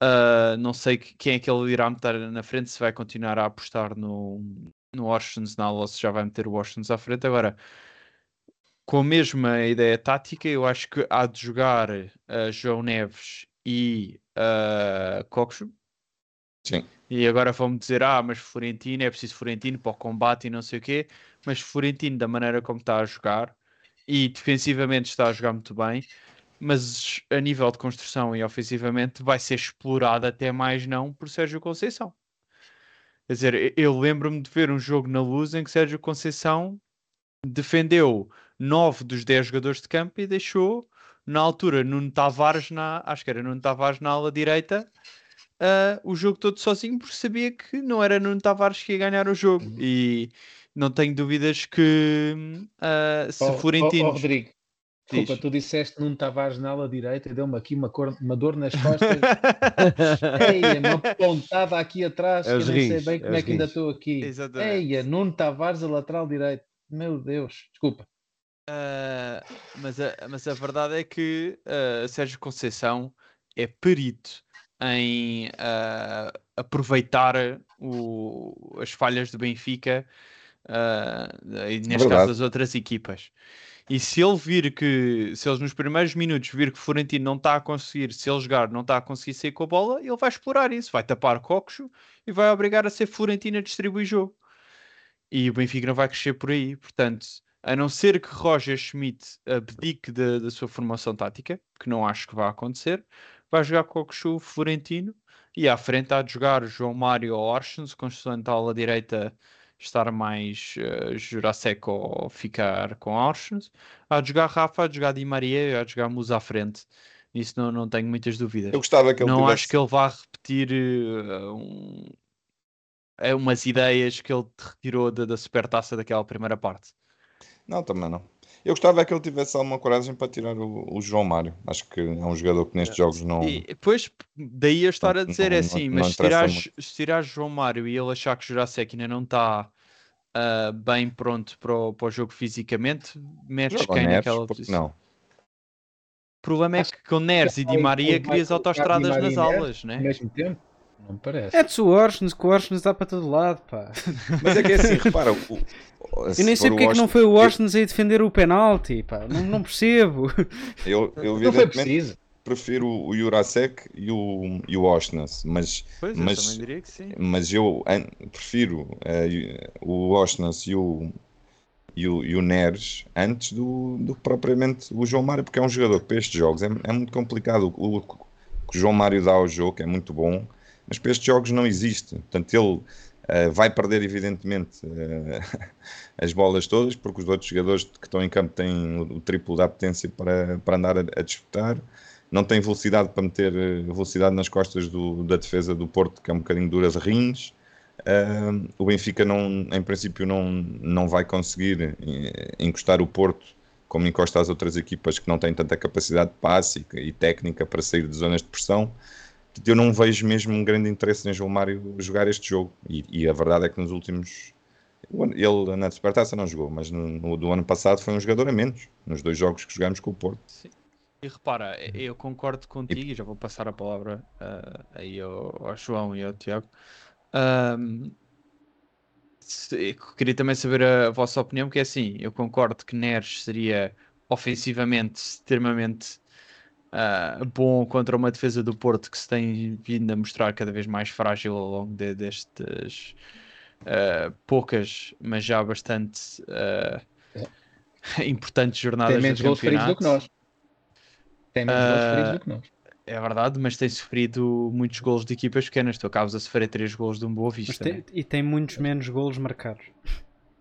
S5: Ah, não sei que- quem é que ele irá meter na frente, se vai continuar a apostar no, no na ou se já vai meter o Orsens à frente. Agora, com a mesma ideia tática, eu acho que há de jogar ah, João Neves e uh, Coxo.
S3: Sim.
S5: E agora vão-me dizer, ah, mas Florentino, é preciso Florentino para o combate e não sei o quê. Mas Florentino, da maneira como está a jogar, e defensivamente está a jogar muito bem, mas a nível de construção e ofensivamente vai ser explorado até mais não por Sérgio Conceição. Quer dizer, eu lembro-me de ver um jogo na luz em que Sérgio Conceição defendeu 9 dos 10 jogadores de campo e deixou, na altura, Nuno Tavares, na, acho que era Nuno Tavares na ala direita, ah, o jogo todo sozinho, porque sabia que não era Nuno Tavares que ia ganhar o jogo.
S2: Uhum.
S5: E não tenho dúvidas que ah, se
S2: ó-
S5: Florentino.
S2: ó, Rodrigo, desculpa,
S5: Diz.
S2: tu disseste Nuno Tavares na ala direita e deu-me aqui uma, cor- uma dor nas costas. [LAUGHS] Eia, uma pontada aqui atrás,
S6: É
S2: que eu nem sei bem
S6: é
S2: como é que ainda estou aqui.
S5: Exatamente.
S2: Eia, Nuno Tavares a lateral direito. Meu Deus, desculpa.
S5: Ah, mas, a, mas a verdade é que ah, Sérgio Conceição é perito em ah, aproveitar o- as falhas do Benfica e neste caso das outras equipas. E se ele vir que, se eles nos primeiros minutos vir que Florentino não está a conseguir, se ele jogar, não está a conseguir sair com a bola, ele vai explorar isso, vai tapar Coxo e vai obrigar a ser Florentino a distribuir jogo. E o Benfica não vai crescer por aí. Portanto, a não ser que Roger Schmidt abdique da da sua formação tática, que não acho que vai acontecer, vai jogar Coxo Florentino e à frente há de jogar João Mário ou Orsens, constante a ala direita estar mais uh, Jurasek ou ficar com Orsens. Há de jogar Rafa, há de jogar Di Maria há de jogar Musa à frente. Nisso não, não tenho muitas dúvidas.
S3: Eu gostava que ele
S5: não
S3: tivesse...
S5: acho que ele vá repetir eh, um- é umas ideias que ele te retirou da, da supertaça daquela primeira parte.
S3: Não, também não. Eu gostava que ele tivesse alguma coragem para tirar o, o João Mário. Acho que é um jogador que nestes jogos não.
S5: E depois, daí eu estar a
S3: Não-
S5: dizer
S3: não-
S5: é
S3: não-
S5: assim,
S3: não
S5: mas se tirares, se tirares João Mário e ele achar que o Jurasek ainda não está ah, bem pronto para o, para o jogo fisicamente, metes
S3: Joga
S5: quem
S3: Neres,
S5: naquela posição?
S3: não.
S5: O problema é que com Neres e Di
S2: vai-
S5: Maria crias autoestradas
S2: Di
S5: nas aulas, né?
S2: Ao mesmo tempo? Não me parece.
S4: É de o o Orsnes dá para todo lado, pá.
S3: Mas é que é assim, [LAUGHS] repara. O, o-
S4: Eu nem sei porque é que não foi o Orsnes aí defender o penalti, pá. Não, não percebo. [LAUGHS]
S3: Eu, eu,
S2: Não foi
S3: evidentemente
S2: preciso.
S3: prefiro o Jurasek e o, e o Oshnas, mas,
S5: Pois, eu
S3: mas-
S5: também diria que sim.
S3: mas eu an- prefiro eh, o Oshnas e o, e o, e o Neres antes do, do que propriamente o João Mário, porque é um jogador que para estes jogos é, é muito complicado. O, o que o João Mário dá ao jogo que é muito bom, mas para estes jogos não existe. Portanto, ele eh, vai perder, evidentemente, eh, [LAUGHS] as bolas todas, porque os outros jogadores que estão em campo têm o, o triplo da potência para, para andar a, a disputar. Não tem velocidade para meter eh, velocidade nas costas do- da defesa do Porto, que é um bocadinho dura de rins. Ah, o Benfica, não, em princípio, não, não vai conseguir encostar o Porto como encosta as outras equipas que não têm tanta capacidade de passe e, e técnica para sair de zonas de pressão. Eu não vejo mesmo um grande interesse em João Mário jogar este jogo. E, e a verdade é que nos últimos. Ele na Supertaça não jogou, mas no, no- do ano passado foi um jogador a menos, nos dois jogos que jogámos com o Porto.
S5: E repara, eu concordo contigo e já vou passar a palavra ah, aí ao, ao João e ao Tiago. Ahm, se- queria também saber a, vossa opinião, porque é assim, eu concordo que Neres seria ofensivamente extremamente ah, bom contra uma defesa do Porto que se tem vindo a mostrar cada vez mais frágil ao longo de- destas ah, poucas, mas já bastante ah, [LAUGHS] importantes jornadas
S2: Tem menos
S5: do
S2: gols feridos do que nós. Tem menos gols feridos do que nós.
S5: É verdade, mas tem sofrido muitos golos de equipas pequenas. Tu acabas a sofrer 3 golos de um Boa Vista.
S4: tem-
S5: né?
S4: e tem muitos menos golos marcados.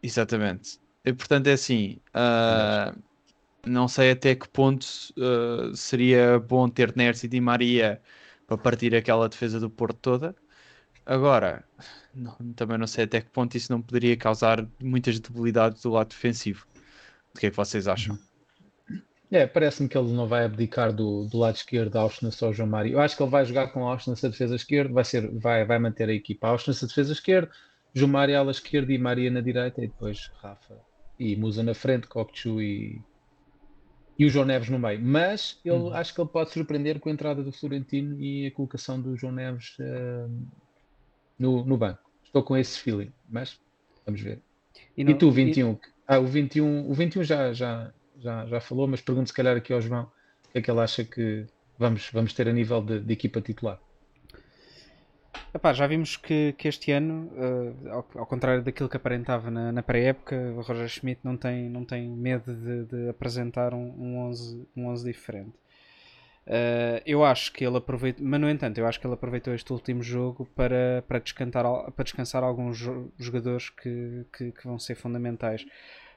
S5: Exatamente. E, portanto, é assim. ah, não sei até que ponto uh, seria bom ter Neres e Di Maria para partir aquela defesa do Porto toda. Agora, não, também não sei até que ponto isso não poderia causar muitas debilidades do lado defensivo. O que é que vocês acham?
S2: É, parece-me que ele não vai abdicar do, do lado esquerdo da Auschwitz ao João Mário. Eu acho que ele vai jogar com a Auschwitz a defesa esquerda, vai, ser, vai, vai manter a equipa. Auschwitz a defesa esquerda, João Mário ala esquerda e Maria na direita, e depois Rafa e Musa na frente, Kokchu e, e o João Neves no meio. Mas ele, uhum. acho que ele pode surpreender com a entrada do Florentino e a colocação do João Neves uh, no, no banco. Estou com esse feeling, mas vamos ver. E, não, e tu, 21? E... Ah, o 21, o 21 já, já, já, já falou, mas pergunto se calhar aqui ao João o que é que ele acha que vamos, vamos ter a nível de, de equipa titular.
S4: Epá, já vimos que, que este ano, uh, ao, ao, contrário daquilo que aparentava na, na pré-época, o Roger Schmidt não tem, não tem medo de, de apresentar um, um, 11, um 11 diferente. Uh, eu acho que ele aproveitou, mas no entanto, eu acho que ele aproveitou este último jogo para, para, descansar, para descansar alguns jogadores que, que, que vão ser fundamentais.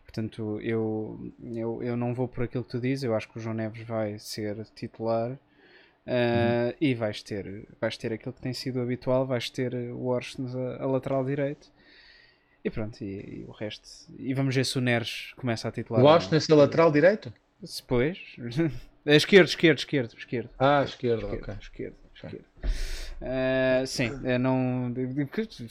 S4: Portanto, eu, eu, eu não vou por aquilo que tu dizes. Eu acho que o João Neves vai ser titular. Uh, uhum. E vais ter, vais ter aquilo que tem sido habitual, vais ter o Orsnes a, a, lateral direito e pronto, e, e, o resto. E vamos ver se o Neres começa a titular.
S2: O Orsnes a lateral direito?
S4: Depois, [LAUGHS] esquerdo, esquerdo, esquerdo, esquerdo.
S2: Ah, esquerdo,
S4: esquerdo,
S2: ok.
S4: Esquerdo, esquerdo. Uh, sim, não,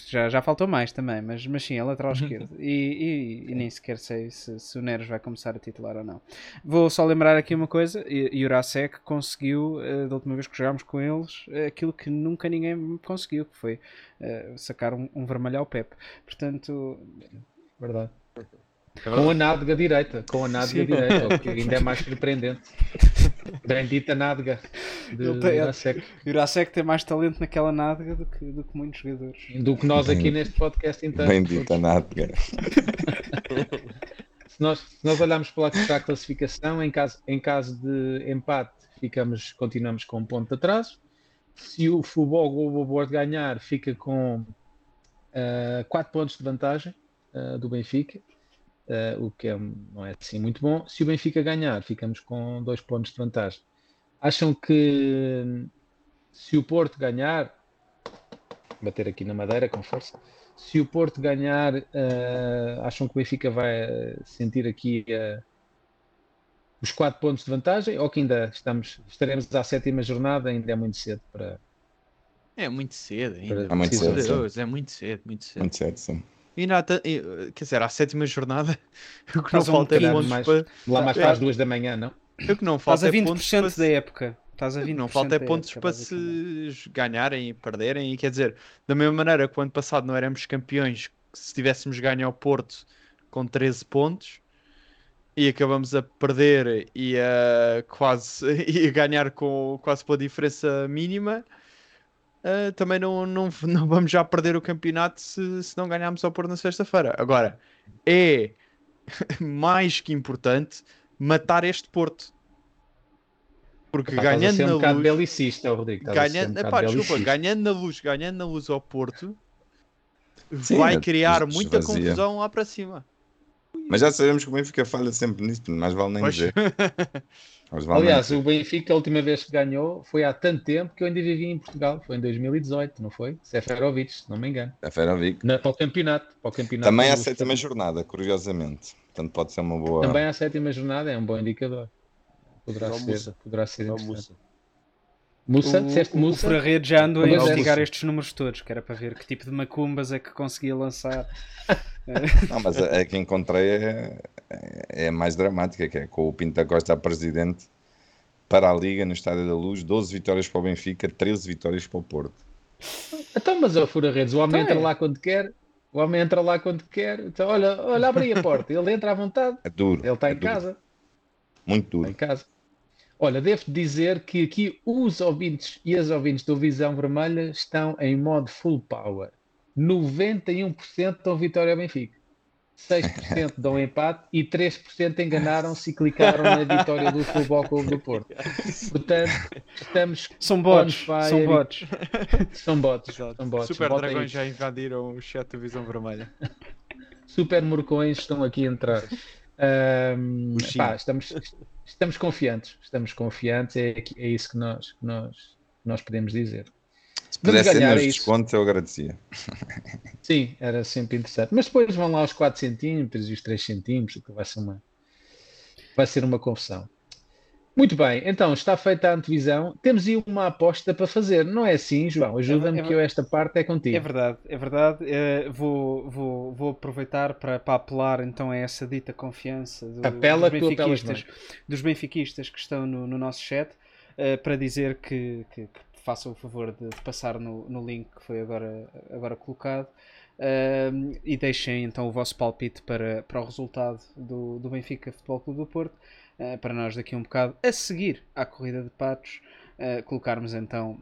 S4: já, já faltou mais também, mas, mas sim, é lateral esquerdo. E, e, e, nem sequer sei se, se o Neres vai começar a titular ou não. Vou só lembrar aqui uma coisa: Jurasek conseguiu, uh, da última vez que jogámos com eles, aquilo que nunca ninguém conseguiu, que foi uh, sacar um, um vermelho ao Pepe. Portanto,
S2: verdade. Com a nádega direita, com a nádega direita, o que ainda é mais [LAUGHS] surpreendente. Bendita nádega de Jurasek.
S4: Jurasek tem mais talento naquela nádega do que, do que muitos jogadores.
S2: Do que nós aqui neste podcast então.
S3: Bendita nádega. [LAUGHS]
S2: se, nós, se nós olharmos para a classificação, em caso, em caso de empate, ficamos, continuamos com um ponto de atraso. Se o Futebol Globo Board ganhar, fica com uh, 4 pontos de vantagem uh, do Benfica uh, o que é, não é assim muito bom. Se o Benfica ganhar, ficamos com dois pontos de vantagem. Acham que se o Porto ganhar, bater aqui na madeira com força, se o Porto ganhar, uh, acham que o Benfica vai sentir aqui uh, os quatro pontos de vantagem ou que ainda estamos, estaremos à sétima jornada, ainda é muito cedo para.
S5: É muito cedo ainda.
S3: É muito cedo,
S5: é muito cedo, muito cedo.
S3: Muito cedo, sim.
S5: E nada, quer dizer, à sétima jornada, [LAUGHS] o que não falta é pontos
S2: mais,
S5: para.
S2: Lá mais para as duas da manhã, não?
S5: O que não falta
S4: Estás
S5: a 20% é pontos
S4: para... da época. Estás a 20%
S5: não falta é pontos época, para se ganharem e perderem. E quer dizer, da mesma maneira que o ano passado não éramos campeões, se tivéssemos ganho ao Porto com 13 pontos e acabamos a perder e a quase [LAUGHS] e a ganhar com quase pela diferença mínima uh, também não, não, [LAUGHS] não vamos já perder o campeonato se, se não ganharmos ao Porto na sexta-feira. Agora, é [LAUGHS] mais que importante matar este Porto. Porque ganhando
S2: um
S5: na luz.
S2: Belicista, Rodrigo.
S5: Ganhando, um epá, desculpa, ganhando na luz, ganhando na luz ao Porto, Sim, vai criar muita confusão lá para cima.
S3: Mas já sabemos que o Benfica falha sempre nisso, mas vale nem pois. dizer. [LAUGHS]
S2: Aliás, o Benfica, a última vez que ganhou, foi há tanto tempo que eu ainda vivi em Portugal. Foi em 2018, não foi? Seferovic, se não me engano.
S3: Seferovic.
S2: Na, para o campeonato. Para o campeonato
S3: Também à sétima jornada, curiosamente. Portanto, pode ser uma boa.
S2: Também à sétima jornada é um bom indicador. Poderá não, ser. Poderá ser. Não,
S4: Musa. O,
S2: disseste Musa?
S4: O Ferreira já andou a investigar estes números todos, que era para ver que tipo de macumbas é que conseguia lançar. [LAUGHS]
S3: Não, mas a, a que encontrei é, é, mais dramática, que é com o Pinta Costa a presidente para a Liga no Estádio da Luz, 12 vitórias para o Benfica, 13 vitórias para o Porto.
S2: Então, mas o Fura Redes, o homem então, entra é. lá quando quer, o homem entra lá quando quer. Então, olha, olha, abre a porta, ele entra à vontade.
S3: É duro.
S2: Ele está
S3: é
S2: em
S3: duro.
S2: casa.
S3: Muito duro.
S2: Está em casa. Olha, devo dizer que aqui os ouvintes e as ouvintes do Visão Vermelha estão em modo full power. 91% dão vitória ao Benfica. 6% dão empate e 3% enganaram-se e clicaram na vitória do Futebol Clube do Porto. Portanto, estamos
S4: são bots, são bots.
S2: São bots, são bots.
S5: Super Dragões já invadiram o chat da Visão Vermelha.
S2: Super Morcões estão aqui a entrar.
S5: Puxinho.
S2: pá, estamos, estamos confiantes, estamos confiantes, é, é isso que nós, que nós, que nós podemos dizer.
S3: Se pudesse
S2: ganhar,
S3: nos descontos, eu agradecia. [LAUGHS]
S2: Sim, era sempre interessante. Mas depois vão lá os 4 centímetros e os 3 centímetros, que vai ser uma, vai ser uma confusão. Muito bem, então está feita a antevisão. Temos aí uma aposta para fazer, não é assim, João? Ajuda-me
S4: É- é-
S2: que eu esta parte é contigo.
S4: É verdade, é verdade. Eh, vou, vou, vou aproveitar para, para apelar então a essa dita confiança do-
S2: Apela
S4: dos, benfiquistas, dos benfiquistas que estão no, no nosso chat eh, para dizer que, que, que façam o favor de, de passar no, no link que foi agora, agora colocado ehm, e deixem então o vosso palpite para, para o resultado do, do Benfica Futebol Clube do Porto eh, para nós daqui a um bocado a seguir à corrida de patos eh, colocarmos então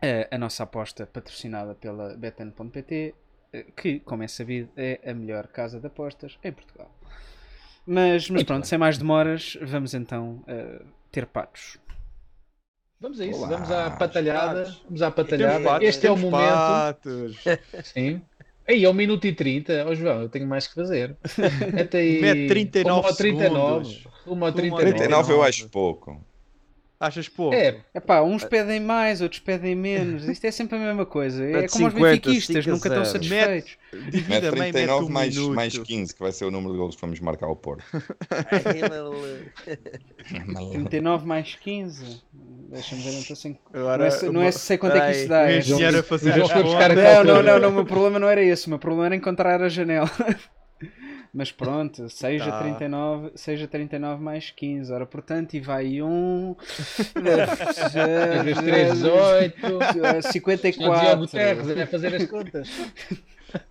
S4: eh, a nossa aposta patrocinada pela Betano.pt, eh, que, como é sabido, é a melhor casa de apostas em Portugal. Mas, mas pronto,
S2: bem.
S4: sem mais demoras, vamos então ter patos.
S2: Vamos a isso,
S3: Olá,
S2: vamos à patalhada. Vamos à patalhada.
S5: patos,
S2: Este é o momento.
S5: patos. [LAUGHS]
S2: Sim. Aí é 1 minuto e 30. Ó João, eu tenho mais que fazer. [LAUGHS] Mete aí.
S5: Mete 39
S2: Uma ao 39.
S5: segundos.
S2: Uma ao
S5: Uma ao
S2: 39.
S3: 39 eu acho pouco.
S5: Achas pouco?
S2: É,
S4: Epá, uns pedem mais, outros pedem menos. Isto é sempre a mesma coisa. É como os
S6: 50,
S4: benfiquistas,
S6: 5 a
S4: nunca estão
S6: 0.
S4: satisfeitos.
S5: Divida
S3: Mete
S5: bem, mete
S3: 39
S5: um
S3: mais,
S5: minuto.
S3: mais 15, que vai ser o número de golos que vamos marcar ao Porto. [LAUGHS]
S4: 39 mais 15. Deixa-me ver, não estou sem.
S5: Agora,
S4: Não é, não é sei quanto é que isso dá. é-
S5: engenheiro a fazer
S2: João
S5: as
S2: foi buscar
S5: contas.
S2: a
S4: Não, não, não, não, o meu problema não era esse, o meu problema era encontrar a janela. Mas pronto, seja,
S5: Tá.
S4: 39, seja 39 mais 15, ora portanto, e vai um.
S2: vezes 3, 18. Não dizia o
S4: 54.
S2: Guterres, é fazer as contas.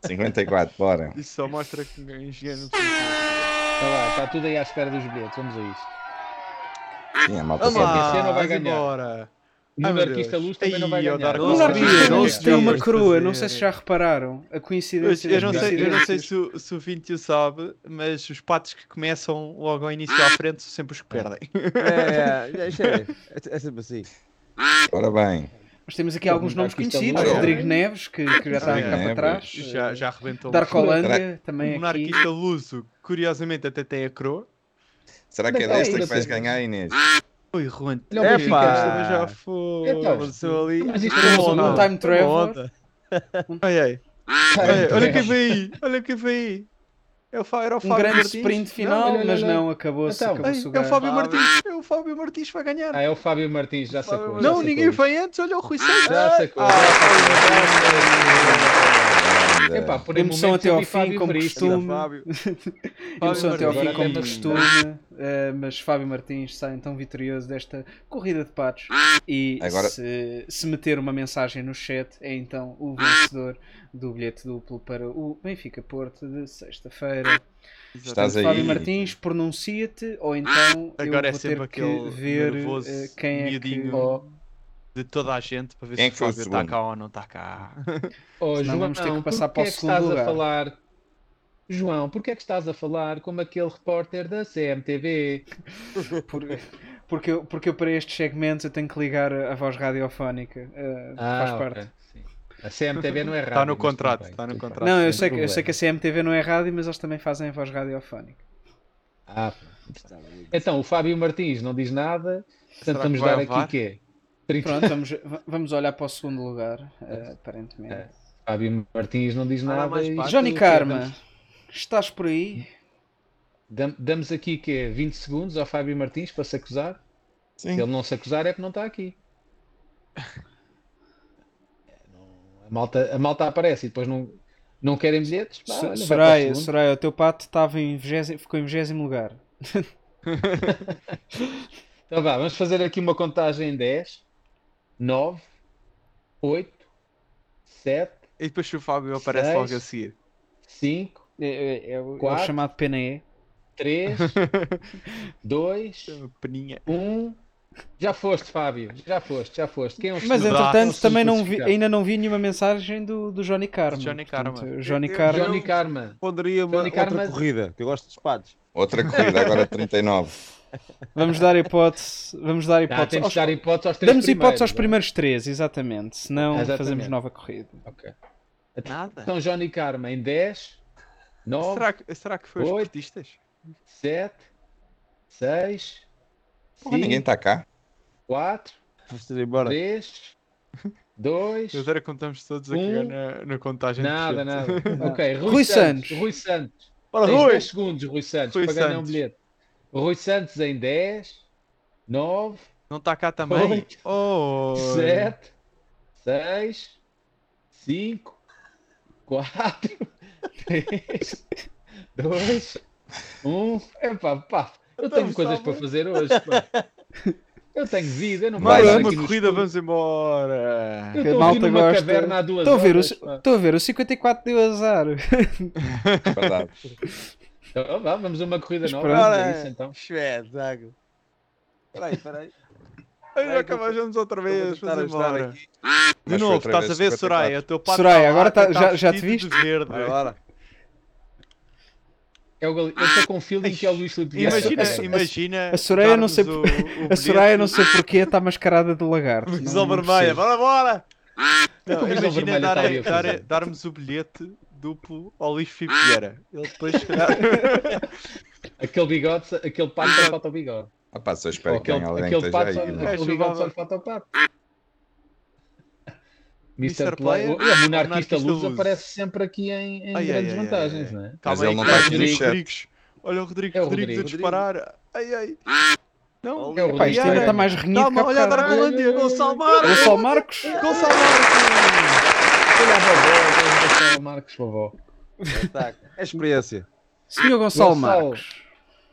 S3: 54, bora.
S5: Isso só mostra que o engenheiro não
S2: Está Tá lá, está tudo aí à espera dos bilhetes. Vamos a isso.
S3: Sim, a malta
S5: Vamos
S2: lá. não vai ganhar.
S5: embora.
S2: O
S5: Ai, Deus.
S2: Luz também não vai
S5: o
S2: ganhar.
S5: Dark
S4: O
S5: Sim,
S4: Luz tem uma coroa, não sei se já repararam. A
S5: Eu,
S4: coincidência
S5: eu não sei, eu não sei se, o- se o Vintio sabe, mas os patos que começam logo ao início à frente são sempre os que perdem.
S6: É, é, é, é, é sempre assim.
S3: Ora bem,
S4: Mas temos aqui alguns nomes conhecidos:
S2: Luz.
S4: Rodrigo Neves, que, que já está cá para trás.
S5: Já, já arrebentou.
S4: Darkolândia
S5: O
S4: também aqui.
S5: monarquista luso, curiosamente, até tem a coroa.
S3: será que é desta que vais ganhar, Inês?
S5: Oi, Juan.
S2: Olha. Benfica.
S5: Também já foi.
S2: Então,
S6: Aconteceu ali.
S2: Mas isto
S6: Foi
S2: é um
S4: time
S6: foi
S4: travel. [LAUGHS]
S5: Ai, ai. Olha, olha quem vem aí. Olha quem vem aí. É o, Fa- era o
S4: Um
S5: Fábio
S4: grande
S5: Martins.
S4: sprint final,
S2: olha, olha,
S4: mas
S2: olha.
S4: não, acabou-se
S2: Então.
S4: acabou
S5: é o. Fábio
S6: Fábio.
S5: Martins. É o Fábio Martins vai ganhar.
S2: Ah, é o Fábio Martins, já sacou. já
S5: não,
S2: sacou
S5: ninguém foi antes. Olha o Rui Santos.
S2: Já sacou.
S5: Ah,
S3: Grande.
S2: Epá, por
S4: Emoção [LAUGHS] até ao fim,
S2: Fábio
S4: como
S2: Veríssimo.
S4: costume.
S6: Fábio.
S4: Emoção até ao
S2: Agora
S4: fim, como
S2: me
S4: costume. mas Fábio Martins sai então vitorioso desta corrida de patos. E
S3: Agora-
S4: se, se meter uma mensagem no chat, é então o vencedor do bilhete duplo para o Benfica Porto de sexta-feira.
S3: Estás
S4: Portanto,
S3: aí.
S4: Fábio Martins, pronuncia-te ou então
S5: Agora
S4: eu
S5: é
S4: vou
S5: sempre
S4: ter que
S5: aquele
S4: ver eh, quem é que...
S5: miudinho.
S2: Oh,
S5: de toda a gente para ver
S3: Quem é
S5: se o
S3: o
S5: Fábio está cá ou não está cá. [LAUGHS]
S2: oh,
S4: Senão
S2: João,
S4: vamos ter que passar
S2: porquê
S4: para o
S2: é que
S4: segundo
S2: estás
S4: lugar.
S2: a falar... João, porquê é que estás a falar como aquele repórter da CMTV? [LAUGHS]
S4: Por- porque, eu, porque eu para estes segmentos eu tenho que ligar a voz radiofónica. faz parte.
S2: Ah, ok, sim. A CMTV não é rádio.
S5: Está no contrato, está no contrato.
S4: Não, eu sei, que, eu sei que a CMTV não é rádio, mas eles também fazem a voz radiofónica.
S2: Ah, então, o Fábio Martins não diz nada, portanto vamos dar aqui o quê? 30
S4: Pronto, vamos, va- vamos olhar para o segundo lugar, eh, aparentemente.
S2: É. Fábio Martins não diz
S6: Ah,
S2: nada.
S6: mais
S2: e-.
S4: Johnny
S2: o?
S4: Karma,
S2: Damos,
S4: estás por aí?
S2: dam- damos aqui que é 20 segundos ao Fábio Martins para se acusar. Se
S3: Sim.
S2: ele não se acusar é porque não está aqui. [LAUGHS] A malta, a malta aparece e depois não, não querem bilhetes.
S4: So-
S2: olha, o
S4: Soraya,
S2: segundo.
S4: Soraya, o teu pato estava em 20, ficou em 20 lugar. [LAUGHS] [LAUGHS]
S2: Então vá, vamos fazer aqui uma contagem em 10, 9, 8, 7,
S5: E depois se o Fábio aparece
S2: Seis.
S5: logo a seguir.
S2: 5,
S4: É, é- é o, é o chamado PNE.
S2: 3, 2,
S5: Peninha.
S2: 1. Já foste, Fábio. Já foste, já foste. Quem é o
S4: Mas entretanto também não vi, ainda não vi nenhuma mensagem do, do Johnny Karma.
S5: Johnny Karma.
S4: Portanto, Johnny Karma.
S2: Johnny Karma.
S6: Poderia uma
S2: Johnny
S6: outra
S2: Karma-
S6: corrida, que eu gosto de espados.
S3: Outra corrida, agora 39.
S4: Vamos dar hipótese. Vamos dar
S2: Ah,
S4: hipótese.
S2: temos
S4: aos-
S2: dar hipótese aos três
S4: Damos hipótese aos
S2: é?
S4: primeiros três, exatamente. Senão
S2: Exatamente.
S4: fazemos nova corrida.
S2: Ok.
S5: Nada.
S2: Então, Johnny Karma em 10, 9,
S5: Será que, será que foi os
S2: Oito.
S5: portistas?
S2: sete, seis,
S3: Porra, ninguém
S2: cinco,
S3: está cá.
S2: quatro,
S6: Vamos ir embora.
S2: três, dois.
S5: Eu era contamos todos aqui
S2: Um.
S5: na, na contagem.
S2: Nada, nada. [LAUGHS] Ok, Rui,
S4: Rui
S2: Santos.
S4: Santos.
S2: Rui Santos. Tens
S6: Rui!
S2: 10 segundos, Rui Santos,
S5: Rui
S2: para ganhar um
S5: Santos.
S2: bilhete. Rui Santos em 10, 9,
S5: Não está cá também?
S2: Oito.
S5: Oh!
S2: 7, 6, 5, 4, 3, 2, 1. Epá, pá, eu tenho coisas para fazer hoje. pá. Eu tenho vida, eu não
S3: Vai,
S5: uma corrida, vamos embora!
S2: Eu
S4: a
S2: estou numa
S4: gosta.
S2: caverna há duas
S4: Estou a ver, o,
S2: horas.
S4: estou a ver, o 54 deu azar. [LAUGHS]
S3: Verdade. [LAUGHS]
S2: Então, vá, vamos a uma corrida nova.
S4: Esperamos.
S2: vamos a isso, então.
S6: Espetáculo. Espera aí, espera aí.
S5: Ai, já acabamos outra vez, vamos embora.
S6: aqui.
S5: De
S3: Mas foi
S5: novo,
S3: outra
S5: estás a
S3: vez
S5: ver,
S3: 54.
S5: Soraya? O teu pato
S4: Soraya, agora tá- já- já te viste?
S5: de verde.
S6: Bora.
S2: É o Gal- Eu estou com um feeling que é o Luís Filipe Vieira.
S5: Imagina,
S4: A
S5: imagina.
S4: a Soraya não sei
S5: o- o
S4: A Soraya, não sei porquê, está mascarada de lagarto.
S6: Visão vermelha, bora, bora!
S5: Não, imagina
S2: vermelha
S5: dar, dar- darmos o bilhete duplo ao Luís Filipe Vieira. Ele depois, [LAUGHS]
S2: Aquele bigode, aquele pato só falta o bigode.
S3: Ah, pá, só espero
S2: Ou
S3: que tenha alguém que esteja
S2: pato, só,
S3: aí.
S5: É,
S2: aquele bigode só falta o pato. [LAUGHS]
S5: Mr.
S2: Mr. Play,
S5: Player,
S2: o, o monarquista
S5: monarquista
S2: luz
S5: luz.
S2: aparece sempre aqui em, em
S5: Ai,
S2: grandes
S5: ai,
S2: vantagens,
S5: ai.
S2: não é?
S3: Mas ele não está
S5: é o
S3: aqui
S5: Rodrigo. Rodrigues. Olha o Rodrigo
S2: É o
S5: Rodrigues a
S2: Rodrigo.
S5: disparar. Ai, ai. Não,
S2: É o
S4: Pá,
S2: Rodrigo.
S4: isto ainda está mais renhido
S5: Calma, olha a. Darbolândia.
S6: Gonçalo Marcos!
S4: Gonçalo Marcos?
S5: Gonçalo Marcos.
S2: Olha a vovó, olha o Gonçalo Marcos, vovó.
S6: Espetáculo. É experiência.
S4: Senhor Gonçalo
S2: Gonçalo.
S4: Marcos.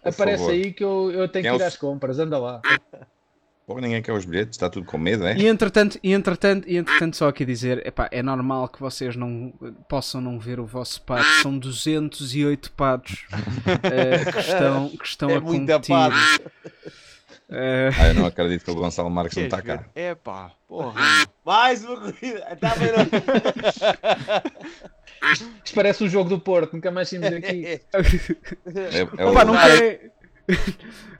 S2: Aparece aí que eu, eu tenho
S3: Quem
S2: que
S3: é
S2: ir
S3: o-
S2: às compras, anda lá.
S3: Porra, ninguém quer os bilhetes, está tudo com medo, é?
S4: E entretanto, e entretanto, e entretanto só aqui dizer, epá, é normal que vocês não possam não ver o vosso pato, são 208 patos eh, que estão, que estão
S6: É
S4: a
S6: muita
S4: competir.
S6: pato.
S4: Eh,
S3: Ah, eu não acredito que o Gonçalo Marcos não está cá.
S5: É pá, porra. [LAUGHS]
S6: Mais uma corrida. Está bem, [LAUGHS]
S2: Isto parece um jogo do Porto, nunca mais saímos daqui.
S3: É, é o- [LAUGHS]
S4: Pá, não quer...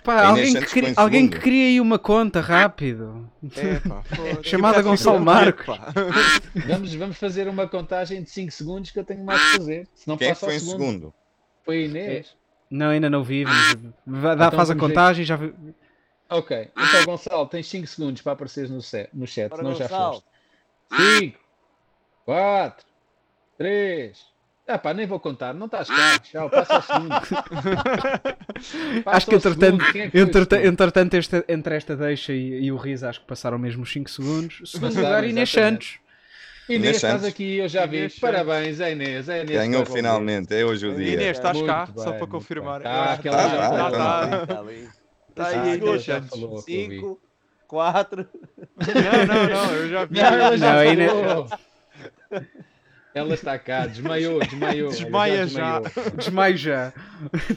S4: Pá, alguém, que, cri- alguém que cria aí uma conta rápido.
S5: É pá, foda-se.
S4: Chamada Gonçalo Marcos.
S2: Vamos, vamos fazer uma contagem de 5 segundos que eu tenho mais que fazer. Se não
S3: Quem é foi
S2: ao
S3: em
S2: segundo.
S3: segundo?
S2: Foi a Inês.
S4: Não, ainda não vi. Vamos... Vá, dá,
S2: Então
S4: faz a
S2: ver.
S4: contagem já vi-
S2: Ok, então Gonçalo, tens 5 segundos para apareceres no, no chat,
S6: Bora,
S2: senão já
S6: Gonçalo.
S2: foste. 5, 4, 3. Ah pá, nem vou contar, não estás cá. Tchau, passa ao segundo. [LAUGHS] Passa
S4: Acho que
S2: ao
S4: entretanto,
S2: segundo. Quem é que foi o
S4: entretanto,
S2: segundo?
S4: entretanto esta- entre esta deixa e, e o riso, acho que passaram mesmo os 5 segundos. [LAUGHS] Segundo
S2: Passaram,
S4: lugar, Inês
S2: exatamente.
S4: Santos.
S2: Inês,
S3: Inês
S2: estás
S3: Santos.
S2: aqui, eu já vi.
S5: Inês
S2: Parabéns, é Inês. É Inês que
S3: Ganhou finalmente, é hoje o dia.
S5: Inês, estás
S2: Muito
S5: cá?
S2: bem,
S5: Só para
S2: muito
S5: confirmar.
S2: bem. Tá, aquela
S3: já
S5: tá, tá,
S6: Está ali.
S5: Tá
S2: Ah,
S5: aí, Inês
S2: já falou.
S6: 5, 4.
S5: Não, não, não, eu já vi.
S2: Não, ela já
S4: Não,
S2: falou. Ela está cá, desmaiou, desmaiou.
S5: Desmaia já.
S2: desmaiou.
S4: Desmaio já.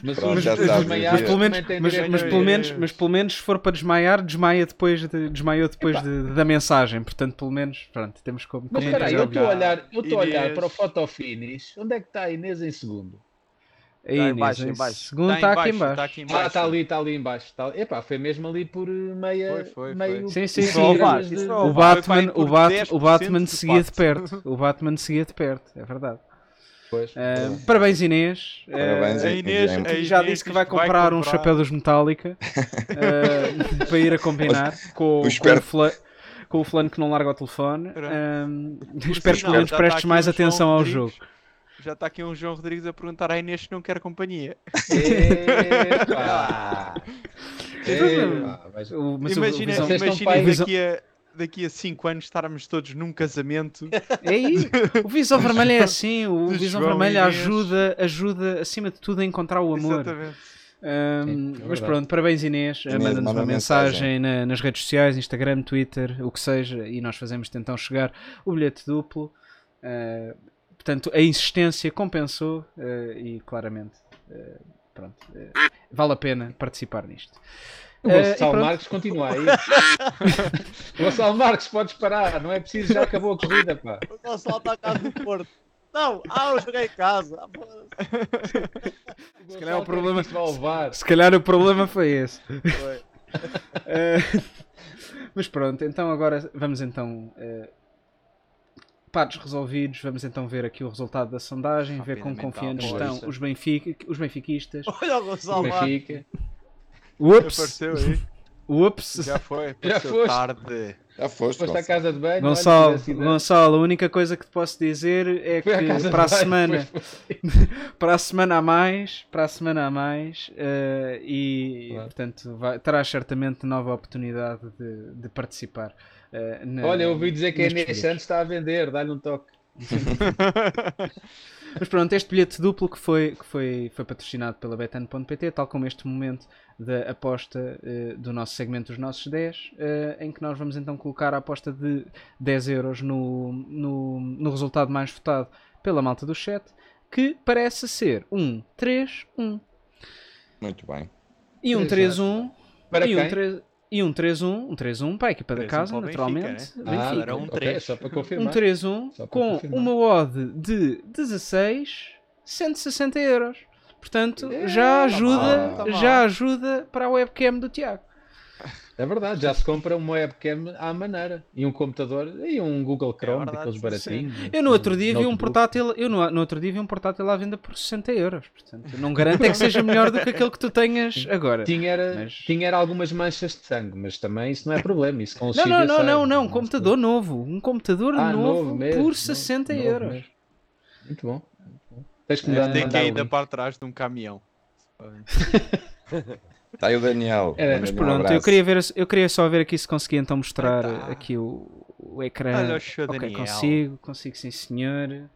S2: Mas
S3: Pronto, já
S2: desmaiados
S3: mas
S4: pelo menos, mas, mas pelo menos, mas pelo menos se for para desmaiar, desmaia depois, de, desmaiou depois de- da mensagem. Portanto, pelo menos, pronto, temos como.
S2: Mas espera eu estou a olhar, eu estou a olhar para o fotofinish. Onde é que está a Inês em segundo?
S4: A Inês,
S6: em baixo,
S4: em
S6: em baixo.
S4: segundo
S5: Tá
S4: está aqui
S5: em
S4: em
S5: baixo,
S4: baixo.
S5: tá aqui em
S2: Ah,
S5: baixo.
S2: está ali, está ali em baixo. Tá... Epá, foi mesmo ali por eh, meia...
S5: Foi, foi,
S2: meio...
S4: Sim, sim, sim.
S2: de-
S6: não
S4: O
S6: vai,
S5: vai
S4: Batman, o, Bat,
S5: 10%
S4: o Batman
S5: de
S4: seguia de perto. O Batman seguia de perto, é verdade.
S2: Pois,
S4: Ah,
S2: pois.
S4: parabéns, Inês.
S3: Parabéns,
S4: Ah,
S5: A Inês,
S3: Já
S5: a
S4: que já
S5: Inês
S4: disse que vai comprar um
S5: comprar-
S4: chapéu dos Metallica ah, [LAUGHS] para ir a combinar [LAUGHS] com, com,
S3: espero-
S4: o fla- com o fulano que não larga o telefone. Ah, espero que pelo menos
S5: está
S4: prestes
S5: aqui
S4: mais
S5: o
S4: atenção ao jogo.
S5: Já está aqui um João Rodrigues a perguntar à Inês se não quer companhia.
S2: Epá. [LAUGHS] Epá, mas-
S4: O- mas
S5: imagina
S4: o
S5: imagina daqui, a, daqui a 5 anos estarmos todos num casamento.
S4: É aí, o Visão Vermelho é assim. O Visão
S5: João
S4: Vermelho ajuda, ajuda acima de tudo a encontrar o amor.
S5: Exatamente.
S4: Um,
S2: Sim, é
S4: mas pronto, parabéns Inês.
S3: Inês,
S4: Manda-nos
S3: manda
S4: uma
S3: mensagem.
S4: mensagem na- nas redes sociais, Instagram, Twitter, o que seja, e nós fazemos então chegar o bilhete duplo. Uh, portanto, a insistência compensou uh, e claramente uh, pronto, uh, vale a pena participar nisto.
S2: O Gonçalo. Marques continua aí. [LAUGHS] O Gonçalo Marques, podes parar, não é preciso, já acabou a corrida, pá.
S6: O Gonçalo está cá do Porto. Não, ah, eu joguei em casa.
S2: Se
S4: calhar o problema-. Se calhar o problema foi esse.
S6: Foi.
S4: Uh, [LAUGHS] mas pronto, então agora vamos então uh, empates resolvidos. Vamos então ver aqui o resultado da sondagem, ver quão
S5: Rapidamente
S4: confiantes estão os, Benfica, os benfiquistas.
S6: Olha o Gonçalo.
S2: Benfica.
S4: Ups,
S5: Apareceu aí.
S4: ups.
S5: Já foi. [LAUGHS]
S2: Já foste.
S5: tarde.
S3: Já foste,
S2: Foste à casa de banho.
S4: Gonçalo, Gonçalo, a única coisa que te posso dizer é
S2: Foi
S4: que
S2: casa
S4: para a
S2: banho,
S4: semana, [LAUGHS] para a semana a mais, para a semana a mais, eh, e
S2: Claro.
S4: portanto vai, terás certamente nova oportunidade de, de participar. Eh, na-
S2: Olha, eu ouvi dizer que a
S4: nestes
S2: Inês. Santos está a vender, dá-lhe um toque. [LAUGHS]
S4: Mas pronto, este bilhete duplo que foi, que foi, foi patrocinado pela Betan.pt, tal como este momento da aposta eh, do nosso segmento dos nossos 10, eh, em que nós vamos então colocar a aposta de 10 euros no, no, no resultado mais votado pela malta do chat, que parece ser um 3-1.
S3: Muito bem.
S4: E um
S2: Exato.
S4: 3-1.
S2: Para
S4: e
S2: quem?
S4: um 3 e um 3-1, um 3-1 para a equipa da
S5: 3-1
S4: casa,
S5: para o Benfica,
S4: naturalmente.
S5: né?
S2: Ah,
S4: Benfica.
S5: Era um
S2: ok,
S5: três.
S2: só para
S4: Um
S2: confirmar.
S4: 3-1
S2: Só para
S4: com
S2: confirmar.
S4: uma odd de 16, 160 euros. Portanto,
S2: É,
S4: já
S2: tá
S4: ajuda,
S5: tá mal.
S4: já ajuda para a webcam do Tiago.
S2: É verdade, já se compra uma webcam à maneira. E um computador e um Google Chrome,
S5: verdade,
S2: daqueles
S5: sim.
S2: baratinhos.
S4: Eu no outro dia vi um portátil, eu no, no outro dia vi um portátil à venda por 60 euros. Portanto, não garanto é que seja melhor do que aquele que tu tenhas agora.
S2: Tinha, era,
S4: Mas-
S2: tinha era algumas manchas de sangue, mas também isso não é problema. Isso
S4: Não, não, não, não, não, um computador novo. Um computador
S2: Ah,
S4: novo,
S2: mesmo,
S4: por
S2: novo,
S4: 60
S2: novo
S4: euros.
S2: mesmo. Muito bom. muito bom. Tens que me
S4: É,
S2: dar
S5: Tem que
S2: o
S5: ainda para trás de um caminhão. [LAUGHS]
S3: Está aí o Daniel. Manda-lhe
S4: Mas
S3: um
S4: pronto, eu
S3: abraço.
S4: queria, ver, eu queria só ver aqui se conseguia então mostrar
S5: tá.
S4: aqui o, o ecrã.
S5: Olha o show
S4: ok,
S5: Daniel.
S4: consigo, consigo sim senhor.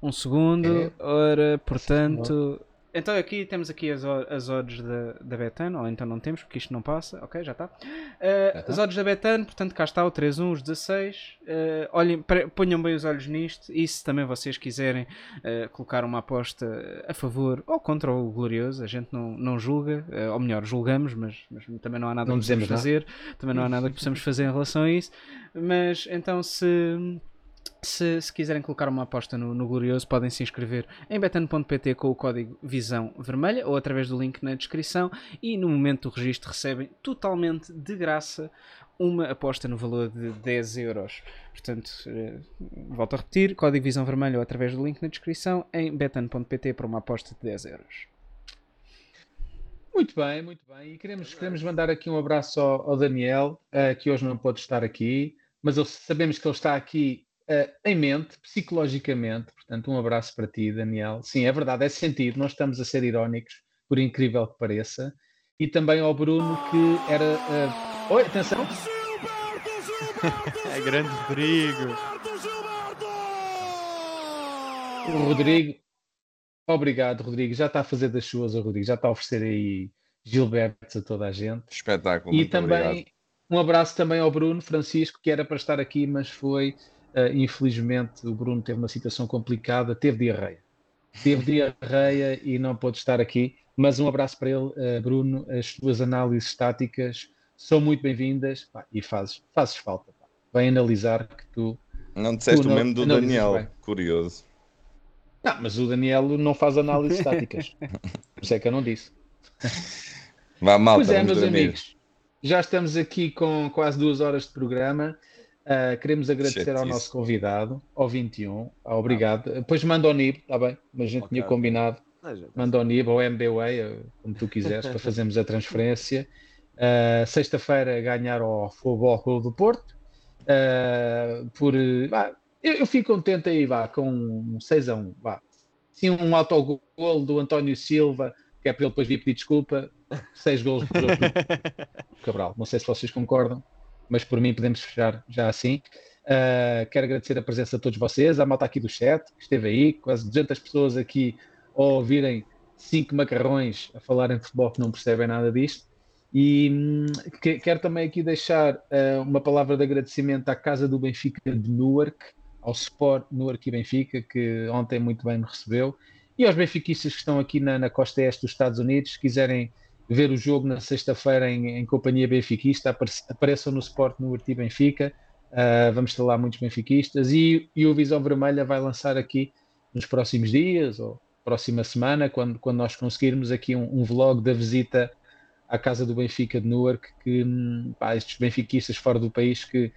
S4: Um segundo.
S2: É.
S4: Ora, portanto. Então aqui temos aqui as, as odds da, da Betano, ou então não temos, porque isto não passa. Ok, já está. Uh. As odds da Betano, portanto cá está o 3-1, os 16. Uh, olhem, pre- ponham bem os olhos nisto. E se também vocês quiserem uh, colocar uma aposta a favor ou contra o Glorioso, a gente não, não julga, ou melhor, julgamos, mas, mas também não há nada
S2: Não
S4: que possamos fazer. Também não há nada que possamos fazer em relação a isso. Mas então se. Se, se quiserem colocar uma aposta no, no Glorioso, podem se inscrever em betano.pt com o código Visão Vermelha ou através do link na descrição e no momento do registro recebem totalmente de graça uma aposta no valor de 10 euros. Portanto, eh, volto a repetir, código Visão Vermelha ou através do link na descrição em betano.pt para uma aposta de 10 euros.
S2: Muito bem, muito bem. E queremos, queremos mandar aqui um abraço ao, ao Daniel, eh, que hoje não pôde estar aqui, mas sabemos que ele está aqui eh, em mente, psicologicamente. Portanto, um abraço para ti, Daniel. Sim, é verdade, é sentido, nós estamos a ser irónicos, por incrível que pareça. E também ao Bruno, que era. eh, Oi, atenção! [LAUGHS]
S5: É grande perigo.
S2: O Rodrigo. Obrigado, Rodrigo. Já está a fazer das suas, o Rodrigo. Já está a oferecer aí Gilbertos a toda a gente.
S3: Espetáculo.
S2: E
S3: muito
S2: também
S3: obrigado.
S2: um abraço também ao Bruno Francisco, que era para estar aqui, mas foi, eh, infelizmente, o Bruno teve uma situação complicada, teve diarreia. Teve diarreia e não pôde estar aqui, mas um abraço para ele, eh, Bruno. As tuas análises estáticas são muito bem-vindas pá, e fazes, fazes falta. Pá. Vem analisar que tu.
S3: Não disseste
S2: Tu
S3: o mesmo do Daniel.
S2: bem.
S3: Curioso.
S2: Não, mas o Daniel não faz análises estáticas. [LAUGHS] Por isso é que eu não disse.
S3: Vá, malta,
S2: Pois é, meus
S3: dormir.
S2: amigos, já estamos aqui com quase duas horas de programa. Ah, queremos agradecer ao
S3: Chatice.
S2: nosso convidado, ao 21. Ah, obrigado. Depois manda ao NIB, está bem? Mas a gente
S3: Ok.
S2: tinha combinado.
S6: Ah.
S2: Manda ao NIB ou MBWay, como tu quiseres, para fazermos a transferência. Ah, Sexta-feira ganhar ao Futebol Clube do Porto. Ah, por, vá, eu, eu fico contente aí, vá, com um 6 a 1. Vá. Sim, um autogol do António Silva, que é para ele depois vir pedir desculpa. Seis gols por [LAUGHS] Cabral. Não sei se vocês concordam, mas por mim podemos fechar já assim. Uh, quero agradecer a presença de todos vocês, a malta aqui do chat, que esteve aí, quase 200 pessoas aqui a ouvirem cinco macarrões a falarem de futebol que não percebem nada disto. E hum, que- quero também aqui deixar uh, uma palavra de agradecimento à Casa do Benfica de Newark, ao Sport Newark e Benfica, que ontem muito bem me recebeu, e aos benfiquistas que estão aqui na, na costa este dos Estados Unidos, se quiserem ver o jogo na sexta-feira em, em companhia benfiquista, apare- apareçam no Sport Newark e Benfica. Uh, vamos ter lá muitos benfiquistas e, e o Visão Vermelha vai lançar aqui nos próximos dias ou próxima semana, quando, quando nós conseguirmos aqui um, um vlog da visita à casa do Benfica de Newark, que pá, estes benfiquistas fora do país que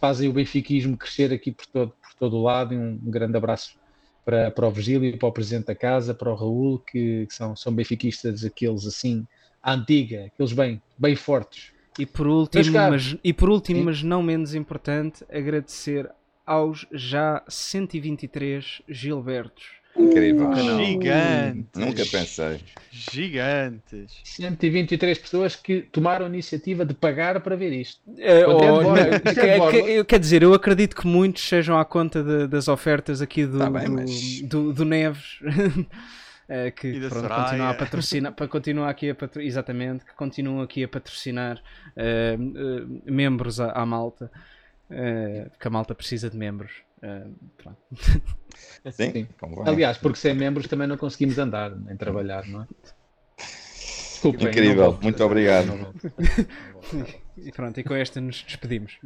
S2: fazem o benfiquismo crescer aqui por todo, por todo o lado. E um, um grande abraço para, para o Virgílio, para o Presidente da Casa, para o Raul, que, que são, são benfiquistas aqueles assim, à antiga, aqueles bem, bem fortes.
S4: E por último, mas, e por último,
S2: sim.
S4: mas não menos importante, agradecer aos já 123 Gilbertos.
S3: Incrível.
S5: Gigantes.
S3: Nunca pensei.
S5: Gigantes.
S2: 123 pessoas que tomaram a iniciativa de pagar para ver isto. É
S4: oh, não,
S2: Isto é de
S4: quer- dizer, eu acredito que muitos sejam à conta de- das ofertas aqui do,
S3: Tá bem,
S4: do,
S3: mas-
S4: do- do Neves. [LAUGHS] eh, que pronto, continua a patrocinar, para continuar aqui a patro- exatamente, que continuam aqui a patrocinar eh, eh, membros à, à malta, porque a malta precisa de membros. [LAUGHS]
S3: Sim,
S2: Sim. Aliás, porque sem membros também não conseguimos andar, nem trabalhar, não é? Desculpem,
S3: Incrível, muito obrigado.
S2: Não.
S4: E pronto, e com esta nos despedimos.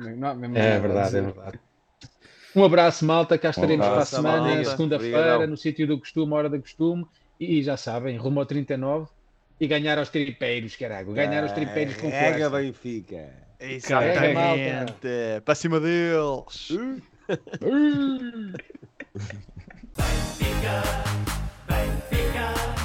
S2: É verdade, é verdade. Um abraço, malta. Cá estaremos para a semana, segunda-feira, no sítio do costume, hora do costume e já sabem, rumo ao 39 e ganhar aos tripeiros, caralho. Ganhar aos tripeiros com
S6: ah,
S2: força. Carrega Benfica.
S5: Exatamente. Para cima deles. [LAUGHS]
S2: Benfica, Benfica.